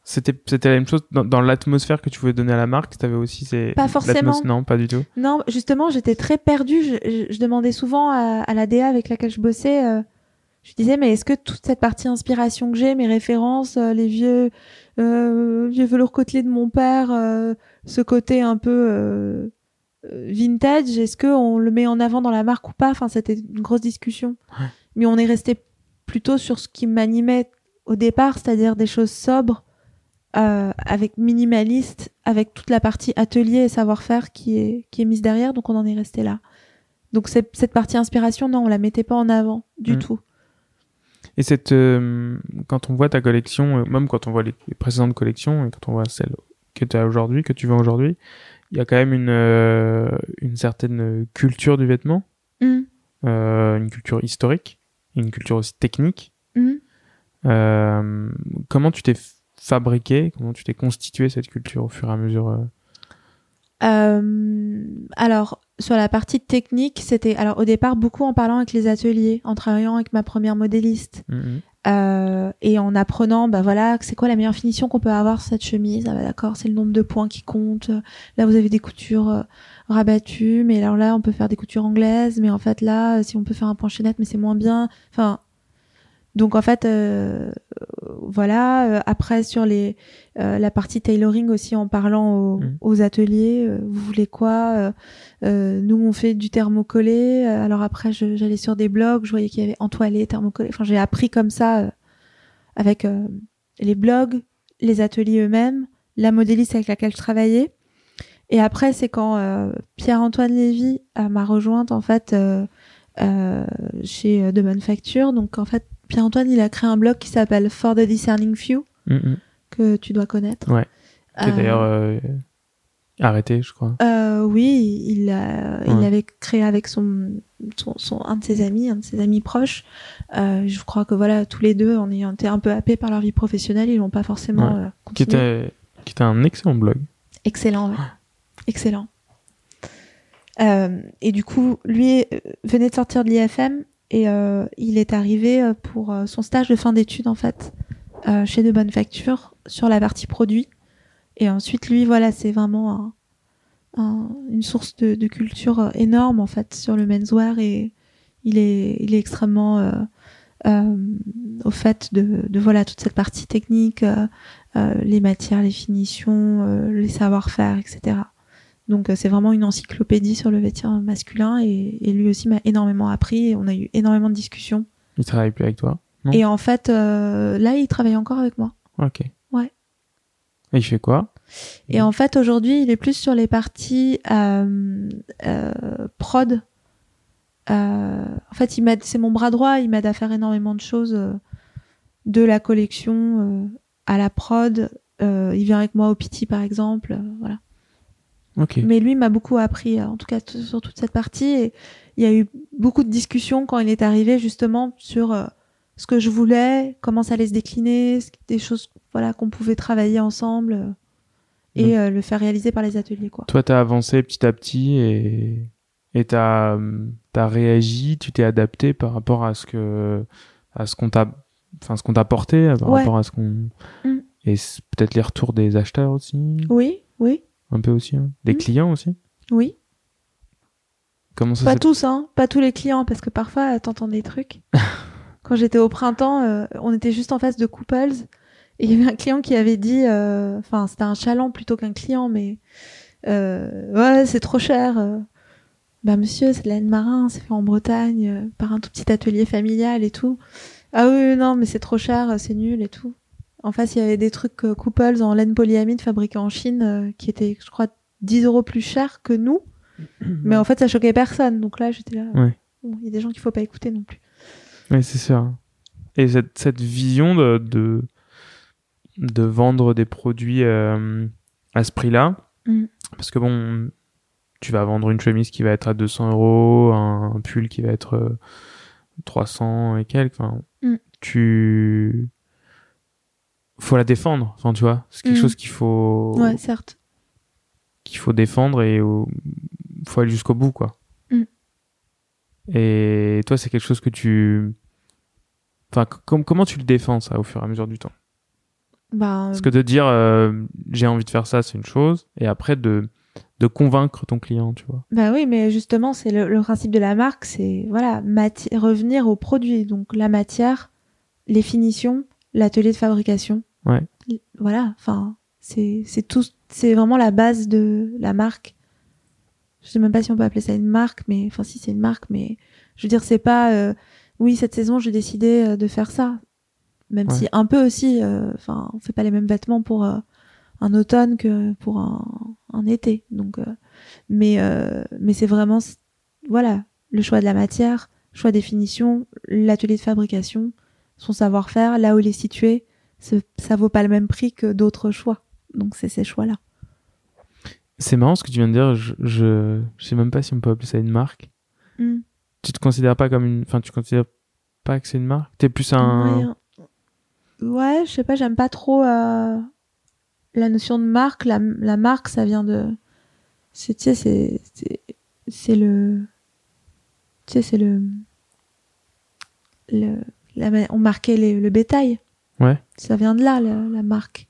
c'était c'était la même chose dans, dans l'atmosphère que tu voulais donner à la marque? T'avais aussi c'est Pas forcément. Non, pas du tout. Non, justement, j'étais très perdue. Je, je- je demandais souvent à, à la DA avec laquelle je bossais, euh, je disais, mais est-ce que toute cette partie inspiration que j'ai, mes références, euh, les vieux, euh, vieux velours côtelé de mon père, euh, ce côté un peu euh, vintage, est-ce que on le met en avant dans la marque ou pas? Enfin, c'était une grosse discussion. Ouais. Mais on est resté plutôt sur ce qui m'animait au départ, c'est-à-dire des choses sobres, euh, avec minimaliste, avec toute la partie atelier et savoir-faire qui est, qui est mise derrière, donc on en est resté là. Donc cette partie inspiration, non, on la mettait pas en avant du Mm. tout. Et cette euh, quand on voit ta collection, euh, même quand on voit les, les précédentes collections et quand on voit celle que tu as aujourd'hui, que tu vends aujourd'hui, il y a quand même une euh, une certaine culture du vêtement, Mm. euh, une culture historique, une culture aussi technique. Mm. Euh, comment tu t'es fabriqué, comment tu t'es constitué cette culture au fur et à mesure alors sur la partie technique, c'était alors au départ beaucoup en parlant avec les ateliers, en travaillant avec ma première modéliste. mhm. Euh, et en apprenant, bah voilà, c'est quoi la meilleure finition qu'on peut avoir sur cette chemise? Ah bah d'accord, c'est le nombre de points qui compte. Là, vous avez des coutures euh, rabattues, mais alors là, on peut faire des coutures anglaises, mais en fait là, si on peut faire un point chaînette, mais c'est moins bien. Enfin, donc en fait, euh, voilà. Euh, après sur les euh, la partie tailoring aussi, en parlant aux, Mhm. aux ateliers, euh, vous voulez quoi Euh, euh, Nous, on fait du thermocollé. Euh, Alors après, j'allais sur des blogs, je voyais qu'il y avait entoilé, thermocollé. Enfin, j'ai appris comme ça euh, avec euh, les blogs, les ateliers eux-mêmes, la modéliste avec laquelle je travaillais. Et après, c'est quand euh, Pierre-Antoine Lévy m'a rejointe en fait euh, euh, chez De Manufacture. Donc en fait, Pierre-Antoine, il a créé un blog qui s'appelle For the Discerning Few Mhm. que tu dois connaître. Ouais. Qui est Euh, d'ailleurs euh, arrêté, je crois. euh, oui, il Ouais. l'avait créé avec son, son, son- un de ses amis, un de ses amis proches. Je crois que voilà, tous les deux, on ayant été un peu happés par leur vie professionnelle, ils l'ont pas forcément Ouais. Qui était, qui était un excellent blog. Excellent, ouais. [GASPS] excellent. Euh, et du coup, lui venait de sortir de l'IFM et euh, il est arrivé euh, pour euh, son stage de fin d'études en fait chez De Bonne Facture sur la partie produit. Et ensuite, lui, voilà, c'est vraiment un- un- une source de, de culture énorme en fait sur le menswear et il est, il est extrêmement au fait de, de voilà toute cette partie technique, euh, les matières, les finitions, euh, les savoir-faire, etc. Donc euh, c'est vraiment une encyclopédie sur le vêtement masculin et, et lui aussi m'a énormément appris et on a eu énormément de discussions. Il travaille plus avec toi. Non? Et en fait, euh, là, il travaille encore avec moi. Ok. Ouais. Et il fait quoi? Et en fait, aujourd'hui, il est plus sur les parties euh, euh, prod. Euh, en fait, il m'aide, c'est mon bras droit. Il m'aide à faire énormément de choses, euh, de la collection euh, à la prod. Euh, il vient avec moi au PT, par exemple. voilà. Mais lui m'a beaucoup appris, euh, en tout cas sur toute cette partie. Et il y a eu beaucoup de discussions quand il est arrivé, justement, sur euh, ce que je voulais, comment ça allait se décliner, des choses voilà, qu'on pouvait travailler ensemble euh, et euh, le faire réaliser par les ateliers. Quoi. Toi, t'as avancé petit à petit et et t'as as réagi, tu t'es adapté par rapport à ce que à ce qu'on t'a enfin ce qu'on t'a porté, par Ouais. rapport à ce qu'on Mm. et peut-être les retours des acheteurs aussi, Oui, oui, un peu aussi, hein. des Mm. clients aussi. oui. Comment ça Pas tous, hein, pas tous les clients, parce que parfois, t'entends des trucs. [LAUGHS] Quand j'étais au printemps, euh, on était juste en face de Couples, et il y avait un client qui avait dit, euh, enfin, c'était un chaland plutôt qu'un client, mais euh, ouais, c'est trop cher. bah monsieur, c'est de la laine marin, c'est fait en Bretagne, par un tout petit atelier familial et tout. Ah oui, non, mais c'est trop cher, c'est nul et tout. En face, il y avait des trucs euh, couples en laine polyamide fabriqués en Chine euh, qui étaient, je crois, 10 euros plus chers que nous. [CLEARS THROAT] Mais en fait, ça choquait personne. Donc là, j'étais là. Ouais. Bon, Il y a des gens qu'il faut pas écouter non plus. Oui, c'est sûr. Et cette, cette vision de, de, de vendre des produits euh, à ce prix-là, Mm. parce que bon, tu vas vendre une chemise qui va être à 200 euros, un, un pull qui va être euh, 300 et quelques, Mm. tu... faut la défendre, enfin, tu vois, c'est quelque Mm. chose qu'il faut, Ouais, certes. qu'il faut défendre et où faut aller jusqu'au bout, quoi. Mm. Et toi, c'est quelque chose que tu... Enfin, com- comment tu le défends, ça, au fur et à mesure du temps? Bah, Parce que de dire euh, j'ai envie de faire ça, c'est une chose, et après de, de convaincre ton client, tu vois. Bah oui, mais justement, c'est le, le principe de la marque, c'est voilà, revenir au produit. Donc la matière, les finitions, l'atelier de fabrication. Ouais. Voilà, enfin, c'est c'est tout, c'est vraiment la base de la marque. Je sais même pas si on peut appeler ça une marque, mais enfin si c'est une marque, mais je veux dire c'est pas, euh, oui cette saison j'ai décidé euh, de faire ça, même Ouais. si un peu aussi, euh, enfin on fait pas les mêmes vêtements pour euh, un automne que pour un, un été, donc. euh, mais euh, mais c'est vraiment voilà le choix de la matière choix des finitions l'atelier de fabrication son savoir-faire là où il est situé ça vaut pas le même prix que d'autres choix donc c'est ces choix là C'est marrant ce que tu viens de dire, je, je, je sais même pas si on peut appeler ça une marque. Hmm. Tu te considères pas comme une. Enfin, tu considères pas que c'est une marque? T'es plus un. ouais, ouais je sais pas j'aime pas trop euh, la notion de marque la, la marque ça vient de c'est tu sais c'est c'est le tu sais c'est le le la on marquait les- le bétail Ouais. ça vient de là la, la marque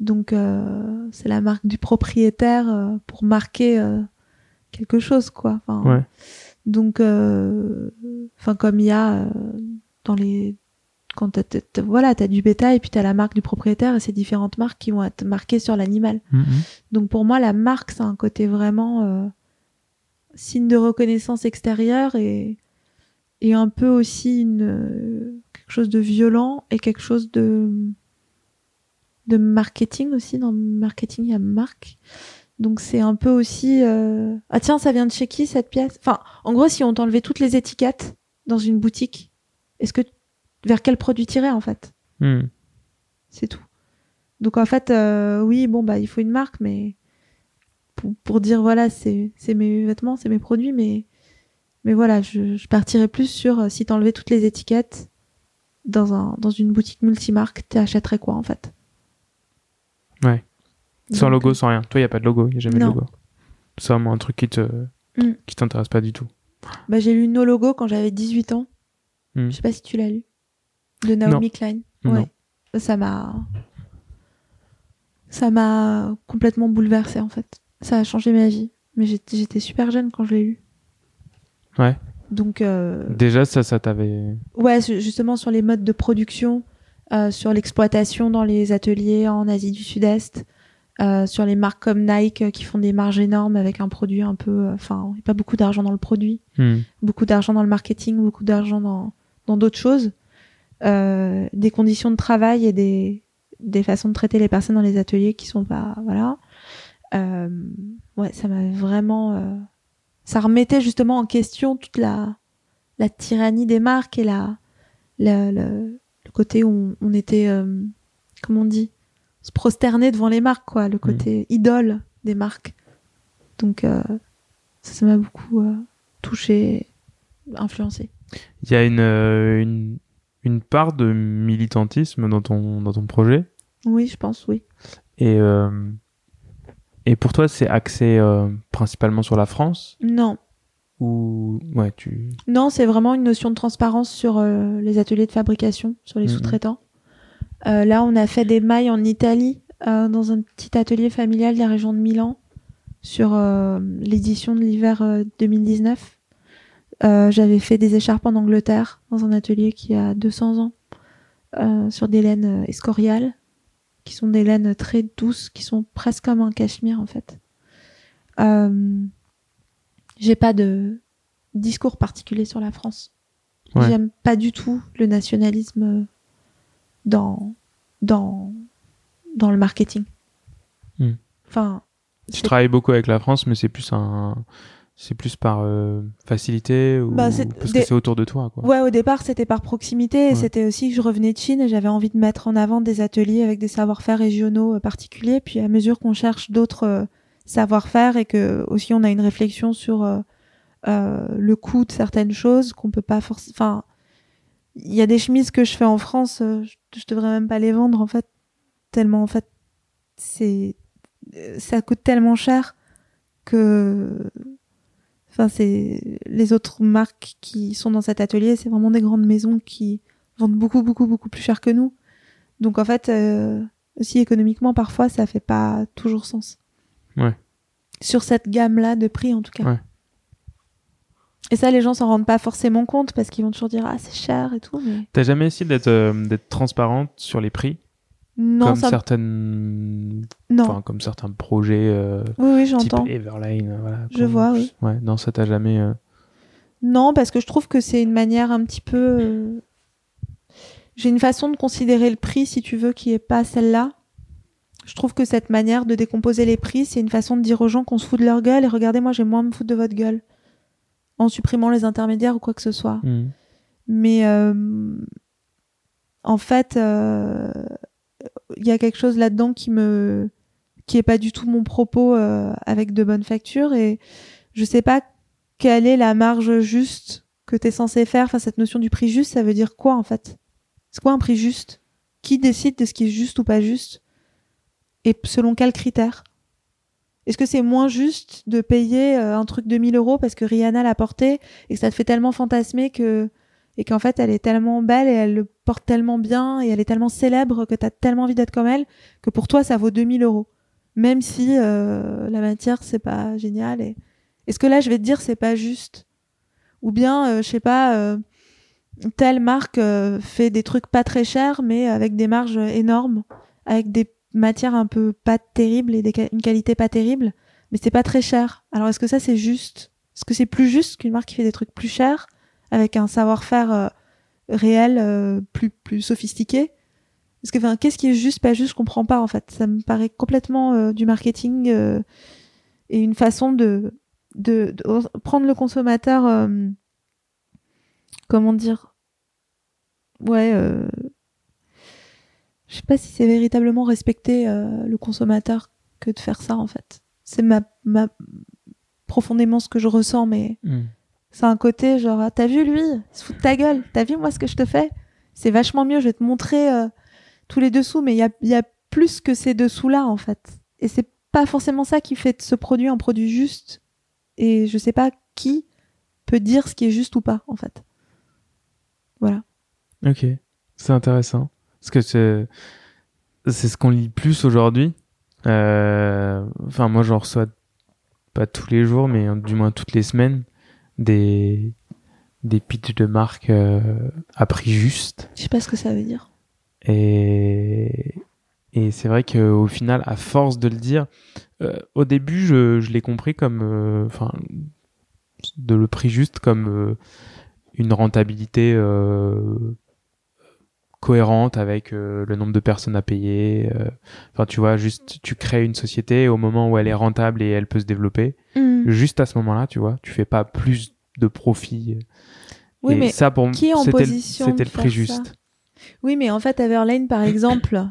donc euh, c'est la marque du propriétaire euh, pour marquer euh, quelque chose quoi enfin, Ouais. donc enfin comme il y a dans les quand t'as, t'as- t'as- voilà t'as du bétail puis t'as la marque du propriétaire et c'est différentes marques qui vont être marquées sur l'animal Mhm. donc pour moi la marque c'est un côté vraiment signe de reconnaissance extérieure et et un peu aussi une quelque chose de violent et quelque chose de de marketing aussi dans le marketing il y a marque donc c'est un peu aussi euh, ah tiens ça vient de chez qui cette pièce? Enfin en gros si on t'enlevait toutes les étiquettes dans une boutique est-ce que vers quel produit tirer en fait? Mhm. c'est tout. Donc en fait, euh, oui, bon bah il faut une marque, mais pour, pour dire voilà, c'est c'est mes vêtements, c'est mes produits, mais mais voilà, je, je partirais plus sur euh, si t'enlevais toutes les étiquettes dans un dans une boutique multimarque, t'achèterais quoi en fait? Ouais. Sans logo, sans rien. Toi, il y a pas de logo, il y a jamais Non. de logo. C'est vraiment un truc qui te. Mm. qui t'intéresse pas du tout. Bah j'ai lu No Logo quand j'avais 18 ans. Mm. Je sais pas si tu l'as lu. De Naomi Klein. Non. Ouais. Ça m'a ça m'a complètement bouleversée en fait. Ça a changé ma vie. Mais j'étais super jeune quand je l'ai lu. Ouais. Donc euh, Déjà, ça, ça t'avait. ouais, justement sur les modes de production, euh, sur l'exploitation dans les ateliers en Asie du Sud-Est, euh, sur les marques comme Nike euh, qui font des marges énormes avec un produit un peu, euh, enfin, il y a pas beaucoup d'argent dans le produit Mhm. beaucoup d'argent dans le marketing, beaucoup d'argent dans dans d'autres choses, euh, des conditions de travail et des des façons de traiter les personnes dans les ateliers qui sont pas voilà. Euh, ouais, ça m'a vraiment, euh, ça remettait justement en question toute la la tyrannie des marques et la, la- le, le côté où on, on était, euh, comment on dit, se prosterner devant les marques quoi, le côté idole des marques. Donc euh, ça m'a beaucoup euh, touché, influencé. Il y a une, euh, une, une part de militantisme dans ton, dans ton projet? Oui, je pense, oui. Et, et pour toi, c'est axé euh, principalement sur la France Non, ou ouais, tu non, c'est vraiment une notion de transparence sur euh, les ateliers de fabrication, sur les Mhm. sous-traitants. Euh, là, on a fait des mailles en Italie, dans un petit atelier familial de la région de Milan, sur l'édition de l'hiver euh, 2019. Euh, J'avais fait des écharpes en Angleterre, dans un atelier qui a 200 ans, sur des laines escoriales, qui sont des laines très douces, qui sont presque comme un cachemire en fait. Euh, j'ai pas de discours particulier sur la France. Ouais. J'aime pas du tout le nationalisme dans dans dans le marketing. Hmm. Enfin, Tu travailles beaucoup avec la France, mais c'est plus un, c'est plus par euh, facilité ou Bah, parce que c'est autour de toi, quoi. Ouais, au départ, c'était par proximité. et Ouais. C'était aussi que je revenais de Chine et j'avais envie de mettre en avant des ateliers avec des savoir-faire régionaux euh, particuliers. Puis à mesure qu'on cherche d'autres euh, savoir-faire et que aussi on a une réflexion sur le coût de certaines choses qu'on peut pas forcément. Enfin, il y a des chemises que je fais en France, je, je devrais même pas les vendre en fait, tellement en fait c'est ça coûte tellement cher que Enfin, c'est les autres marques qui sont dans cet atelier, c'est vraiment des grandes maisons qui vendent beaucoup, beaucoup, beaucoup plus cher que nous. Donc en fait, euh, aussi économiquement, parfois, ça fait pas toujours sens. Ouais. Sur cette gamme-là de prix, en tout cas. Ouais. Et ça, les gens s'en rendent pas forcément compte parce qu'ils vont toujours dire ah c'est cher et tout, mais T'as jamais essayé d'être euh, d'être transparente sur les prix, non, comme ça, certaines, non. enfin comme certains projets euh, oui, oui, j'entends. Everline, euh, voilà. Je comme- vois, oui. Ouais, non, ça t'a jamais. euh, Non, parce que je trouve que c'est une manière un petit peu. euh, J'ai une façon de considérer le prix, si tu veux, qui est pas celle-là. Je trouve que cette manière de décomposer les prix, c'est une façon de dire aux gens qu'on se fout de leur gueule et regardez, moi, j'ai moins à me foutre de votre gueule. En supprimant les intermédiaires ou quoi que ce soit. hmm. Mais en fait, il y a quelque chose là-dedans qui me qui est pas du tout mon propos euh, avec de bonnes factures. Et je sais pas quelle est la marge juste que tu es censé faire. Enfin, cette notion du prix juste, ça veut dire quoi en fait? C'est quoi un prix juste? Qui décide de ce qui est juste ou pas juste? Et selon quels critères? Est-ce que c'est moins juste de payer euh, un truc de 1000 euros parce que Rihanna l'a porté et que ça te fait tellement fantasmer que et qu'en fait elle est tellement belle et elle le porte tellement bien et elle est tellement célèbre que t'as tellement envie d'être comme elle que pour toi ça vaut 2000 euros. Même si euh, la matière c'est pas génial et est-ce que là je vais te dire c'est pas juste? Ou bien euh, je sais pas euh, telle marque fait des trucs pas très chers mais avec des marges énormes avec des matières un peu pas terribles et une qualité pas terrible mais c'est pas très cher. Alors est-ce que ça c'est juste? Est-ce que c'est plus juste qu'une marque qui fait des trucs plus chers? Avec un savoir-faire euh, réel euh, plus plus sophistiqué. Parce que qu'est-ce qui est juste pas juste je comprends pas en fait. Ça me paraît complètement euh, du marketing et une façon de, de prendre le consommateur comment dire ouais je sais pas si c'est véritablement respecter le consommateur que de faire ça en fait. C'est ma ma profondément ce que je ressens mais Hmm. C'est un côté genre, ah, t'as vu lui? Il se fout de ta gueule. T'as vu moi ce que je te fais? C'est vachement mieux. Je vais te montrer euh, tous les dessous, mais il y a, y a plus que ces dessous-là en fait. Et c'est pas forcément ça qui fait de ce produit un produit juste. Et je sais pas qui peut dire ce qui est juste ou pas en fait. Voilà. Ok, c'est intéressant. Parce que c'est ce qu'on lit plus aujourd'hui. Euh, Enfin, moi, j'en reçois pas tous les jours, mais du moins toutes les semaines des des pitchs de marque euh, à prix juste. Je sais pas ce que ça veut dire. Et et c'est vrai qu'au final, à force de le dire, euh, au début, je, je l'ai compris comme, euh, enfin, de le prix juste comme euh, une rentabilité euh, cohérente avec euh, le nombre de personnes à payer. euh. Enfin, tu vois, juste tu crées une société au moment où elle est rentable et elle peut se développer. Hmm. Juste à ce moment-là, tu vois, tu fais pas plus de profit. Oui, et mais ça pour qui est en c'était le- position c'était le prix ça juste. Oui, mais en fait, Everlane, par exemple,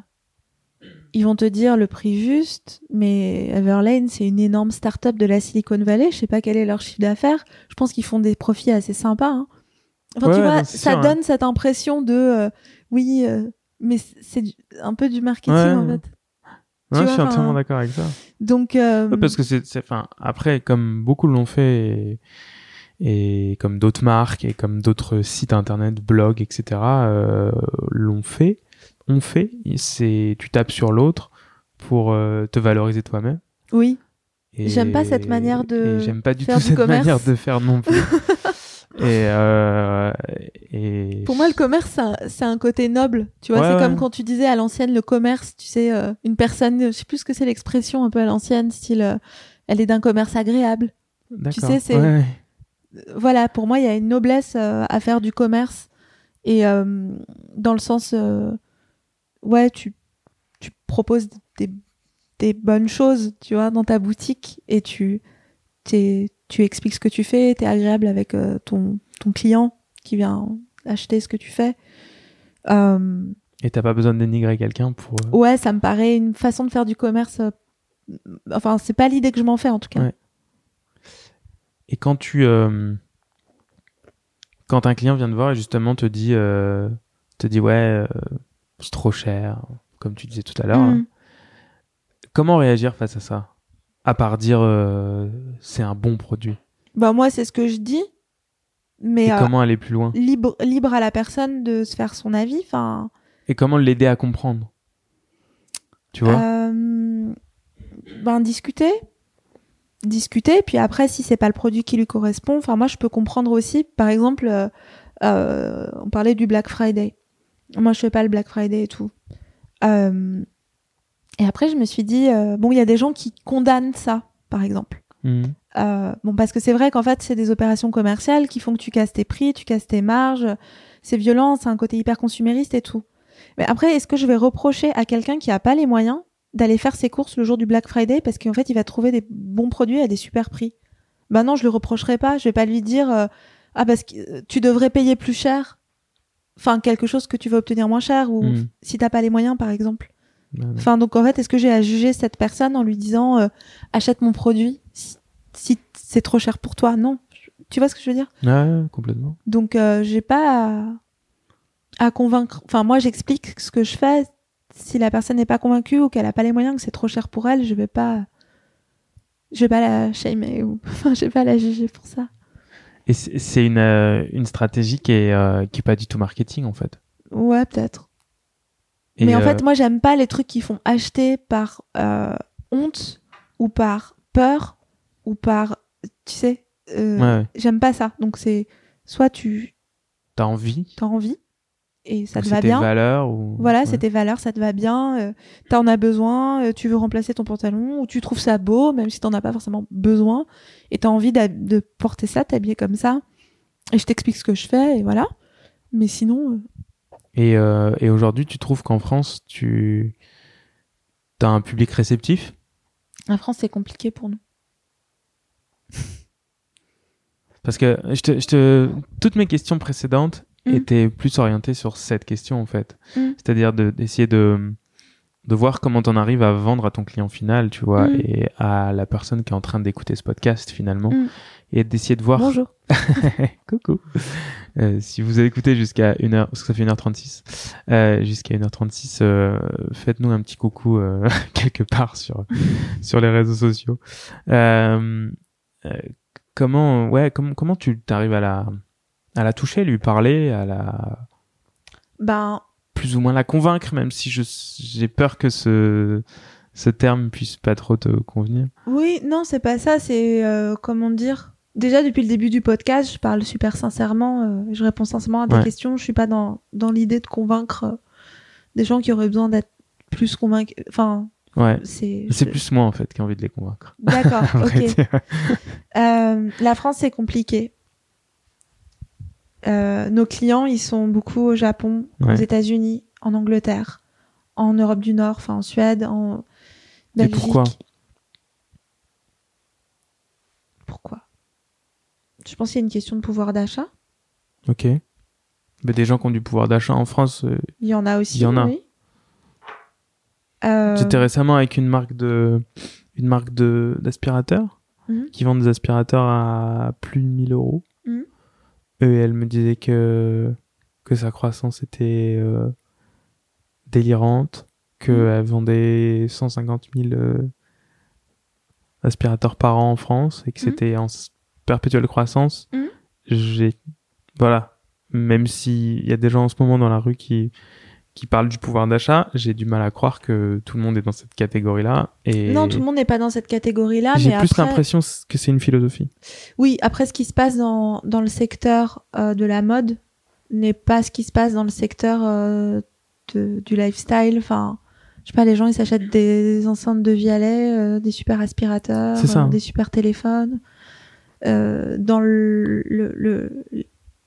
ils vont te dire le prix juste, mais Everlane, c'est une énorme start-up de la Silicon Valley. Je sais pas quel est leur chiffre d'affaires. Je pense qu'ils font des profits assez sympas. hein. Enfin, Ouais, tu vois, non, ça sûr, hein. donne cette impression de euh, oui, euh, mais c'est un peu du marketing Ouais. en fait. Ouais, vois, je suis entièrement d'accord avec ça. Donc, euh, Ouais, parce que c'est, enfin, après, comme beaucoup l'ont fait, et, et comme d'autres marques, et comme d'autres sites internet, blogs, etc., euh, l'ont fait, ont fait, c'est, tu tapes sur l'autre pour te valoriser toi-même. oui, J'aime pas cette manière de j'aime pas du faire tout du cette commerce. manière de faire non plus. [LAUGHS] et, euh, et pour moi, le commerce, c'est un- côté noble. Tu vois, Ouais, c'est ouais. comme quand tu disais à l'ancienne le commerce, tu sais, euh, une personne, je sais plus ce que c'est l'expression un peu à l'ancienne, style, euh, elle est d'un commerce agréable. D'accord. sais, c'est- Ouais. Voilà, pour moi, il y a une noblesse à faire du commerce. Et dans le sens, ouais, tu, tu proposes des, des bonnes choses, tu vois, dans ta boutique et tu, t'es- tu expliques ce que tu fais, tu es agréable avec euh, ton, ton client qui vient acheter ce que tu fais. Euh, Et t'as pas besoin de dénigrer quelqu'un pour. euh, ouais, ça me paraît une façon de faire du commerce. euh, enfin, c'est pas l'idée que je m'en fais en tout cas. Ouais. Et quand tu. Quand un client vient te voir et justement te dit, te dit ouais, c'est trop cher, comme tu disais tout à l'heure, Mm. là. comment réagir face à ça? À part dire euh, c'est un bon produit. Bah, moi, c'est ce que je dis. Mais Et euh, comment aller plus loin libre, libre à la personne de se faire son avis. Enfin, Et comment l'aider à comprendre? Tu vois? Euh, ben discuter, discuter. Puis après, si c'est pas le produit qui lui correspond, enfin moi je peux comprendre aussi. Par exemple, on parlait du Black Friday. Moi je fais pas le Black Friday et tout. Euh, et après je me suis dit euh, bon il y a des gens qui condamnent ça, par exemple. Mhm. Euh, bon, parce que c'est vrai qu'en fait, c'est des opérations commerciales qui font que tu casses tes prix, tu casses tes marges. C'est violent, c'est un côté hyper consumériste et tout. Mais après, est-ce que je vais reprocher à quelqu'un qui a pas les moyens d'aller faire ses courses le jour du Black Friday parce qu'en fait, il va trouver des bons produits à des super prix? Ben non, je le reprocherai pas. Je vais pas lui dire euh, ah parce que euh, tu devrais payer plus cher. Enfin, quelque chose que tu vas obtenir moins cher ou Mhm. si t'as pas les moyens, par exemple. Ouais. Enfin, donc en fait, est-ce que j'ai à juger cette personne en lui disant euh, achète mon produit si, si c'est trop cher pour toi? Non. Tu vois ce que je veux dire? Ouais, complètement. Donc euh, j'ai pas à, à convaincre. Enfin, moi j'explique ce que je fais. Si la personne n'est pas convaincue ou qu'elle a pas les moyens, que c'est trop cher pour elle, je vais pas. Je vais pas la shamer ou. [LAUGHS] Enfin, je vais pas la juger pour ça. Et c'est c'est une, euh, une stratégie qui est, euh, qui est pas du tout marketing en fait. Ouais, peut-être. Et, Mais en euh, fait, moi, j'aime pas les trucs qui font acheter par euh, honte ou par peur ou par, tu sais, euh, ouais, ouais. j'aime pas ça. Donc c'est soit tu t'as envie, as envie et ça ou te c'est va tes bien. valeurs ou Voilà, ouais. c'est tes valeurs, ça te va bien, euh, t'en as besoin, euh, tu veux remplacer ton pantalon ou tu trouves ça beau, même si t'en as pas forcément besoin, et t'as envie de porter ça, t'habiller comme ça, et je t'explique ce que je fais, et voilà. Mais sinon, euh, Et, euh, et aujourd'hui, tu trouves qu'en France, tu as un public réceptif? La France, c'est compliqué pour nous. Parce que je te, je te, toutes mes questions précédentes Mhm. étaient plus orientées sur cette question en fait. Mhm. C'est-à-dire de- d'essayer de, de voir comment t'en arrives à vendre à ton client final, tu vois, Mhm. et à la personne qui est en train d'écouter ce podcast finalement. Et d'essayer de voir. Bonjour. [LAUGHS] Coucou. Euh, si vous avez écouté jusqu'à 1h, parce que ça fait 1h36, euh, jusqu'à 1h36, euh, faites-nous un petit coucou euh, [LAUGHS] quelque part sur, sur les réseaux sociaux. Comment, ouais, comment, comment tu t'arrives à la, à la toucher, lui parler, à la, Ben, plus ou moins la convaincre, même si j'ai peur que ce, ce terme puisse pas trop te convenir? oui, non, c'est pas ça, c'est, euh, comment dire, déjà depuis le début du podcast, je parle super sincèrement, euh, je réponds sincèrement à des Ouais. questions, je suis pas dans, dans l'idée de convaincre euh, des gens qui auraient besoin d'être plus convaincus, enfin, Ouais. c'est... Je- plus moi, en fait, qui ai envie de les convaincre. D'accord, [LAUGHS] ok. [LAUGHS] Euh, la France, c'est compliqué. Nos clients, ils sont beaucoup au Japon, aux. États-Unis, en Angleterre, en Europe du Nord, enfin en Suède, en Et Belgique. pourquoi Pourquoi? Je pense qu'il y a une question de pouvoir d'achat. Ok. Mais des gens qui ont du pouvoir d'achat en France, euh, Il y en a aussi. Il y en a. Oui. Euh, J'étais récemment avec une marque de, une marque de, d'aspirateurs Mhm. qui vend des aspirateurs à plus de 1000 euros. Mhm. Et elle me disait que, que sa croissance était euh, délirante, qu'elle vendait 150 000 euh, aspirateurs par an en France et que Mhm. c'était en perpétuelle croissance. Mhm. J'ai, voilà. Même s'il y a des gens en ce moment dans la rue qui, qui parlent du pouvoir d'achat, j'ai du mal à croire que tout le monde est dans cette catégorie-là. Et Non, tout le monde n'est pas dans cette catégorie-là, j'ai plus après... l'impression que c'est une philosophie. Oui, après, ce qui se passe dans, dans le secteur euh, de la mode n'est pas ce qui se passe dans le secteur euh, de- du lifestyle. Enfin, je sais pas, les gens, ils s'achètent des enceintes de Vialet, euh, des super aspirateurs, ça. euh, des super téléphones. Euh, dans le, le, le-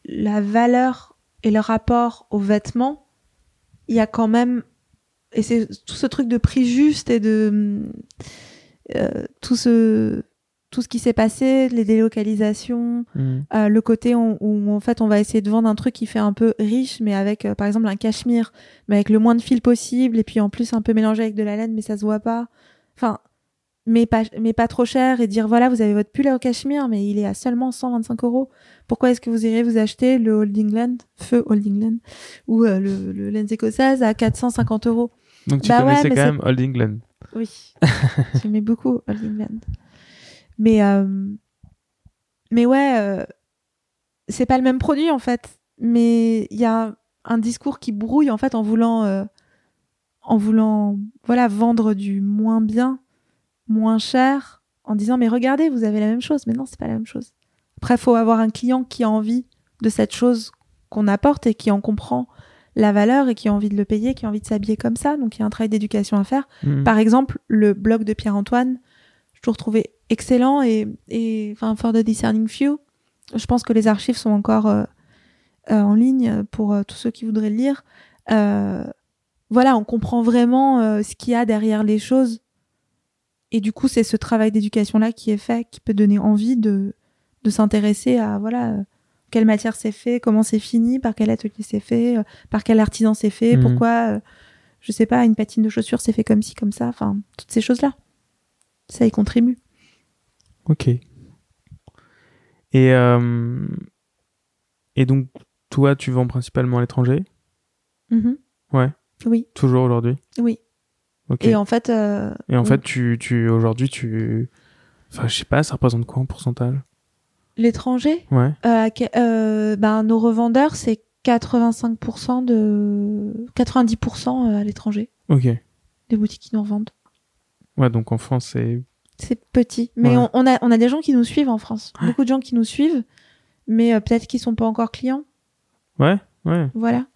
la valeur et le rapport aux vêtements, il y a quand même et c'est tout ce truc de prix juste et de euh, tout ce tout ce qui s'est passé, les délocalisations, Mm. euh, le côté où, où, en fait on va essayer de vendre un truc qui fait un peu riche, mais avec euh, par exemple un cachemire, mais avec le moins de fil possible, et puis en plus un peu mélangé avec de la laine, mais ça se voit pas. Mais pas, mais pas trop cher, et dire voilà, vous avez votre pull au cachemire, mais il est à seulement 125 euros. Pourquoi est-ce que vous irez vous acheter le Old England, feu Old England, ou euh, le, le laine écossaise à 450 euros? Donc tu Bah ouais, connaissais mais quand même Old England. Oui, [LAUGHS] j'aimais beaucoup Old England. Mais, euh, mais ouais, euh, c'est pas le même produit en fait. Mais il y a un discours qui brouille en fait en voulant, euh, en voulant, voilà, vendre du moins bien, moins cher, en disant mais regardez, vous avez la même chose. Mais non, c'est pas la même chose. Après, faut avoir un client qui a envie de cette chose qu'on apporte et qui en comprend la valeur et qui a envie de le payer, qui a envie de s'habiller comme ça. Donc il y a un travail d'éducation à faire. Mm. Par exemple, le blog de Pierre-Antoine, je toujours trouvé excellent et, et enfin, for the discerning few. Je pense que les archives sont encore euh, euh, en ligne pour euh, tous ceux qui voudraient le lire. Euh, voilà, on comprend vraiment euh, ce qu'il y a derrière les choses. Et du coup, c'est ce travail d'éducation-là qui est fait, qui peut donner envie de, de s'intéresser à voilà euh, quelle matière c'est fait, comment c'est fini, par quel atelier c'est fait, euh, par quel artisan c'est fait, Mhm. pourquoi, euh, je sais pas, une patine de chaussure c'est fait comme ci, comme ça, enfin, toutes ces choses-là. Ça y contribue. Ok. Et, euh, et donc, toi, tu vends principalement à l'étranger? Mhm. Ouais. Oui, Toujours aujourd'hui? Oui. Et en fait, euh, Et en oui. fait, tu, tu, aujourd'hui, tu. Enfin, je sais pas, ça représente quoi en pourcentage? L'étranger, Ouais. euh, euh, ben, nos revendeurs, c'est 85% de 90% à l'étranger, Ok. des boutiques qui nous revendent. Ouais, donc en France, c'est. C'est petit, mais Ouais. on, on a on a des gens qui nous suivent en France, beaucoup de gens qui nous suivent, mais euh, peut-être qu'ils sont pas encore clients. Ouais, ouais. Voilà.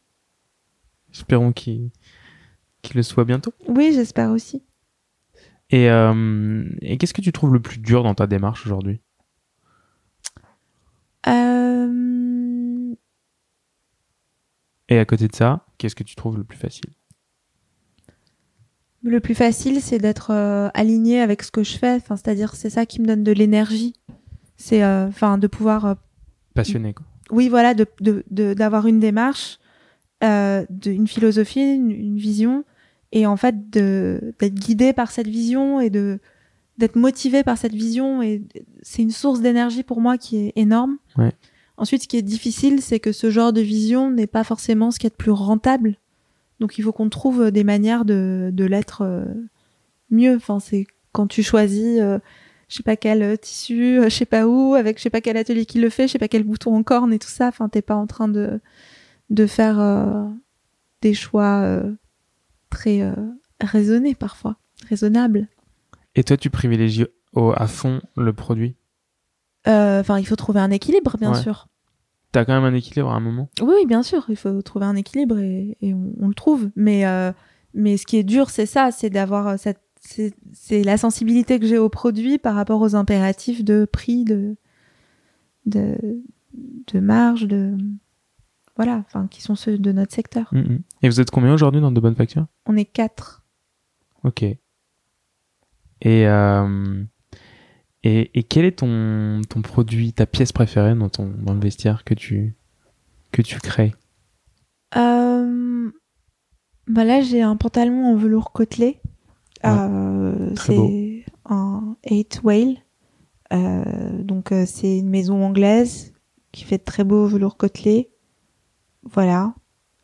Espérons qu'il qu'il le soit bientôt. Oui, j'espère aussi. Et, euh, et qu'est-ce que tu trouves le plus dur dans ta démarche aujourd'hui? Euh, Et à côté de ça, qu'est-ce que tu trouves le plus facile? Le plus facile, c'est d'être euh, aligné avec ce que je fais. Enfin, c'est-à-dire, c'est ça qui me donne de l'énergie. C'est, enfin, de pouvoir, Passionné, quoi. oui, voilà, de de- de- d'avoir une démarche, euh, de, une philosophie, une, une vision, et en fait, d'être guidé par cette vision et de d'être motivé par cette vision. Et c'est une source d'énergie pour moi qui est énorme. Ouais. Ensuite, ce qui est difficile, c'est que ce genre de vision n'est pas forcément ce qui est de plus rentable. Donc, il faut qu'on trouve des manières de, de l'être euh, mieux. Enfin, c'est quand tu choisis, euh, je sais pas quel tissu, euh, je sais pas où, avec je sais pas quel atelier qui le fait, je sais pas quel bouton en corne et tout ça. Enfin, t'es pas en train de, de faire euh, des choix euh, très euh, raisonnés parfois, raisonnables. Et toi, tu privilégies au- à fond le produit? Enfin, il faut trouver un équilibre, bien Ouais. sûr. T'as quand même un équilibre à un moment? Oui, oui, bien sûr, il faut trouver un équilibre et, et on, on le trouve. Mais, mais ce qui est dur, c'est ça, c'est d'avoir cette, c'est, c'est la sensibilité que j'ai au produit par rapport aux impératifs de prix, de, de, de marge, de, voilà, enfin, qui sont ceux de notre secteur. Mhm. Et vous êtes combien aujourd'hui dans de bonnes factures? On est quatre. Ok. Et, euh, et, et quel est ton, ton produit, ta pièce préférée dans, ton, dans le vestiaire que tu, que tu crées? Euh, bah là, j'ai un pantalon en velours côtelé. Ouais. Euh, beau. c'est un 8 whale. Euh, donc, c'est une maison anglaise qui fait de très beaux velours côtelé. Voilà.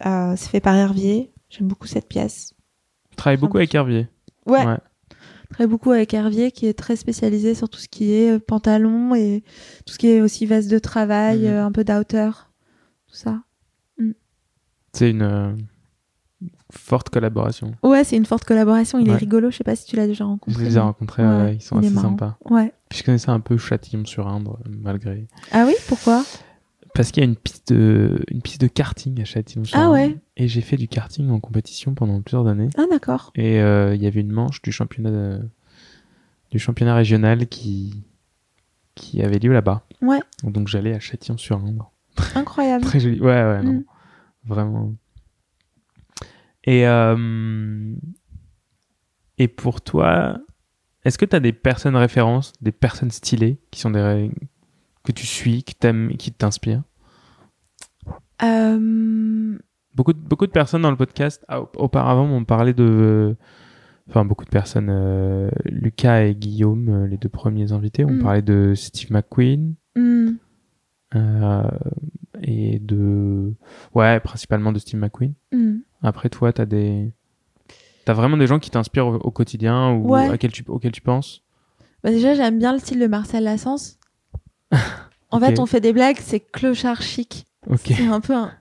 Euh, c'est fait par Hervier. J'aime beaucoup cette pièce. Je travaille beaucoup avec Hervier. Ouais, Ouais. très beaucoup avec Hervier qui est très spécialisé sur tout ce qui est euh, pantalon et tout ce qui est aussi veste de travail, Mhm. euh, un peu d'outer, tout ça. C'est une euh, forte collaboration. Ouais, c'est une forte collaboration. Il est rigolo. Je sais pas si tu l'as déjà Je rencontré. les ai rencontrés, Ouais, ils sont il assez sympas. Ouais. Puis je connaissais un peu Châtillon-sur-Indre, euh, malgré. Ah oui, pourquoi? Parce qu'il y a une piste de, une piste de karting à Châtillon-sur-Indre. Ah ouais. Et j'ai fait du karting en compétition pendant plusieurs années. Ah d'accord. Et euh, il y avait une manche du championnat de- du championnat régional qui qui avait lieu là-bas. Ouais. Donc j'allais à Châtillon-sur-Indre. Incroyable. [LAUGHS] Très joli. Ouais, ouais, non. Mm. Vraiment. Et, euh, et pour toi, est-ce que tu as des personnes références, des personnes stylées qui sont des que tu suis, qui t'aiment, qui t'inspirent Euh, Beaucoup de, beaucoup de personnes dans le podcast au- auparavant m'ont parlé de. Enfin, beaucoup de personnes. euh, Lucas et Guillaume, euh, les deux premiers invités, ont Mm. parlé de Steve McQueen euh, et de. Ouais, principalement de Steve McQueen. hmm. Après, toi, t'as des. T'as vraiment des gens qui t'inspirent au, au quotidien ou Ouais. auxquels, tu, auxquels tu penses? Bah déjà, j'aime bien le style de Marcel Lassens. [LAUGHS] En fait, on fait des blagues, c'est clochard chic. C'est un peu un...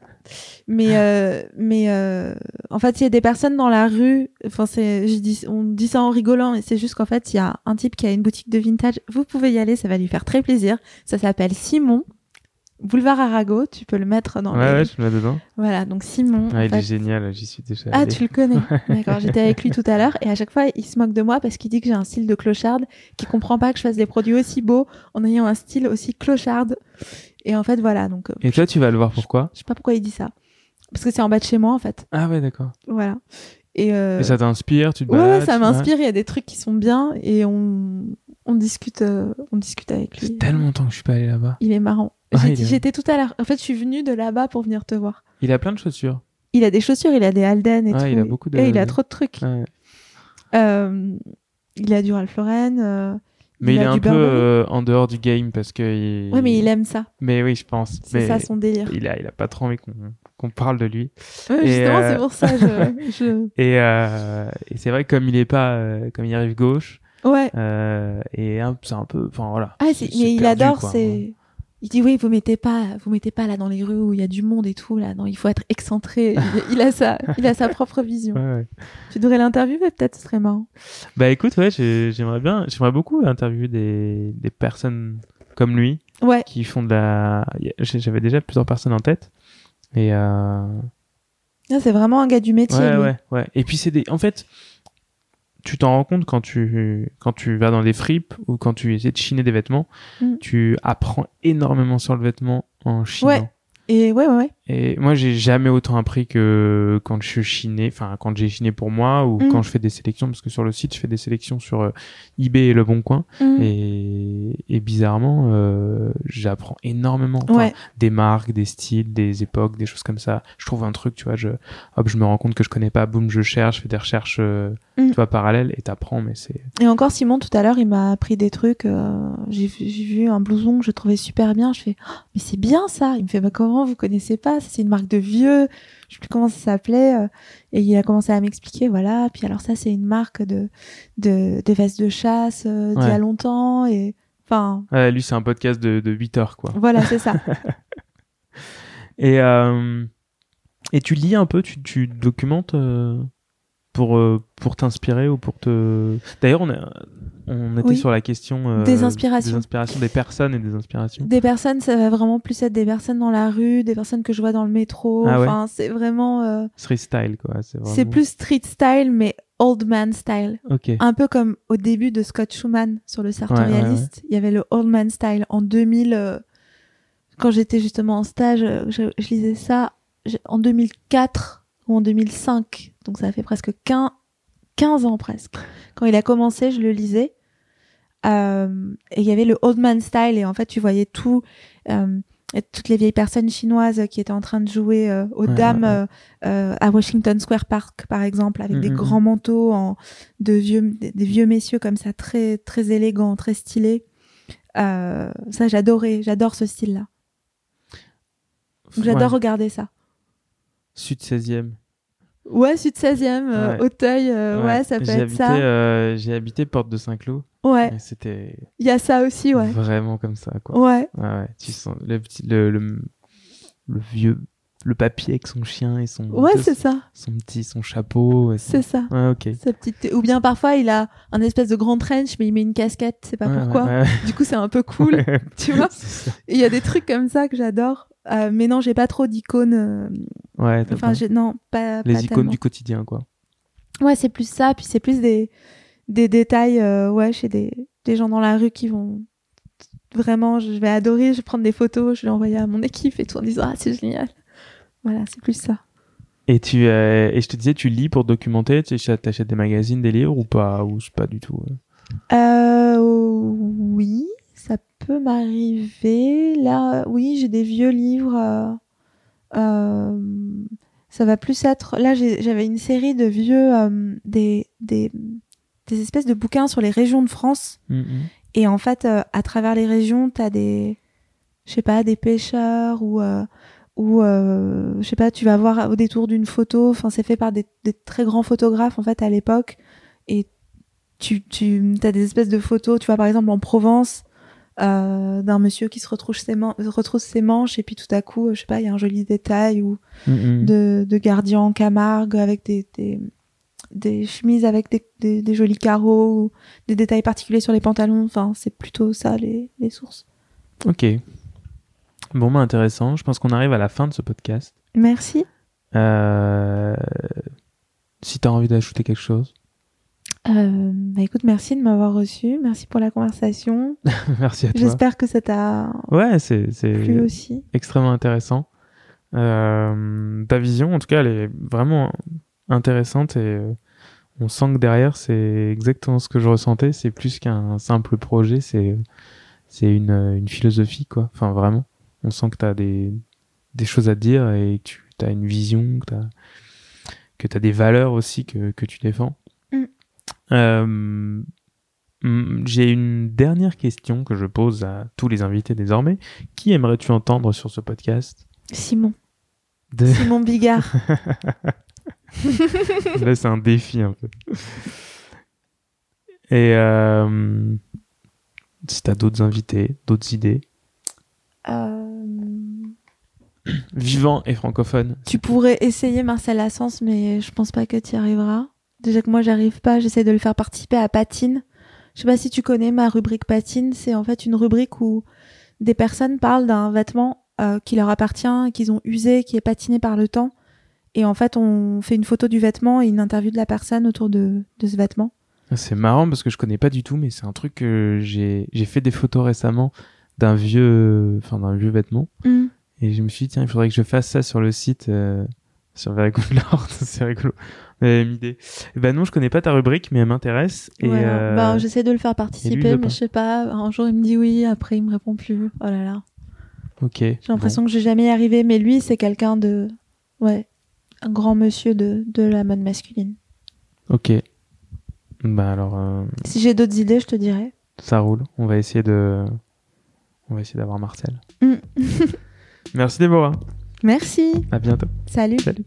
Mais, euh, mais euh, en fait, il y a des personnes dans la rue, enfin, c'est, je dis, on dit ça en rigolant, et c'est juste qu'en fait, il y a un type qui a une boutique de vintage. Vous pouvez y aller, ça va lui faire très plaisir. Ça s'appelle Simon, boulevard Arago, tu peux le mettre dans Ouais, ouais, je me mets dedans. Voilà, donc Simon. Ah, en il fait- est génial, j'y suis déjà. Ah, tu le connais. [LAUGHS] D'accord, j'étais avec lui tout à l'heure et à chaque fois, il se moque de moi parce qu'il dit que j'ai un style de clocharde, qu'il comprend pas que je fasse des produits aussi beaux en ayant un style aussi clocharde. Et en fait, voilà, donc euh, Et toi, tu vas le voir pourquoi je sais pas pourquoi il dit ça. Parce que c'est en bas de chez moi, en fait. Ah, ouais, d'accord. Voilà. Et, euh, Et ça t'inspire Tu te ouais, ça m'inspire. Il y a des trucs qui sont bien et on, on discute, euh, on discute avec Ça lui. fait tellement longtemps que je suis pas allé là-bas. Il est marrant. Ah, J'ai dit- J'étais tout à l'heure. En fait, je suis venue de là-bas pour venir te voir. Il a plein de chaussures. Il a des chaussures, il a des Alden et tout. il a beaucoup de- Et il a trop de trucs. Euh, il a du Ralph Lauren. euh, Mais il, est a un du peu Burberry. euh, en dehors du game parce que. Il... Ouais, mais il aime ça. Mais oui, je pense. C'est Mais ça son délire. Il a, il a pas trop envie qu'on qu'on parle de lui. Ouais, Et, justement, euh, c'est pour ça. Je, [LAUGHS] je... Et, euh, et c'est vrai que comme il est pas, euh, comme il arrive gauche, Ouais. euh, et un- c'est un peu, enfin voilà. Ah, c'est- mais il adore. quoi. C'est. Il dit oui, vous mettez pas, vous mettez pas là dans les rues où il y a du monde et tout là. Non, il faut être excentré. il, il a sa, il a sa propre vision. Ouais, ouais. Tu devrais l'interviewer peut-être, ce serait marrant. Bah écoute, ouais, j'ai- j'aimerais bien, j'aimerais beaucoup interviewer des, des personnes comme lui Ouais. qui font de la. J'avais déjà plusieurs personnes en tête. Et euh... Ah, c'est vraiment un gars du métier. ouais, lui. ouais, ouais. Et puis c'est des, en fait, tu t'en rends compte quand tu quand tu vas dans des fripes ou quand tu essaies de chiner des vêtements, Mm. tu apprends énormément sur le vêtement en chinant. Ouais. Et ouais, ouais, ouais. Et moi, j'ai jamais autant appris que quand je chinais, enfin quand j'ai chiné pour moi ou Mm. quand je fais des sélections, parce que sur le site, je fais des sélections sur euh, eBay et Le Bon Coin. Mm. Et, et bizarrement, euh, j'apprends énormément. Ouais. Des marques, des styles, des époques, des choses comme ça. Je trouve un truc, tu vois, je, hop, je me rends compte que je connais pas, boum, je cherche, je fais des recherches, euh, Mm. tu vois, parallèles et t'apprends, mais c'est. Et encore Simon tout à l'heure, il m'a appris des trucs. j'ai vu, j'ai vu un blouson que je trouvais super bien. Je fais, Oh, mais c'est bien ça. Il me fait, bah comment vous connaissez pas Ça, C'est une marque de vieux. Je sais plus comment ça s'appelait. euh, Et il a commencé à m'expliquer, voilà. Puis alors ça, c'est une marque de de, de vestes de chasse euh, d'il y a longtemps. Et enfin, Ouais, lui, c'est un podcast de, de 8 heures, quoi. voilà, c'est ça. [LAUGHS] Et, euh, et tu lis un peu, tu, tu documentes euh, pour, euh, pour t'inspirer ou pour te. D'ailleurs, on, a- on était Oui. sur la question euh, Des inspirations. des inspirations, des personnes et des inspirations. Des personnes, ça va vraiment plus être des personnes dans la rue, des personnes que je vois dans le métro. Ah ouais. Enfin, c'est vraiment, euh, Street style, quoi. C'est vraiment... plus street style, mais old man style. Ok. Un peu comme au début de Scott Schumann sur le sartorialiste. Il y avait le Old Man Style en 2000. euh, quand j'étais justement en stage, je, je lisais ça je- en 2004 ou en 2005. Donc ça fait presque 15, 15 ans presque. Quand il a commencé, je le lisais. Euh, et il y avait le Old Man Style. Et en fait, tu voyais tout. euh, toutes les vieilles personnes chinoises qui étaient en train de jouer euh, aux Ouais, dames ouais, à Washington Square Park, par exemple, avec des Mhm. grands manteaux en, de vieux, des, des vieux messieurs comme ça, très, très élégants, très stylés. Ça, j'adorais, j'adore ce style-là. Donc, J'adore Ouais. regarder ça. Sud 16e. Ouais, Sud 16e, euh, Ouais. Auteuil, euh, ouais. ça peut être habité, ça. euh, J'ai habité Porte de Saint-Cloud. Ouais, c'était il y a ça aussi, ouais. vraiment comme ça, quoi. Ouais, Ouais. Tu sens le, petit, le, le, le vieux, le papier avec son chien et son, ouais, c'est ça, son petit, son chapeau. c'est ça. Ouais, ok. Sa petite... Ou bien parfois, il a un espèce de grand trench, mais il met une casquette, c'est pas pourquoi. Du coup, c'est un peu cool, [LAUGHS] tu vois. Il y a des trucs comme ça que j'adore. Euh, mais non, j'ai pas trop d'icônes. euh, Ouais, Enfin, pas- j'ai non, pas. les pas icônes tellement. du quotidien, quoi. Ouais, c'est plus ça. Puis c'est plus des, des détails, euh, ouais, chez des, des gens dans la rue qui vont vraiment, je vais adorer, je vais prendre des photos, je vais l'envoyer à mon équipe et tout en disant ah c'est génial. Voilà, c'est plus ça. Et tu euh, et je te disais, tu lis pour documenter, tu achètes des magazines, des livres ou pas ou pas du tout. Euh, oui, ça peut m'arriver. Là, oui, j'ai des vieux livres. euh, euh, ça va plus être. Là, j'avais une série de vieux euh, des, des des espèces de bouquins sur les régions de France. Mhm. Et en fait, à travers les régions, t'as des, je sais pas, des pêcheurs ou ou euh, je sais pas, tu vas voir au détour d'une photo. Enfin, c'est fait par des, des très grands photographes en fait à l'époque. Et tu tu as des espèces de photos. Tu vois par exemple en Provence euh, d'un monsieur qui se retrousse ses, man- retrousse ses manches et puis tout à coup, je sais pas, il y a un joli détail ou de, de gardiens en Camargue avec des, des, des chemises avec des, des, des jolis carreaux ou des détails particuliers sur les pantalons. Enfin, c'est plutôt ça les, les sources. Ok. Bon, bah intéressant. Je pense qu'on arrive à la fin de ce podcast. Merci. Euh... Si tu as envie d'ajouter quelque chose. Euh, bah écoute, merci de m'avoir reçu. Merci pour la conversation. [LAUGHS] Merci à toi. J'espère que ça t'a Ouais, c'est plu aussi. extrêmement intéressant. Euh, ta vision, en tout cas, elle est vraiment intéressante et euh, on sent que derrière, c'est exactement ce que je ressentais. C'est plus qu'un simple projet, c'est c'est une, une philosophie, quoi. Enfin, vraiment. On sent que tu as des, des choses à dire et que tu as une vision, que tu as, que t'as des valeurs aussi que, que tu défends. Euh, mm, J'ai une dernière question que je pose à tous les invités désormais. Qui aimerais-tu entendre sur ce podcast? Simon. De- Simon Bigard. [LAUGHS] Là, c'est un défi un peu. Et euh, si t'as d'autres invités, d'autres idées, Euh, vivants et francophones. tu pourrais essayer Marcel Assens, mais je pense pas que tu y arriveras. Déjà que moi, j'arrive pas. J'essaie de le faire participer à Patine. Je sais pas si tu connais ma rubrique Patine. C'est en fait une rubrique où des personnes parlent d'un vêtement euh, qui leur appartient, qu'ils ont usé, qui est patiné par le temps. Et en fait, on fait une photo du vêtement et une interview de la personne autour de, de ce vêtement. C'est marrant parce que je connais pas du tout, mais c'est un truc que j'ai j'ai fait des photos récemment d'un vieux, enfin d'un vieux vêtement, Hmm. et je me suis dit tiens il faudrait que je fasse ça sur le site euh, sur Very Good Lord, c'est rigolo. Mais une idée. Eh Ben non, je connais pas ta rubrique, mais elle m'intéresse. Et Voilà. euh, Ben, j'essaie de le faire participer, mais je sais pas. Un jour, il me dit oui, après, il me répond plus. Oh là là. ok. J'ai l'impression que je vais jamais y arriver, mais lui, c'est quelqu'un de. Ouais. Un grand monsieur de, de la mode masculine. Bon, ok. Bah alors euh, Si j'ai d'autres idées, je te dirai. ça roule. On va essayer de, on va essayer d'avoir Marcel. Mm. [LAUGHS] Merci Déborah. Merci. À bientôt. Salut. Salut.